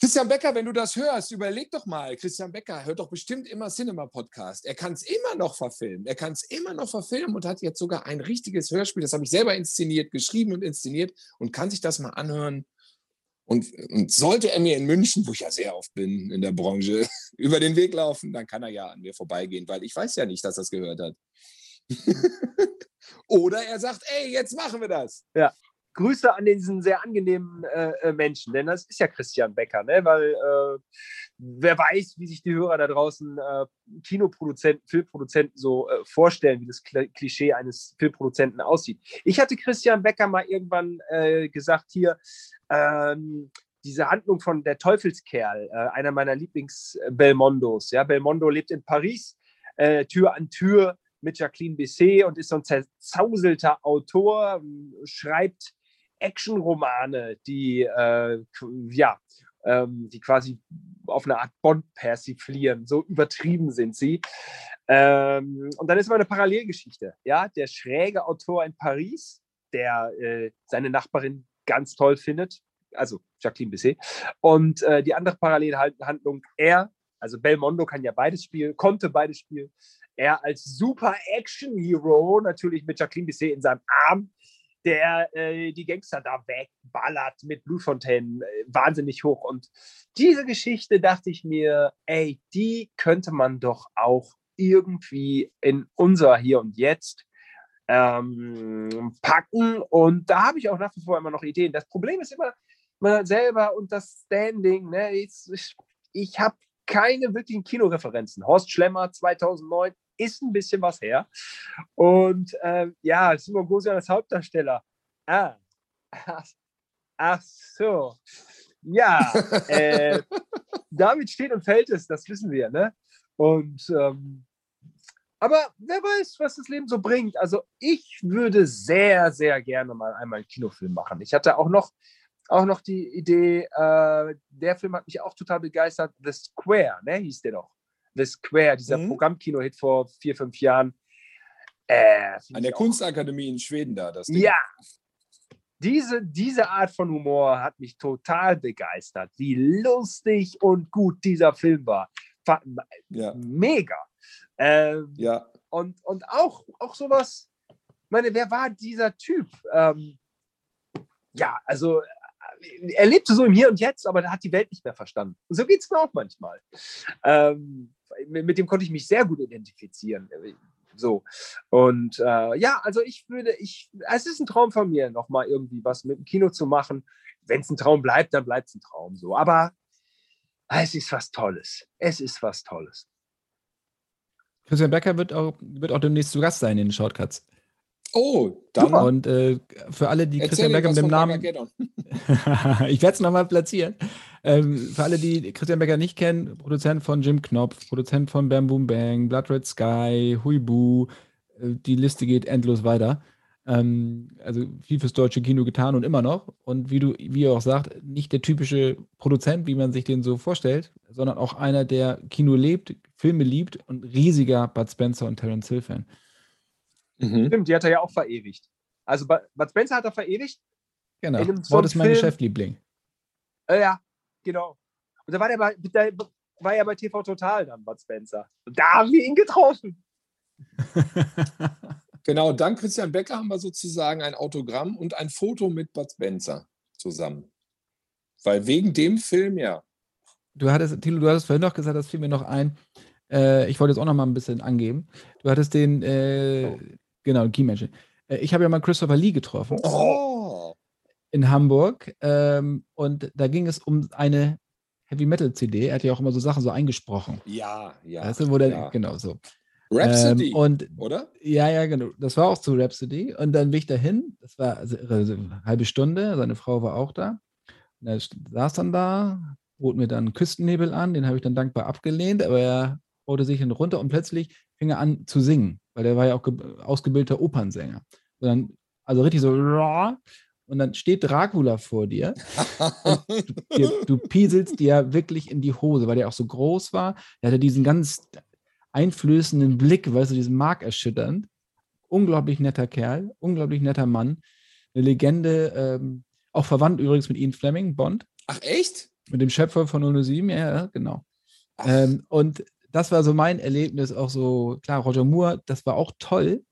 Christian Becker, wenn du das hörst, überleg doch mal. Christian Becker hört doch bestimmt immer Cinema-Podcast. Er kann es immer noch verfilmen. Er kann es immer noch verfilmen und hat jetzt sogar ein richtiges Hörspiel. Das habe ich selber inszeniert, geschrieben und inszeniert und kann sich das mal anhören. Und, und, sollte er mir in München, wo ich ja sehr oft bin in der Branche, über den Weg laufen, dann kann er ja an mir vorbeigehen, weil ich weiß ja nicht, dass er es gehört hat. Oder er sagt, ey, jetzt machen wir das. Ja. Grüße an diesen sehr angenehmen äh, äh, Menschen, denn das ist ja Christian Becker, ne? weil äh, wer weiß, wie sich die Hörer da draußen äh, Kinoproduzenten, Filmproduzenten so äh, vorstellen, wie das Klischee eines Filmproduzenten aussieht. Ich hatte Christian Becker mal irgendwann äh, gesagt, hier, ähm, diese Handlung von Der Teufelskerl, einer meiner Lieblings-Belmondos. Ja, Belmondo lebt in Paris, Tür an Tür mit Jacqueline Bisset und ist so ein zerzauselter Autor, schreibt Actionromane, die äh, ja, ähm, die quasi auf eine Art Bond persiflieren. So übertrieben sind sie. Ähm, und dann ist immer eine Parallelgeschichte. Ja, der schräge Autor in Paris, der äh, seine Nachbarin ganz toll findet, also Jacqueline Bisset. Und äh, die andere Parallelhandlung, er, also Belmondo kann ja beides spielen, konnte beides spielen. Er als super Action-Hero, natürlich mit Jacqueline Bisset in seinem Arm, der äh, die Gangster da wegballert mit Blutfontänen äh, wahnsinnig hoch. Und diese Geschichte dachte ich mir, ey, die könnte man doch auch irgendwie in unser Hier und Jetzt ähm, packen. Und da habe ich auch nach wie vor immer noch Ideen. Das Problem ist immer, man selber und das Standing. Ne? Ich, ich habe keine wirklichen Kinoreferenzen. Horst Schlemmer 2009 ist ein bisschen was her. Und äh, ja, Simon Gosian als Hauptdarsteller. Ah, ach, ach so. Ja, äh, damit steht und fällt es, das wissen wir. Ne? Und ähm, aber wer weiß, was das Leben so bringt. Also ich würde sehr, sehr gerne mal einmal einen Kinofilm machen. Ich hatte auch noch, auch noch die Idee, äh, der Film hat mich auch total begeistert, The Square, ne, hieß der doch. The Square, dieser Mhm. Programmkino-Hit vor vier, fünf Jahren. Äh, An der Kunstakademie in Schweden da. Das Ding. Ja. Diese, diese Art von Humor hat mich total begeistert. Wie lustig und gut dieser Film war. Ja, Mega. Ähm, ja. und, und auch, auch sowas, ich meine, wer war dieser Typ? Ähm, ja, also äh, er lebte so im Hier und Jetzt, aber er hat die Welt nicht mehr verstanden. Und so geht es mir auch manchmal. Ähm, mit, dem konnte ich mich sehr gut identifizieren. So. Und äh, ja, also ich würde, ich, es ist ein Traum von mir, nochmal irgendwie was mit dem Kino zu machen. Wenn es ein Traum bleibt, dann bleibt es ein Traum so. Aber es ist was Tolles. Es ist was Tolles. Christian Becker wird auch, wird auch demnächst zu Gast sein in den Shortcuts. Oh, dann. Und äh, für alle, die Christian Becker mit dem Namen. Ich werde es nochmal platzieren. Ähm, für alle, die Christian Becker nicht kennen, Produzent von Jim Knopf, Produzent von Bam Boom Bang, Blood Red Sky, Huibu, äh, die Liste geht endlos weiter. Ähm, also viel fürs deutsche Kino getan und immer noch. Und wie du, wie er auch sagt, nicht der typische Produzent, wie man sich den so vorstellt, sondern auch einer, der Kino lebt, Filme liebt und riesiger Bud Spencer und Terence Hill Fan. Mhm. Stimmt, die hat er ja auch verewigt. Also Bud Spencer hat er verewigt. Genau. In einem Wort so einem ist mein Geschäftliebling. Äh, ja, genau. Und da war der bei, der war ja bei TV Total dann, Bud Spencer. Und da haben wir ihn getroffen. Genau, dank Christian Becker haben wir sozusagen ein Autogramm und ein Foto mit Bud Spencer zusammen. Weil wegen dem Film ja. Du hattest, Thilo, du hattest vorhin noch gesagt, das fiel mir noch ein. Äh, ich wollte jetzt auch noch mal ein bisschen angeben. Du hattest den, äh, genau, Key Mention. Äh, ich habe ja mal Christopher Lee getroffen Oh. in Hamburg ähm, und da ging es um eine Heavy Metal CD. Er hat ja auch immer so Sachen so eingesprochen. Ja, ja. weißt du, wo der, ja. genau so. Rhapsody, Ähm, und oder? ja, ja, genau. Das war auch zu Rhapsody. Und dann bin ich dahin. Das war also, also eine halbe Stunde. Seine Frau war auch da. Und er saß dann da, bot mir dann einen Küstennebel an. Den habe ich dann dankbar abgelehnt. Aber er holte sich dann runter und plötzlich fing er an zu singen. Weil der war ja auch ge- ausgebildeter Opernsänger. Und dann, also richtig so. Und dann steht Dracula vor dir. dir, du pieselst dir wirklich in die Hose, weil der auch so groß war. Der hatte diesen ganz einflößenden Blick, weißt du, diesen Mark erschütternd. Unglaublich netter Kerl, unglaublich netter Mann. Eine Legende, ähm, auch verwandt übrigens mit Ian Fleming, Bond, Ach, echt? mit dem Schöpfer von 007, ja, ja, genau. Ähm, und das war so mein Erlebnis, auch so, klar, Roger Moore, das war auch toll,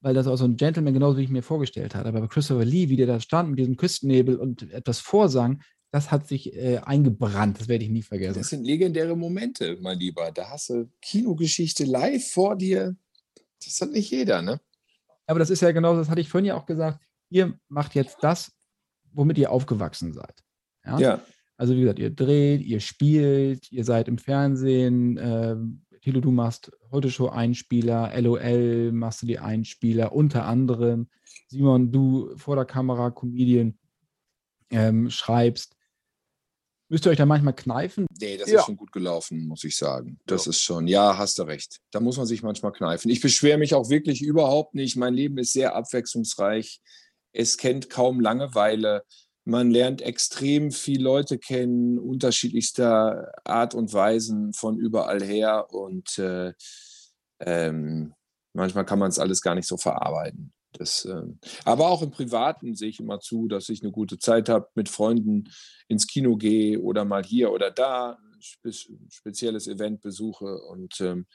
weil das auch so ein Gentleman, genauso wie ich mir vorgestellt hatte. Aber Christopher Lee, wie der da stand mit diesem Küstennebel und etwas vorsang, das hat sich äh, eingebrannt. Das werde ich nie vergessen. das sind legendäre Momente, mein Lieber. Da hast du Kinogeschichte live vor dir. Das hat nicht jeder, ne? Aber das ist ja genau, das hatte ich vorhin ja auch gesagt. Ihr macht jetzt das, womit ihr aufgewachsen seid. Ja. Ja. Also wie gesagt, ihr dreht, ihr spielt, ihr seid im Fernsehen. Ähm, Thilo, du machst heute Show Einspieler, LOL machst du die Einspieler, unter anderem. Simon, du vor der Kamera, Comedian, ähm, schreibst. Müsst ihr euch da manchmal kneifen? Nee, das Ja. ist schon gut gelaufen, muss ich sagen. Das ist schon, ja, hast du recht. Da muss man sich manchmal kneifen. Ich beschwere mich auch wirklich überhaupt nicht. Mein Leben ist sehr abwechslungsreich. Es kennt kaum Langeweile. Man lernt extrem viele Leute kennen, unterschiedlichster Art und Weisen von überall her. Und äh, ähm, manchmal kann man es alles gar nicht so verarbeiten. Das, ähm, aber auch im Privaten sehe ich immer zu, dass ich eine gute Zeit habe, mit Freunden ins Kino gehe oder mal hier oder da ein spe spezielles Event besuche. Und ähm,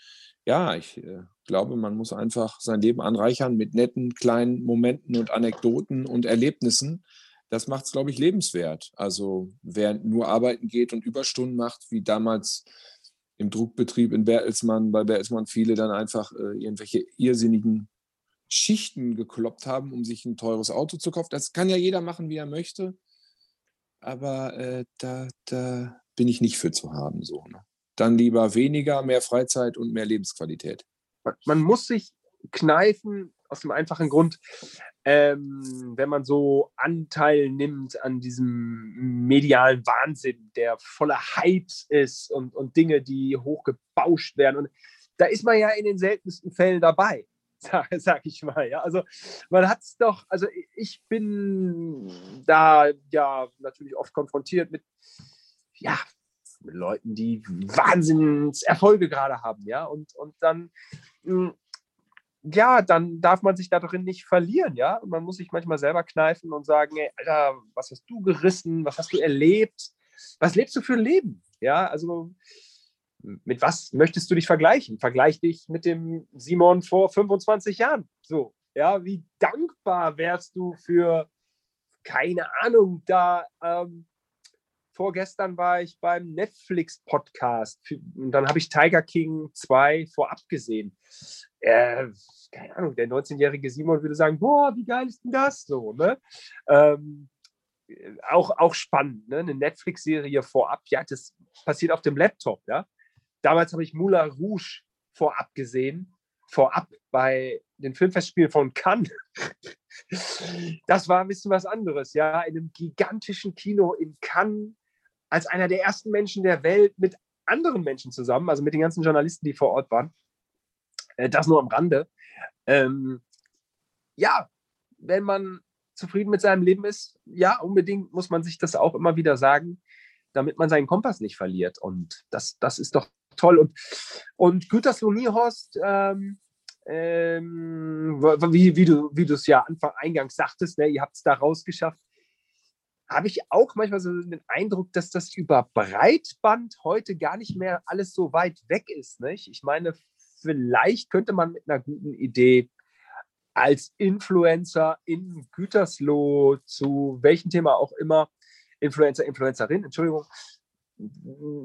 ja, ich äh, glaube, man muss einfach sein Leben anreichern mit netten kleinen Momenten und Anekdoten und Erlebnissen. Das macht es, glaube ich, lebenswert. Also wer nur arbeiten geht und Überstunden macht, wie damals im Druckbetrieb in Bertelsmann, bei Bertelsmann viele dann einfach äh, irgendwelche irrsinnigen Schichten gekloppt haben, um sich ein teures Auto zu kaufen. Das kann ja jeder machen, wie er möchte. Aber äh, da, da bin ich nicht für zu haben. So, ne? Dann lieber weniger, mehr Freizeit und mehr Lebensqualität. Man, man muss sich kneifen aus dem einfachen Grund. ähm, wenn man so Anteil nimmt an diesem medialen Wahnsinn, der voller Hypes ist und, und Dinge, die hochgebauscht werden. Und da ist man ja in den seltensten Fällen dabei, sag, sag ich mal. Ja? Also man hat es doch, also ich bin da ja natürlich oft konfrontiert mit, ja, mit Leuten, die Wahnsinnserfolge gerade haben, ja, und, und dann hm, ja, dann darf man sich da drin nicht verlieren, ja. Und man muss sich manchmal selber kneifen und sagen, ey, Alter, was hast du gerissen? Was hast du erlebt? Was lebst du für ein Leben? Ja, also mit was möchtest du dich vergleichen? Vergleich dich mit dem Simon vor 25 Jahren. So, ja, wie dankbar wärst du für, keine Ahnung, da ähm, vorgestern war ich beim Netflix-Podcast und dann habe ich Tiger King 2 vorab gesehen. Äh, keine Ahnung, der 19-jährige Simon würde sagen, boah, wie geil ist denn das so, ne? Ähm, auch, auch spannend, ne? Eine Netflix-Serie vorab, ja, das passiert auf dem Laptop, ja. Damals habe ich Moulin Rouge vorab gesehen, vorab bei den Filmfestspielen von Cannes. Das war ein bisschen was anderes, ja, in einem gigantischen Kino in Cannes als einer der ersten Menschen der Welt mit anderen Menschen zusammen, also mit den ganzen Journalisten, die vor Ort waren. Äh, das nur am Rande. Ähm, ja, wenn man zufrieden mit seinem Leben ist, ja, unbedingt muss man sich das auch immer wieder sagen, damit man seinen Kompass nicht verliert. Und das, das ist doch toll. Und, und Gütersloh Niehorst, ähm, ähm, wie, wie du es ja Anfang eingangs sagtest, ne, ihr habt es da rausgeschafft habe ich auch manchmal so den Eindruck, dass das über Breitband heute gar nicht mehr alles so weit weg ist. Nicht? Ich meine, vielleicht könnte man mit einer guten Idee als Influencer in Gütersloh zu welchem Thema auch immer, Influencer, Influencerin, Entschuldigung,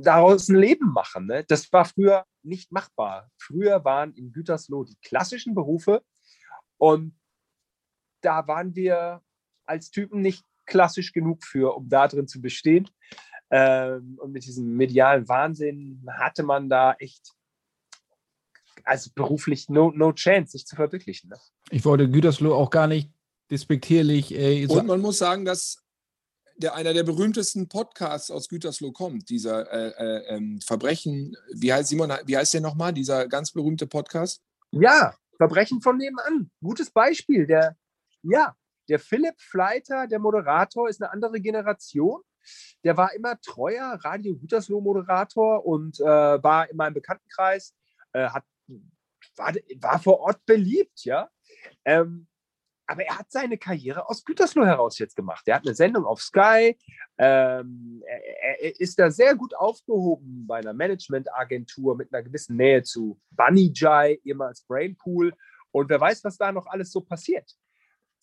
daraus ein Leben machen. Ne? Das war früher nicht machbar. Früher waren in Gütersloh die klassischen Berufe und da waren wir als Typen nicht klassisch genug für, um da drin zu bestehen. Ähm, und mit diesem medialen Wahnsinn hatte man da echt, also beruflich no, no chance, sich zu verwirklichen. Ne? Ich wollte Gütersloh auch gar nicht despektierlich. Äh, und man muss sagen, dass der, einer der berühmtesten Podcasts aus Gütersloh kommt, dieser äh, äh, ähm, Verbrechen, wie heißt Simon, wie heißt der nochmal, dieser ganz berühmte Podcast? Ja, Verbrechen von nebenan. Gutes Beispiel. Der, ja, der Philipp Fleiter, der Moderator, ist eine andere Generation. Der war immer treuer Radio Gütersloh-Moderator und äh, war in meinem Bekanntenkreis, äh, hat, war, war vor Ort beliebt, ja. Ähm, aber er hat seine Karriere aus Gütersloh heraus jetzt gemacht. Er hat eine Sendung auf Sky. Ähm, er, er, ist da sehr gut aufgehoben bei einer Managementagentur mit einer gewissen Nähe zu Bunny Jai, ehemals Brainpool. Und wer weiß, was da noch alles so passiert.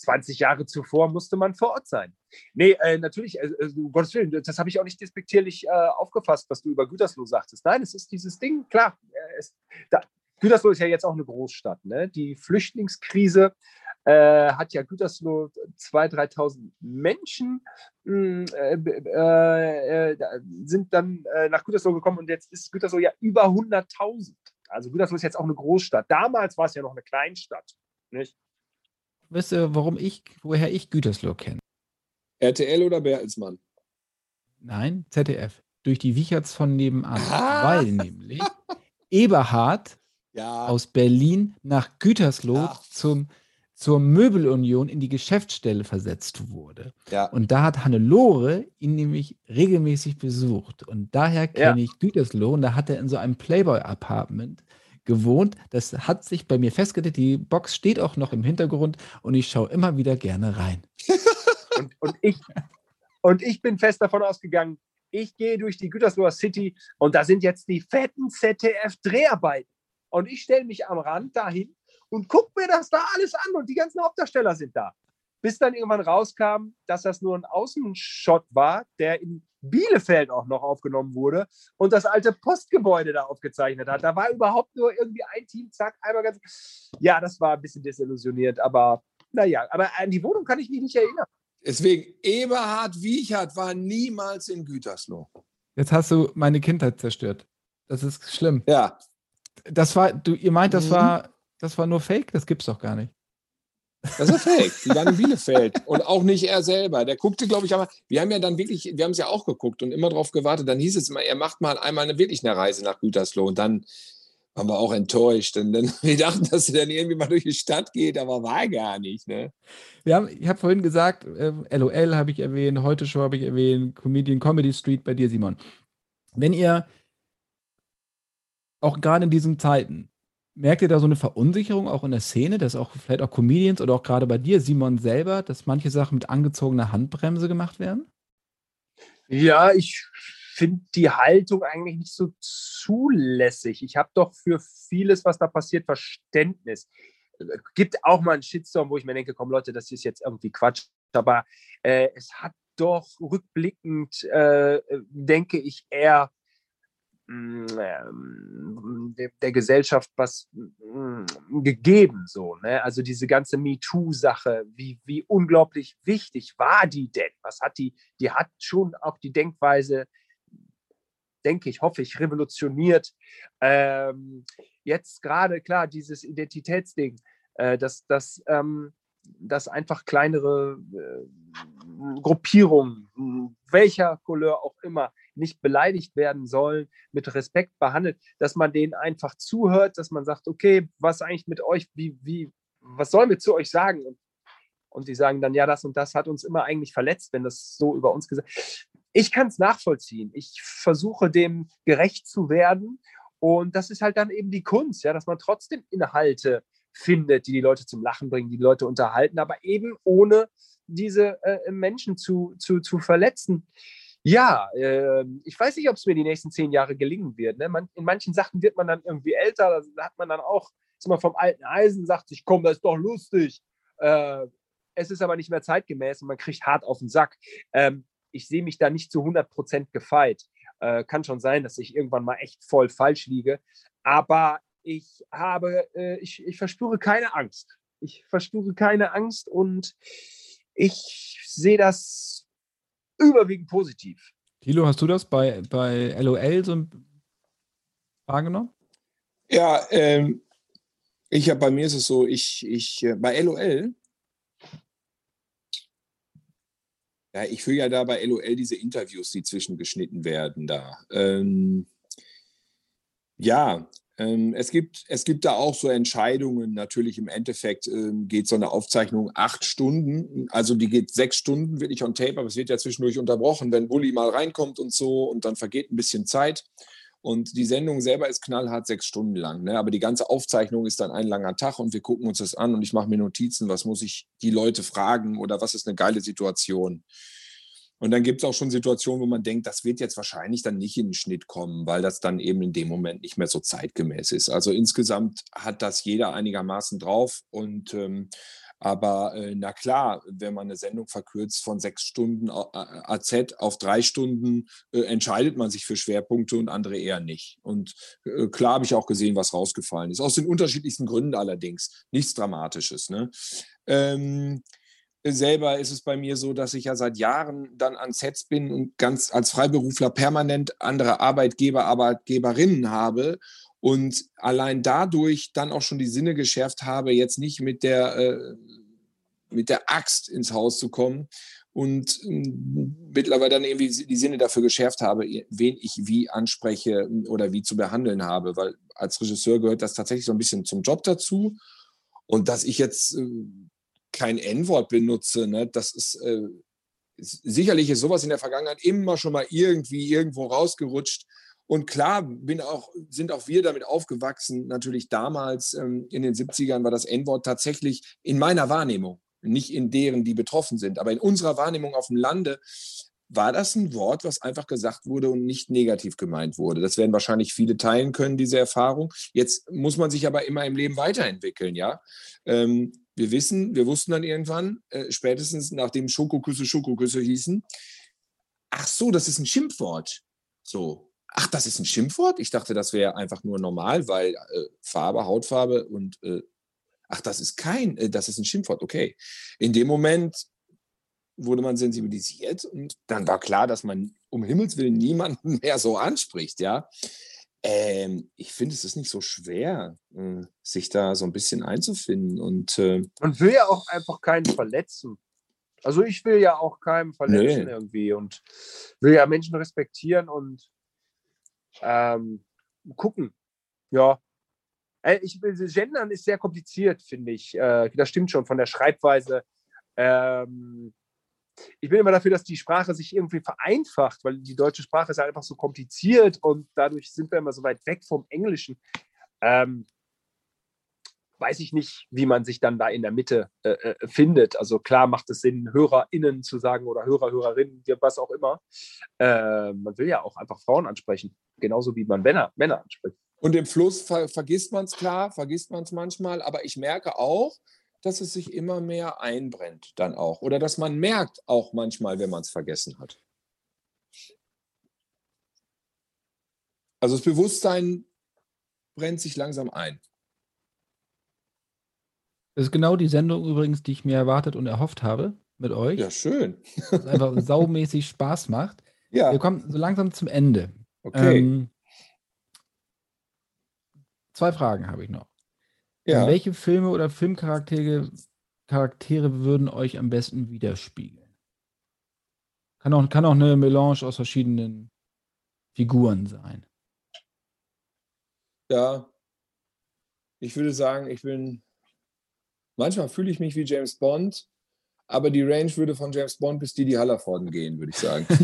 20 Jahre zuvor musste man vor Ort sein. Nee, äh, natürlich, äh, äh, um Gottes Willen, das habe ich auch nicht despektierlich äh, aufgefasst, was du über Gütersloh sagtest. Nein, es ist dieses Ding, klar. Äh, es, da, Gütersloh ist ja jetzt auch eine Großstadt. Ne? Die Flüchtlingskrise äh, hat ja Gütersloh 2.000, 3.000 Menschen hm, sind dann nach Gütersloh gekommen und jetzt ist Gütersloh ja über 100.000. Also Gütersloh ist jetzt auch eine Großstadt. Damals war es ja noch eine Kleinstadt. Nicht? Wisst ihr, warum ich, woher ich Gütersloh kenne? RTL oder Bertelsmann? Nein, ZDF. Durch die Wicherts von nebenan. Weil nämlich Eberhard ja. aus Berlin nach Gütersloh ja. zum, zur Möbelunion in die Geschäftsstelle versetzt wurde. Ja. Und da hat Hannelore ihn nämlich regelmäßig besucht. Und daher kenne ich Gütersloh und da hat er in so einem Playboy-Apartment gewohnt. Das hat sich bei mir festgelegt. Die Box steht auch noch im Hintergrund und ich schaue immer wieder gerne rein. und, und, ich, und ich bin fest davon ausgegangen, ich gehe durch die Gütersloher City und da sind jetzt die fetten ZDF-Dreharbeiten. Und ich stelle mich am Rand dahin und gucke mir das da alles an und die ganzen Hauptdarsteller sind da. Bis dann irgendwann rauskam, dass das nur ein Außenshot war, der in Bielefeld auch noch aufgenommen wurde und das alte Postgebäude da aufgezeichnet hat. Da war überhaupt nur irgendwie ein Team, zack, einmal ganz. Ja, das war ein bisschen desillusioniert, aber naja, aber an die Wohnung kann ich mich nicht erinnern. Deswegen, Eberhard Wiechert war niemals in Gütersloh. Jetzt hast du meine Kindheit zerstört. Das ist schlimm. Ja. Das war, du, ihr meint, das mhm. war, das war nur Fake? Das gibt's doch gar nicht. Das ist fake. Die waren in Bielefeld und auch nicht er selber. Der guckte, glaube ich, aber wir haben ja dann wirklich, wir haben es ja auch geguckt und immer darauf gewartet. Dann hieß es immer, er macht mal einmal eine, wirklich eine Reise nach Gütersloh und dann waren wir auch enttäuscht. Und dann, wir dachten, dass er dann irgendwie mal durch die Stadt geht, aber war gar nicht. Ne? Wir haben, ich habe vorhin gesagt, äh, LOL habe ich erwähnt, Heute Show habe ich erwähnt, Comedian Comedy Street bei dir, Simon. Wenn ihr auch gerade in diesen Zeiten Merkt ihr da so eine Verunsicherung auch in der Szene, dass auch vielleicht auch Comedians oder auch gerade bei dir, Simon selber, dass manche Sachen mit angezogener Handbremse gemacht werden? Ja, ich finde die Haltung eigentlich nicht so zulässig. Ich habe doch für vieles, was da passiert, Verständnis. Gibt auch mal einen Shitstorm, wo ich mir denke, komm Leute, das ist jetzt irgendwie Quatsch. Aber äh, es hat doch rückblickend, äh, denke ich, eher der, Gesellschaft was mm, gegeben. So, ne? Also diese ganze MeToo-Sache, wie, wie unglaublich wichtig war die denn? Was hat die, die hat schon auch die Denkweise, denke ich, hoffe ich, revolutioniert. Ähm, jetzt gerade, klar, dieses Identitätsding, äh, dass, dass, ähm, dass einfach kleinere äh, Gruppierungen, welcher Couleur auch immer, nicht beleidigt werden sollen, mit Respekt behandelt, dass man denen einfach zuhört, dass man sagt, okay, was eigentlich mit euch, wie, wie, was sollen wir zu euch sagen? Und, und die sagen dann, ja, das und das hat uns immer eigentlich verletzt, wenn das so über uns gesagt Ich kann es nachvollziehen. Ich versuche dem gerecht zu werden. Und das ist halt dann eben die Kunst, ja, dass man trotzdem Inhalte findet, die die Leute zum Lachen bringen, die, die Leute unterhalten, aber eben ohne diese äh, Menschen zu, zu, zu verletzen. Ja, äh, ich weiß nicht, ob es mir die nächsten zehn Jahre gelingen wird. Ne? Man, in manchen Sachen wird man dann irgendwie älter, da hat man dann auch, ist man vom alten Eisen, sagt sich, komm, das ist doch lustig. Äh, es ist aber nicht mehr zeitgemäß und man kriegt hart auf den Sack. Ähm, ich sehe mich da nicht zu 100 Prozent gefeit. Äh, kann schon sein, dass ich irgendwann mal echt voll falsch liege. Aber ich habe, äh, ich, ich verspüre keine Angst. Ich verspüre keine Angst und ich sehe das überwiegend positiv. Thilo, hast du das bei, bei LOL so wahrgenommen? Ja, ähm, ich habe bei mir ist es so, ich, ich äh, bei LOL, ja, ich führe ja da bei LOL diese Interviews, die zwischengeschnitten werden da. Ähm, ja, es, gibt, es gibt da auch so Entscheidungen. Natürlich im Endeffekt ähm, geht so eine Aufzeichnung acht Stunden. Also die geht sechs Stunden wirklich on tape, aber es wird ja zwischendurch unterbrochen, wenn Bulli mal reinkommt und so und dann vergeht ein bisschen Zeit. Und die Sendung selber ist knallhart sechs Stunden lang. Ne? Aber die ganze Aufzeichnung ist dann ein langer Tag und wir gucken uns das an und ich mache mir Notizen, was muss ich die Leute fragen oder was ist eine geile Situation. Und dann gibt es auch schon Situationen, wo man denkt, das wird jetzt wahrscheinlich dann nicht in den Schnitt kommen, weil das dann eben in dem Moment nicht mehr so zeitgemäß ist. Also insgesamt hat das jeder einigermaßen drauf. Und ähm, aber äh, na klar, wenn man eine Sendung verkürzt von sechs Stunden AZ auf drei Stunden, äh, entscheidet man sich für Schwerpunkte und andere eher nicht. Und äh, klar habe ich auch gesehen, was rausgefallen ist. Aus den unterschiedlichsten Gründen allerdings. Nichts Dramatisches. Ne? Ähm, selber ist es bei mir so, dass ich ja seit Jahren dann an Sets bin und ganz als Freiberufler permanent andere Arbeitgeber, Arbeitgeberinnen habe und allein dadurch dann auch schon die Sinne geschärft habe, jetzt nicht mit der, äh, mit der Axt ins Haus zu kommen und äh, mittlerweile dann irgendwie die Sinne dafür geschärft habe, wen ich wie anspreche oder wie zu behandeln habe, weil als Regisseur gehört das tatsächlich so ein bisschen zum Job dazu. Und dass ich jetzt äh, kein N-Wort benutze. Ne? Das ist äh, sicherlich ist sowas in der Vergangenheit immer schon mal irgendwie irgendwo rausgerutscht. Und klar auch, sind auch wir damit aufgewachsen. Natürlich damals ähm, in den 70ern war das N-Wort tatsächlich in meiner Wahrnehmung, nicht in deren, die betroffen sind, aber in unserer Wahrnehmung auf dem Lande war das ein Wort, was einfach gesagt wurde und nicht negativ gemeint wurde. Das werden wahrscheinlich viele teilen können, diese Erfahrung. Jetzt muss man sich aber immer im Leben weiterentwickeln, ja. Ähm, wir wissen, wir wussten dann irgendwann, äh, spätestens nachdem Schokoküsse Schokoküsse hießen, ach so, das ist ein Schimpfwort. So, ach, das ist ein Schimpfwort? Ich dachte, das wäre einfach nur normal, weil äh, Farbe, Hautfarbe und äh, ach, das ist kein, äh, das ist ein Schimpfwort, okay. In dem Moment wurde man sensibilisiert und dann war klar, dass man um Himmels Willen niemanden mehr so anspricht, ja. Ähm, ich finde, es ist nicht so schwer, äh, sich da so ein bisschen einzufinden. Und äh, Man will ja auch einfach keinen verletzen. Also ich will ja auch keinen verletzen Nee. irgendwie und will ja Menschen respektieren und ähm, gucken. Ja. Äh, Ich, Gendern ist sehr kompliziert, finde ich. Äh, das stimmt schon von der Schreibweise. Ähm, ich bin immer dafür, dass die Sprache sich irgendwie vereinfacht, weil die deutsche Sprache ist halt einfach so kompliziert und dadurch sind wir immer so weit weg vom Englischen. Ähm, weiß ich nicht, wie man sich dann da in der Mitte äh, äh, findet. Also klar macht es Sinn, HörerInnen zu sagen oder Hörer, Hörerinnen, was auch immer. Äh, man will ja auch einfach Frauen ansprechen, genauso wie man Männer, Männer anspricht. Und im Fluss ver vergisst man es klar, vergisst man es manchmal, aber ich merke auch, dass es sich immer mehr einbrennt dann auch. Oder dass man merkt auch manchmal, wenn man es vergessen hat. Also das Bewusstsein brennt sich langsam ein. Das ist genau die Sendung übrigens, die ich mir erwartet und erhofft habe mit euch. Ja, schön. Das einfach saumäßig Spaß macht. Ja, Wir kommen so langsam zum Ende. okay. Ähm, zwei Fragen habe ich noch. Ja. Welche Filme oder Filmcharaktere Charaktere würden euch am besten widerspiegeln? Kann auch, kann auch eine Melange aus verschiedenen Figuren sein. Ja. Ich würde sagen, ich bin. Manchmal fühle ich mich wie James Bond, aber die Range würde von James Bond bis Didi Hallervorden gehen, würde ich sagen.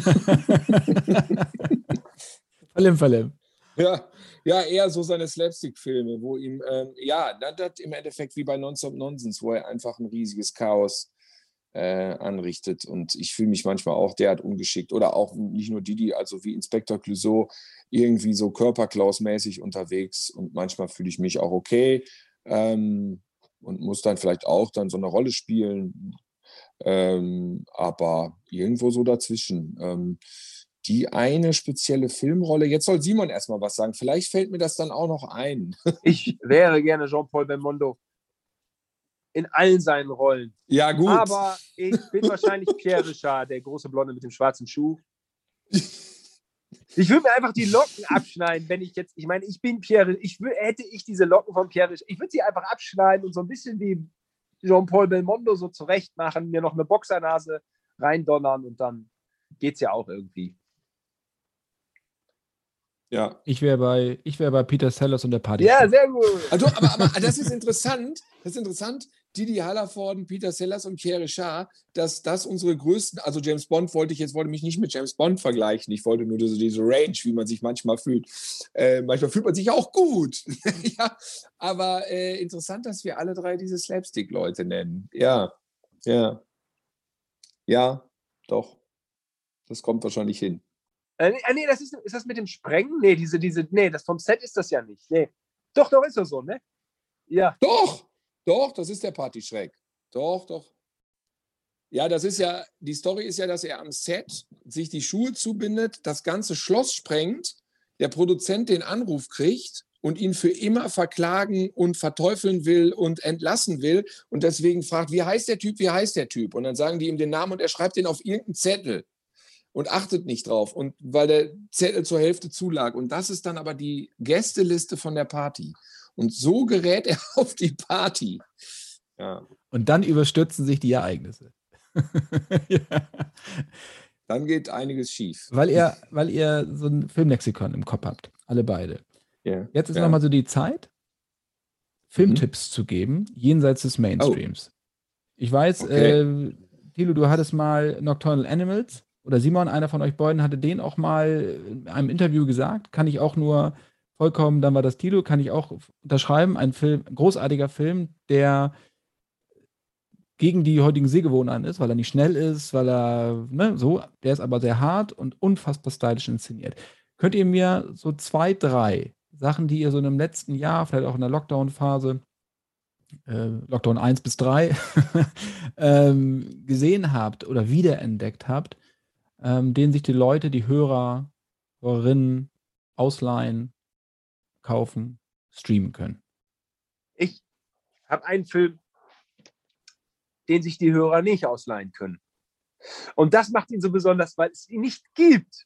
Verlim, verlim. Ja, ja, eher so seine Slapstick-Filme, wo ihm, ähm, ja, das, im Endeffekt wie bei Nonstop Nonsense, wo er einfach ein riesiges Chaos äh, anrichtet. Und ich fühle mich manchmal auch derart ungeschickt. Oder auch nicht nur Didi, also wie Inspektor Clouseau, irgendwie so Körperklaus-mäßig unterwegs. Und manchmal fühle ich mich auch okay ähm, und muss dann vielleicht auch dann so eine Rolle spielen. Ähm, aber irgendwo so dazwischen. Die eine spezielle Filmrolle. Jetzt soll Simon erstmal was sagen. Vielleicht fällt mir das dann auch noch ein. Ich wäre gerne Jean-Paul Belmondo in allen seinen Rollen. Ja, gut. Aber ich bin wahrscheinlich Pierre Richard, der große Blonde mit dem schwarzen Schuh. Ich würde mir einfach die Locken abschneiden, wenn ich jetzt, ich meine, ich bin Pierre, ich hätte ich diese Locken von Pierre Richard, ich würde sie einfach abschneiden und so ein bisschen wie Jean-Paul Belmondo so zurecht machen, mir noch eine Boxernase reindonnern und dann geht's ja auch irgendwie. Ja. Ich wäre bei, ich wär bei Peter Sellers und der Party. Ja, sehr gut. Also, aber, aber das ist interessant. Das ist interessant. Didi Hallervorden, Peter Sellers und Pierre Richard, dass das unsere größten, also James Bond wollte ich jetzt, wollte mich nicht mit James Bond vergleichen. Ich wollte nur diese, diese Range, wie man sich manchmal fühlt. Äh, manchmal fühlt man sich auch gut. ja, aber äh, interessant, dass wir alle drei diese Slapstick-Leute nennen. Ja, ja. Ja, doch. Das kommt wahrscheinlich hin. Äh, äh, nee, das ist, ist das mit dem Sprengen? Nee, diese, diese, nee, das vom Set ist das ja nicht. Nee. Doch, doch, ist das so, ne? Ja. Doch, doch, das ist der Partyschreck. Doch, doch. Ja, das ist ja, die Story ist ja, dass er am Set sich die Schuhe zubindet, das ganze Schloss sprengt, der Produzent den Anruf kriegt und ihn für immer verklagen und verteufeln will und entlassen will und deswegen fragt, wie heißt der Typ, wie heißt der Typ? Und dann sagen die ihm den Namen und er schreibt den auf irgendeinen Zettel und achtet nicht drauf und weil der Zettel zur Hälfte zulag und das ist dann aber die Gästeliste von der Party und so gerät er auf die Party. Ja, Und dann überstürzen sich die Ereignisse. ja. dann geht einiges schief. Weil ihr, weil ihr so ein Filmlexikon im Kopf habt. Alle beide. Ja. Jetzt ist Ja. Mhm. nochmal so die Zeit, Filmtipps zu geben, jenseits des Mainstreams. Ich weiß, Oh. Okay. äh, Thilo, du hattest mal Nocturnal Animals oder Simon, einer von euch beiden, hatte den auch mal in einem Interview gesagt. Kann ich auch nur vollkommen, dann war das Thilo, kann ich auch unterschreiben. Ein Film, großartiger Film, der gegen die heutigen Sehgewohnheiten ist, weil er nicht schnell ist, weil er, ne, so, der ist aber sehr hart und unfassbar stylisch inszeniert. Könnt ihr mir so zwei, drei Sachen, die ihr so in dem letzten Jahr, vielleicht auch in der Lockdown-Phase, äh, Lockdown 1 bis 3, ähm, gesehen habt oder wiederentdeckt habt, ähm, den sich die Leute, die Hörer, Hörerinnen ausleihen, kaufen, streamen können? Ich habe einen Film, den sich die Hörer nicht ausleihen können. Und das macht ihn so besonders, weil es ihn nicht gibt.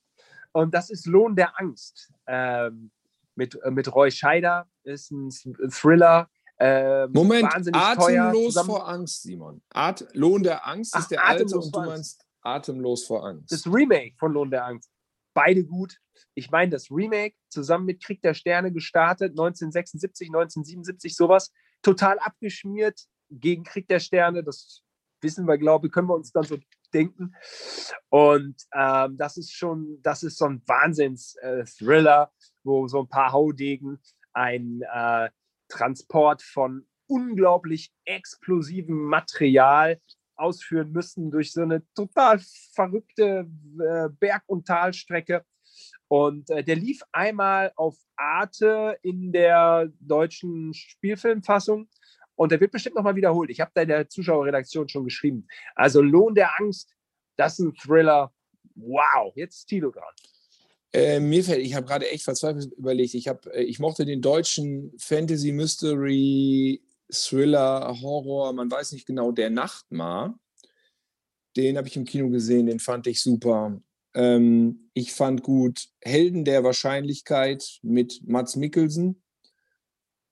Und das ist Lohn der Angst. Ähm, mit, äh, mit Roy Scheider, ist ein Thriller. Äh, Moment, atemlos teuer, vor Angst, Simon. At Lohn der Angst Ach, ist der alte und du meinst atemlos vor Angst. Das Remake von Lohn der Angst. Beide gut. Ich meine, das Remake zusammen mit Krieg der Sterne gestartet, 1976, 1977, sowas. Total abgeschmiert gegen Krieg der Sterne. Das wissen wir, glaube ich, können wir uns dann so denken. Und ähm, das ist schon, das ist so ein Wahnsinns-Thriller, äh, wo so ein paar Haudegen ein äh, Transport von unglaublich explosivem Material ausführen müssen durch so eine total verrückte äh, Berg- und Talstrecke. Und äh, der lief einmal auf Arte in der deutschen Spielfilmfassung und der wird bestimmt nochmal wiederholt. Ich habe da in der Zuschauerredaktion schon geschrieben. Also Lohn der Angst, das ist ein Thriller. Wow, jetzt Tilo dran. Äh, mir fällt, ich habe gerade echt verzweifelt überlegt, ich, hab, äh, ich mochte den deutschen Fantasy, Mystery, Thriller, Horror, man weiß nicht genau, der Nachtmar. Den habe ich im Kino gesehen, den fand ich super. Ähm, ich fand gut Helden der Wahrscheinlichkeit mit Mats Mikkelsen,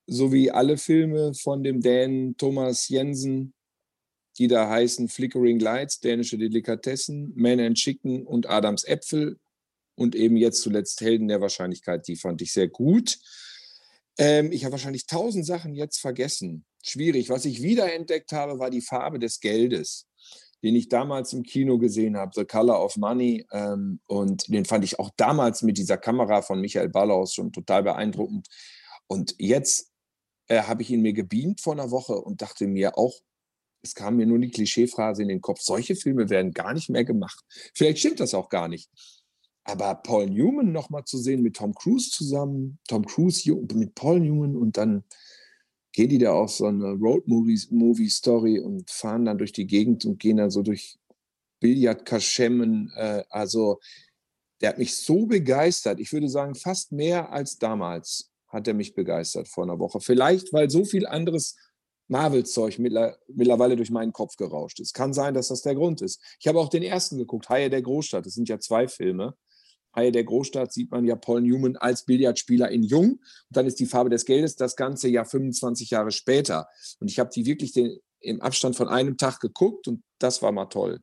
sowie alle Filme von dem Dänen Thomas Jensen, die da heißen Flickering Lights, dänische Delikatessen, Man and Chicken und Adams Äpfel und eben jetzt zuletzt Helden der Wahrscheinlichkeit, die fand ich sehr gut. Ähm, ich habe wahrscheinlich tausend Sachen jetzt vergessen. Schwierig. Was ich wiederentdeckt habe, war die Farbe des Geldes, den ich damals im Kino gesehen habe, The Color of Money. Ähm, und den fand ich auch damals mit dieser Kamera von Michael Ballaus schon total beeindruckend. Und jetzt äh, habe ich ihn mir gebeamt vor einer Woche und dachte mir auch, es kam mir nur die Klischeephrase in den Kopf, solche Filme werden gar nicht mehr gemacht. Vielleicht stimmt das auch gar nicht. Aber Paul Newman nochmal zu sehen mit Tom Cruise zusammen, Tom Cruise mit Paul Newman und dann gehen die da auf so eine Road-Movie-Story und fahren dann durch die Gegend und gehen dann so durch Billardkaschemmen. Äh, also der hat mich so begeistert. Ich würde sagen, fast mehr als damals hat er mich begeistert vor einer Woche. Vielleicht, weil so viel anderes Marvel-Zeug mittlerweile durch meinen Kopf gerauscht ist. Kann sein, dass das der Grund ist. Ich habe auch den ersten geguckt, Haie der Großstadt. Das sind ja zwei Filme. Haie der Großstadt sieht man ja Paul Newman als Billardspieler in Jung. Und dann ist die Farbe des Geldes das ganze ja 25 Jahre später. Und ich habe die wirklich den, im Abstand von einem Tag geguckt und das war mal toll.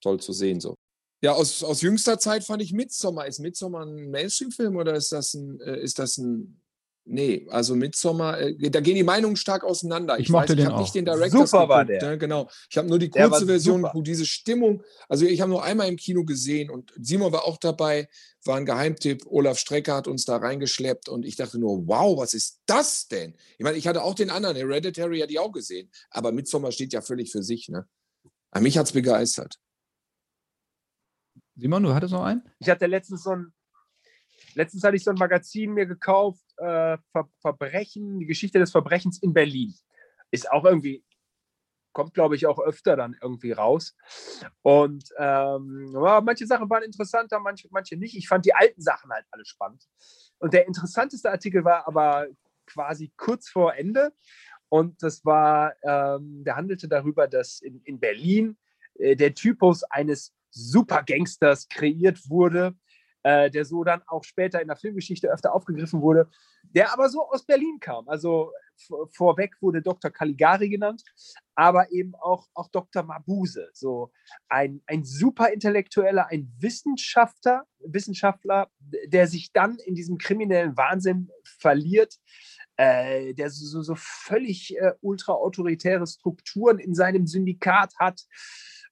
Toll zu sehen so. Ja, aus, aus jüngster Zeit fand ich Midsommar. Ist Midsommar ein Mainstream-Film oder ist das ein, äh, ist das ein Nee, also Midsommar, äh, da gehen die Meinungen stark auseinander. Ich, ich mochte weiß, ich habe nicht den Director Super war der. Ne, genau. Ich habe nur die kurze Version, wo diese Stimmung, also ich habe nur einmal im Kino gesehen und Simon war auch dabei, war ein Geheimtipp. Olaf Strecker hat uns da reingeschleppt und ich dachte nur, wow, was ist das denn? Ich meine, ich hatte auch den anderen, Hereditary hatte ich auch gesehen, aber Midsommar steht ja völlig für sich. Ne? Aber mich hat es begeistert. Simon, du hattest noch einen? Ich hatte letztens so ein, letztens hatte ich so ein Magazin mir gekauft, äh, Ver Verbrechen, die Geschichte des Verbrechens in Berlin. Ist auch irgendwie, kommt glaube ich auch öfter dann irgendwie raus. Und ähm, manche Sachen waren interessanter, manche, manche nicht. Ich fand die alten Sachen halt alle spannend. Und der interessanteste Artikel war aber quasi kurz vor Ende. Und das war, ähm, der handelte darüber, dass in, in Berlin äh, der Typus eines Supergangsters kreiert wurde, äh, der so dann auch später in der Filmgeschichte öfter aufgegriffen wurde, der aber so aus Berlin kam. Also vorweg wurde Dr. Caligari genannt, aber eben auch, auch Dr. Mabuse, so ein, ein super Intellektueller, ein Wissenschaftler, Wissenschaftler, der sich dann in diesem kriminellen Wahnsinn verliert, äh, der so, so völlig äh, ultra-autoritäre Strukturen in seinem Syndikat hat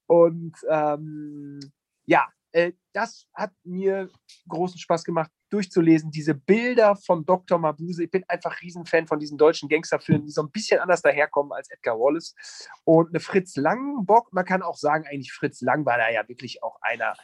und ähm, ja, das hat mir großen Spaß gemacht, durchzulesen. Diese Bilder von Dr. Mabuse. Ich bin einfach Riesenfan von diesen deutschen Gangsterfilmen, die so ein bisschen anders daherkommen als Edgar Wallace. Und eine Fritz Langbock, man kann auch sagen, eigentlich Fritz Lang war da ja wirklich auch einer,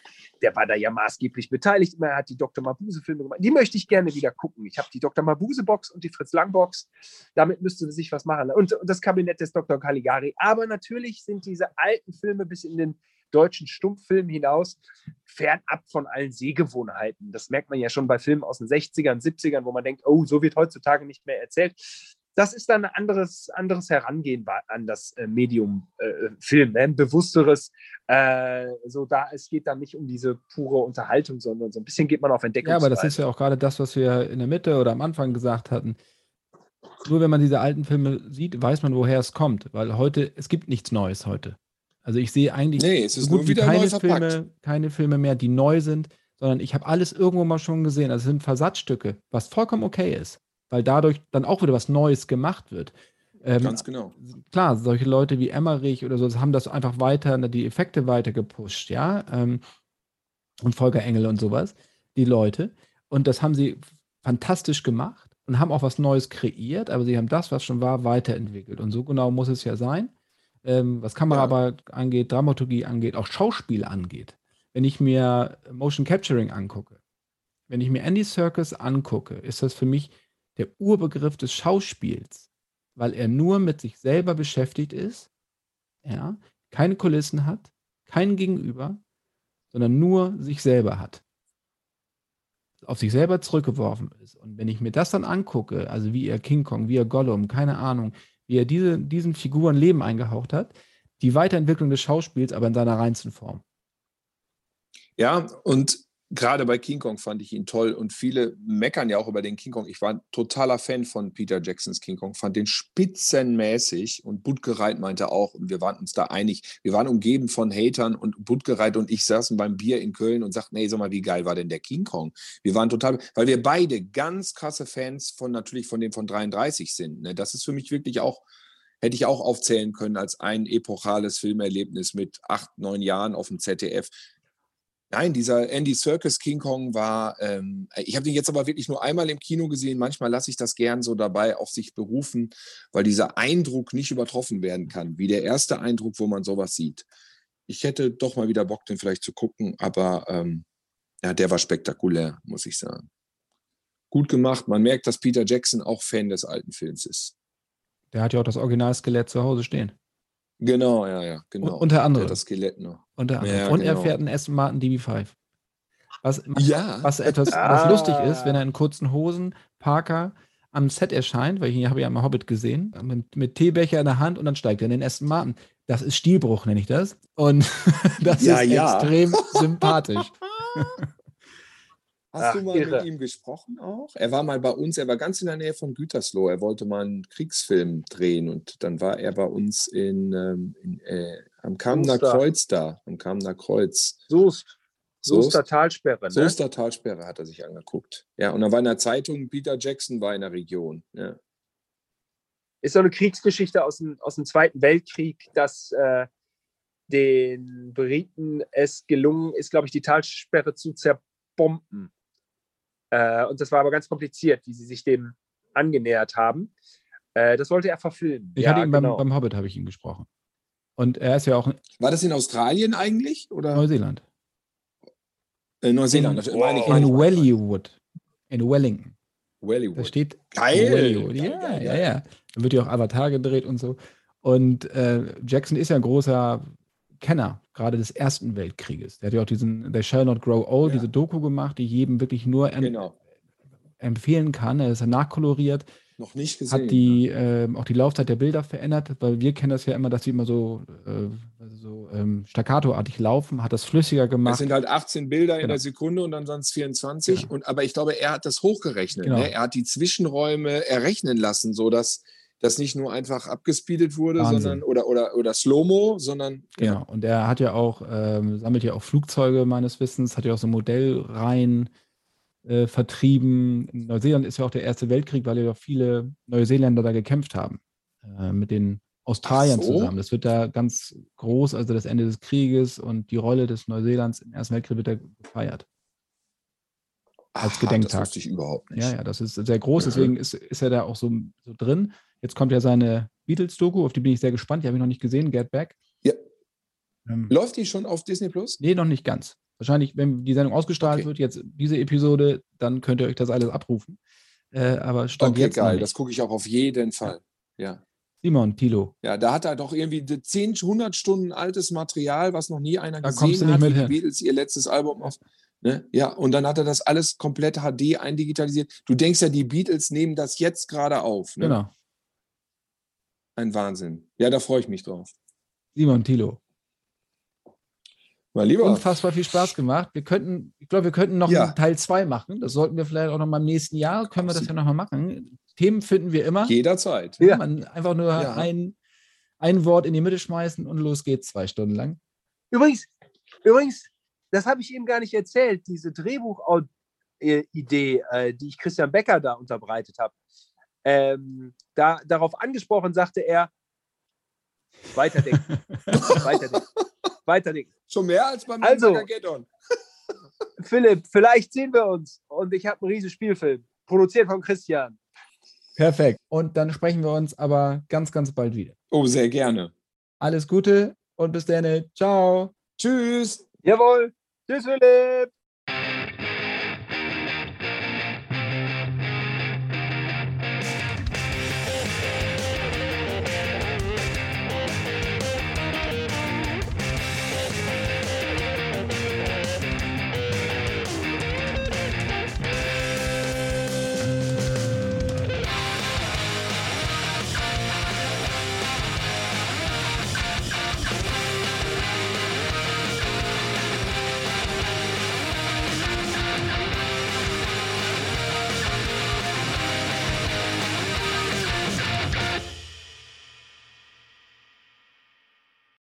der war da ja maßgeblich beteiligt. Er hat die Dr. Mabuse-Filme gemacht. Die möchte ich gerne wieder gucken. Ich habe die Dr. Mabuse-Box und die Fritz Lang-Box. Damit müsste sich was machen. Und, und das Kabinett des Dr. Caligari. Aber natürlich sind diese alten Filme bis in den deutschen Stummfilm hinaus, fernab von allen Sehgewohnheiten. Das merkt man ja schon bei Filmen aus den 60ern, 70ern, wo man denkt, oh, so wird heutzutage nicht mehr erzählt. das ist dann ein anderes, anderes Herangehen an das äh, Medium äh, Film, ne? ein bewussteres. Äh, so da, es geht dann nicht um diese pure Unterhaltung, sondern so ein bisschen geht man auf Entdeckung. Ja, aber das ist ja auch gerade das, was wir in der Mitte oder am Anfang gesagt hatten. Nur wenn man diese alten Filme sieht, weiß man, woher es kommt, weil heute, es gibt nichts Neues heute. Also ich sehe eigentlich nee, es ist so gut wie wieder keine. Filme, keine Filme mehr, die neu sind, sondern ich habe alles irgendwo mal schon gesehen. Also es sind Versatzstücke, was vollkommen okay ist, weil dadurch dann auch wieder was Neues gemacht wird. Ähm, Ganz genau. klar, solche Leute wie Emmerich oder so haben das einfach weiter, ne, die Effekte weiter gepusht, ja. Ähm, und Volker Engel und sowas, die Leute. Und das haben sie fantastisch gemacht und haben auch was Neues kreiert, aber sie haben das, was schon war, weiterentwickelt. Und so genau muss es ja sein. Ähm, was Kameraarbeit angeht, Dramaturgie angeht, auch Schauspiel angeht. Wenn ich mir Motion Capturing angucke, wenn ich mir Andy Serkis angucke, ist das für mich der Urbegriff des Schauspiels, weil er nur mit sich selber beschäftigt ist, ja, keine Kulissen hat, kein Gegenüber, sondern nur sich selber hat. Auf sich selber zurückgeworfen ist. Und wenn ich mir das dann angucke, also wie er King Kong, wie er Gollum, keine Ahnung, wie er diese, diesen Figuren Leben eingehaucht hat, die Weiterentwicklung des Schauspiels, aber in seiner reinsten Form. Ja, und gerade bei King Kong fand ich ihn toll und viele meckern ja auch über den King Kong. Ich war ein totaler Fan von Peter Jacksons King Kong, fand den spitzenmäßig und Budgereit meinte auch, und wir waren uns da einig, wir waren umgeben von Hatern und Budgereit und ich saßen beim Bier in Köln und sagten, hey, sag mal, wie geil war denn der King Kong? Wir waren total, weil wir beide ganz krasse Fans von natürlich von dem von 33 sind. Ne? Das ist für mich wirklich auch hätte ich auch aufzählen können als ein epochales Filmerlebnis mit acht, neun Jahren auf dem ZDF. Nein, dieser Andy Circus King Kong war, ähm, ich habe den jetzt aber wirklich nur einmal im Kino gesehen. Manchmal lasse ich das gern so dabei auf sich berufen, weil dieser Eindruck nicht übertroffen werden kann, wie der erste Eindruck, wo man sowas sieht. Ich hätte doch mal wieder Bock, den vielleicht zu gucken, aber ähm, ja, der war spektakulär, muss ich sagen. Gut gemacht. Man merkt, dass Peter Jackson auch Fan des alten Films ist. Der hat ja auch das Originalskelett zu Hause stehen. Genau, ja, ja, genau. Und, unter Der anderem. das Skelett noch. Unter anderem. Ja, und er genau. fährt einen Aston Martin DB5. Was, Ja. was etwas was lustig ist, wenn er in kurzen Hosen, Parker am Set erscheint, weil ich habe ja mal Hobbit gesehen, mit, mit Teebecher in der Hand und dann steigt er in den Aston Martin. Das ist Stilbruch, nenne ich das. Und das Ja, ist ja. extrem sympathisch. Hast Ach, du mal irre. mit ihm gesprochen auch? Er war mal bei uns, er war ganz in der Nähe von Gütersloh. Er wollte mal einen Kriegsfilm drehen und dann war er bei uns in, ähm, in, äh, am Kamener. Kreuz da, am Kamener Kreuz. Soest. Soest. Soester Talsperre. Ne? Soester Talsperre hat er sich angeguckt. Ja, und dann war in der Zeitung, Peter Jackson war in der Region. Ja. Ist so eine Kriegsgeschichte aus dem, aus dem Zweiten Weltkrieg, dass äh, den Briten es gelungen ist, glaube ich, die Talsperre zu zerbomben. Äh, und das war aber ganz kompliziert, wie sie sich dem angenähert haben. Äh, das wollte er verfilmen. Ich ja, hatte ihn beim, genau. beim Hobbit, habe ich ihn gesprochen. Und er ist ja auch War das in Australien eigentlich? Oder Neuseeland. äh, Neuseeland? In- das meine ich. In. Wellywood. In Wellington. Da Wellywood. steht Geil. Hollywood. Geil, Ja, geil, ja, geil. ja. Dann wird ja auch Avatar gedreht und so. Und äh, Jackson ist ja ein großer Kenner, gerade des Ersten Weltkrieges. Der hat ja auch diesen They Shall Not Grow Old, Ja. diese Doku gemacht, die jedem wirklich nur em Genau. empfehlen kann. Er ist ja nachkoloriert, Noch nicht gesehen. ne? hat die ähm, auch die Laufzeit der Bilder verändert, weil wir kennen das ja immer, dass die immer so, äh, so ähm, staccatoartig laufen, hat das flüssiger Es gemacht. sind halt 18 Bilder in Genau. der Sekunde und dann sind es 24. Genau. Und, aber ich glaube, er hat das hochgerechnet. Genau. Ne? Er hat die Zwischenräume errechnen lassen, sodass das nicht nur einfach abgespeedet wurde, Wahnsinn. sondern oder, oder, oder Slow-Mo, sondern Genau. Und er hat ja auch, ähm, sammelt ja auch Flugzeuge meines Wissens, hat ja auch so Modellreihen äh, vertrieben. In Neuseeland ist ja auch der Erste Weltkrieg, weil ja auch viele Neuseeländer da gekämpft haben. Äh, mit den Australiern so. zusammen. Das wird da ganz groß, also das Ende des Krieges und die Rolle des Neuseelands im Ersten Weltkrieg wird da gefeiert. Als Ach, Gedenktag. Das wusste ich überhaupt nicht. Ja, ja, das ist sehr groß, Mhm. deswegen ist, ist er da auch so, so drin. Jetzt kommt ja seine Beatles-Doku, auf die bin ich sehr gespannt, die habe ich noch nicht gesehen, Get Back. Ja. Ähm, Läuft die schon auf Disney Plus? Nee, noch nicht ganz. Wahrscheinlich, wenn die Sendung ausgestrahlt Okay. wird, jetzt diese Episode, dann könnt ihr euch das alles abrufen. Äh, aber stand Okay, jetzt geil. Das gucke ich auch auf jeden Fall. Ja. Simon, Tilo, Ja, da hat er doch irgendwie 10, 100 Stunden altes Material, was noch nie einer Da gesehen hat, die. Beatles ihr letztes Album auf. Ne? Ja, und dann hat er das alles komplett HD eindigitalisiert. Du denkst ja, die Beatles nehmen das jetzt gerade auf. Ne? genau. Ein Wahnsinn. Ja, da freue ich mich drauf. Simon Thilo. Mein Lieber. Unfassbar viel Spaß gemacht. Wir könnten, ich glaube, wir könnten noch Ja. einen Teil 2 machen. Das sollten wir vielleicht auch noch mal im nächsten Jahr, können wir das ja noch mal machen. Themen finden wir immer. Jederzeit. Ja. Man einfach nur Ja. ein, ein Wort in die Mitte schmeißen und los geht's zwei Stunden lang. Übrigens, übrigens, das habe ich eben gar nicht erzählt, diese Drehbuch-Idee, äh, die ich Christian Becker da unterbreitet habe. Ähm, da, darauf angesprochen sagte er, weiterdenken, weiterdenken, weiterdenken. Schon mehr als beim Also-. Philipp, vielleicht sehen wir uns und ich habe einen riesen Spielfilm, produziert von Christian. Perfekt. Und dann sprechen wir uns aber ganz, ganz bald wieder. Oh, sehr gerne. Alles Gute und bis dann. Ciao. Tschüss. Jawohl, tschüss Philipp.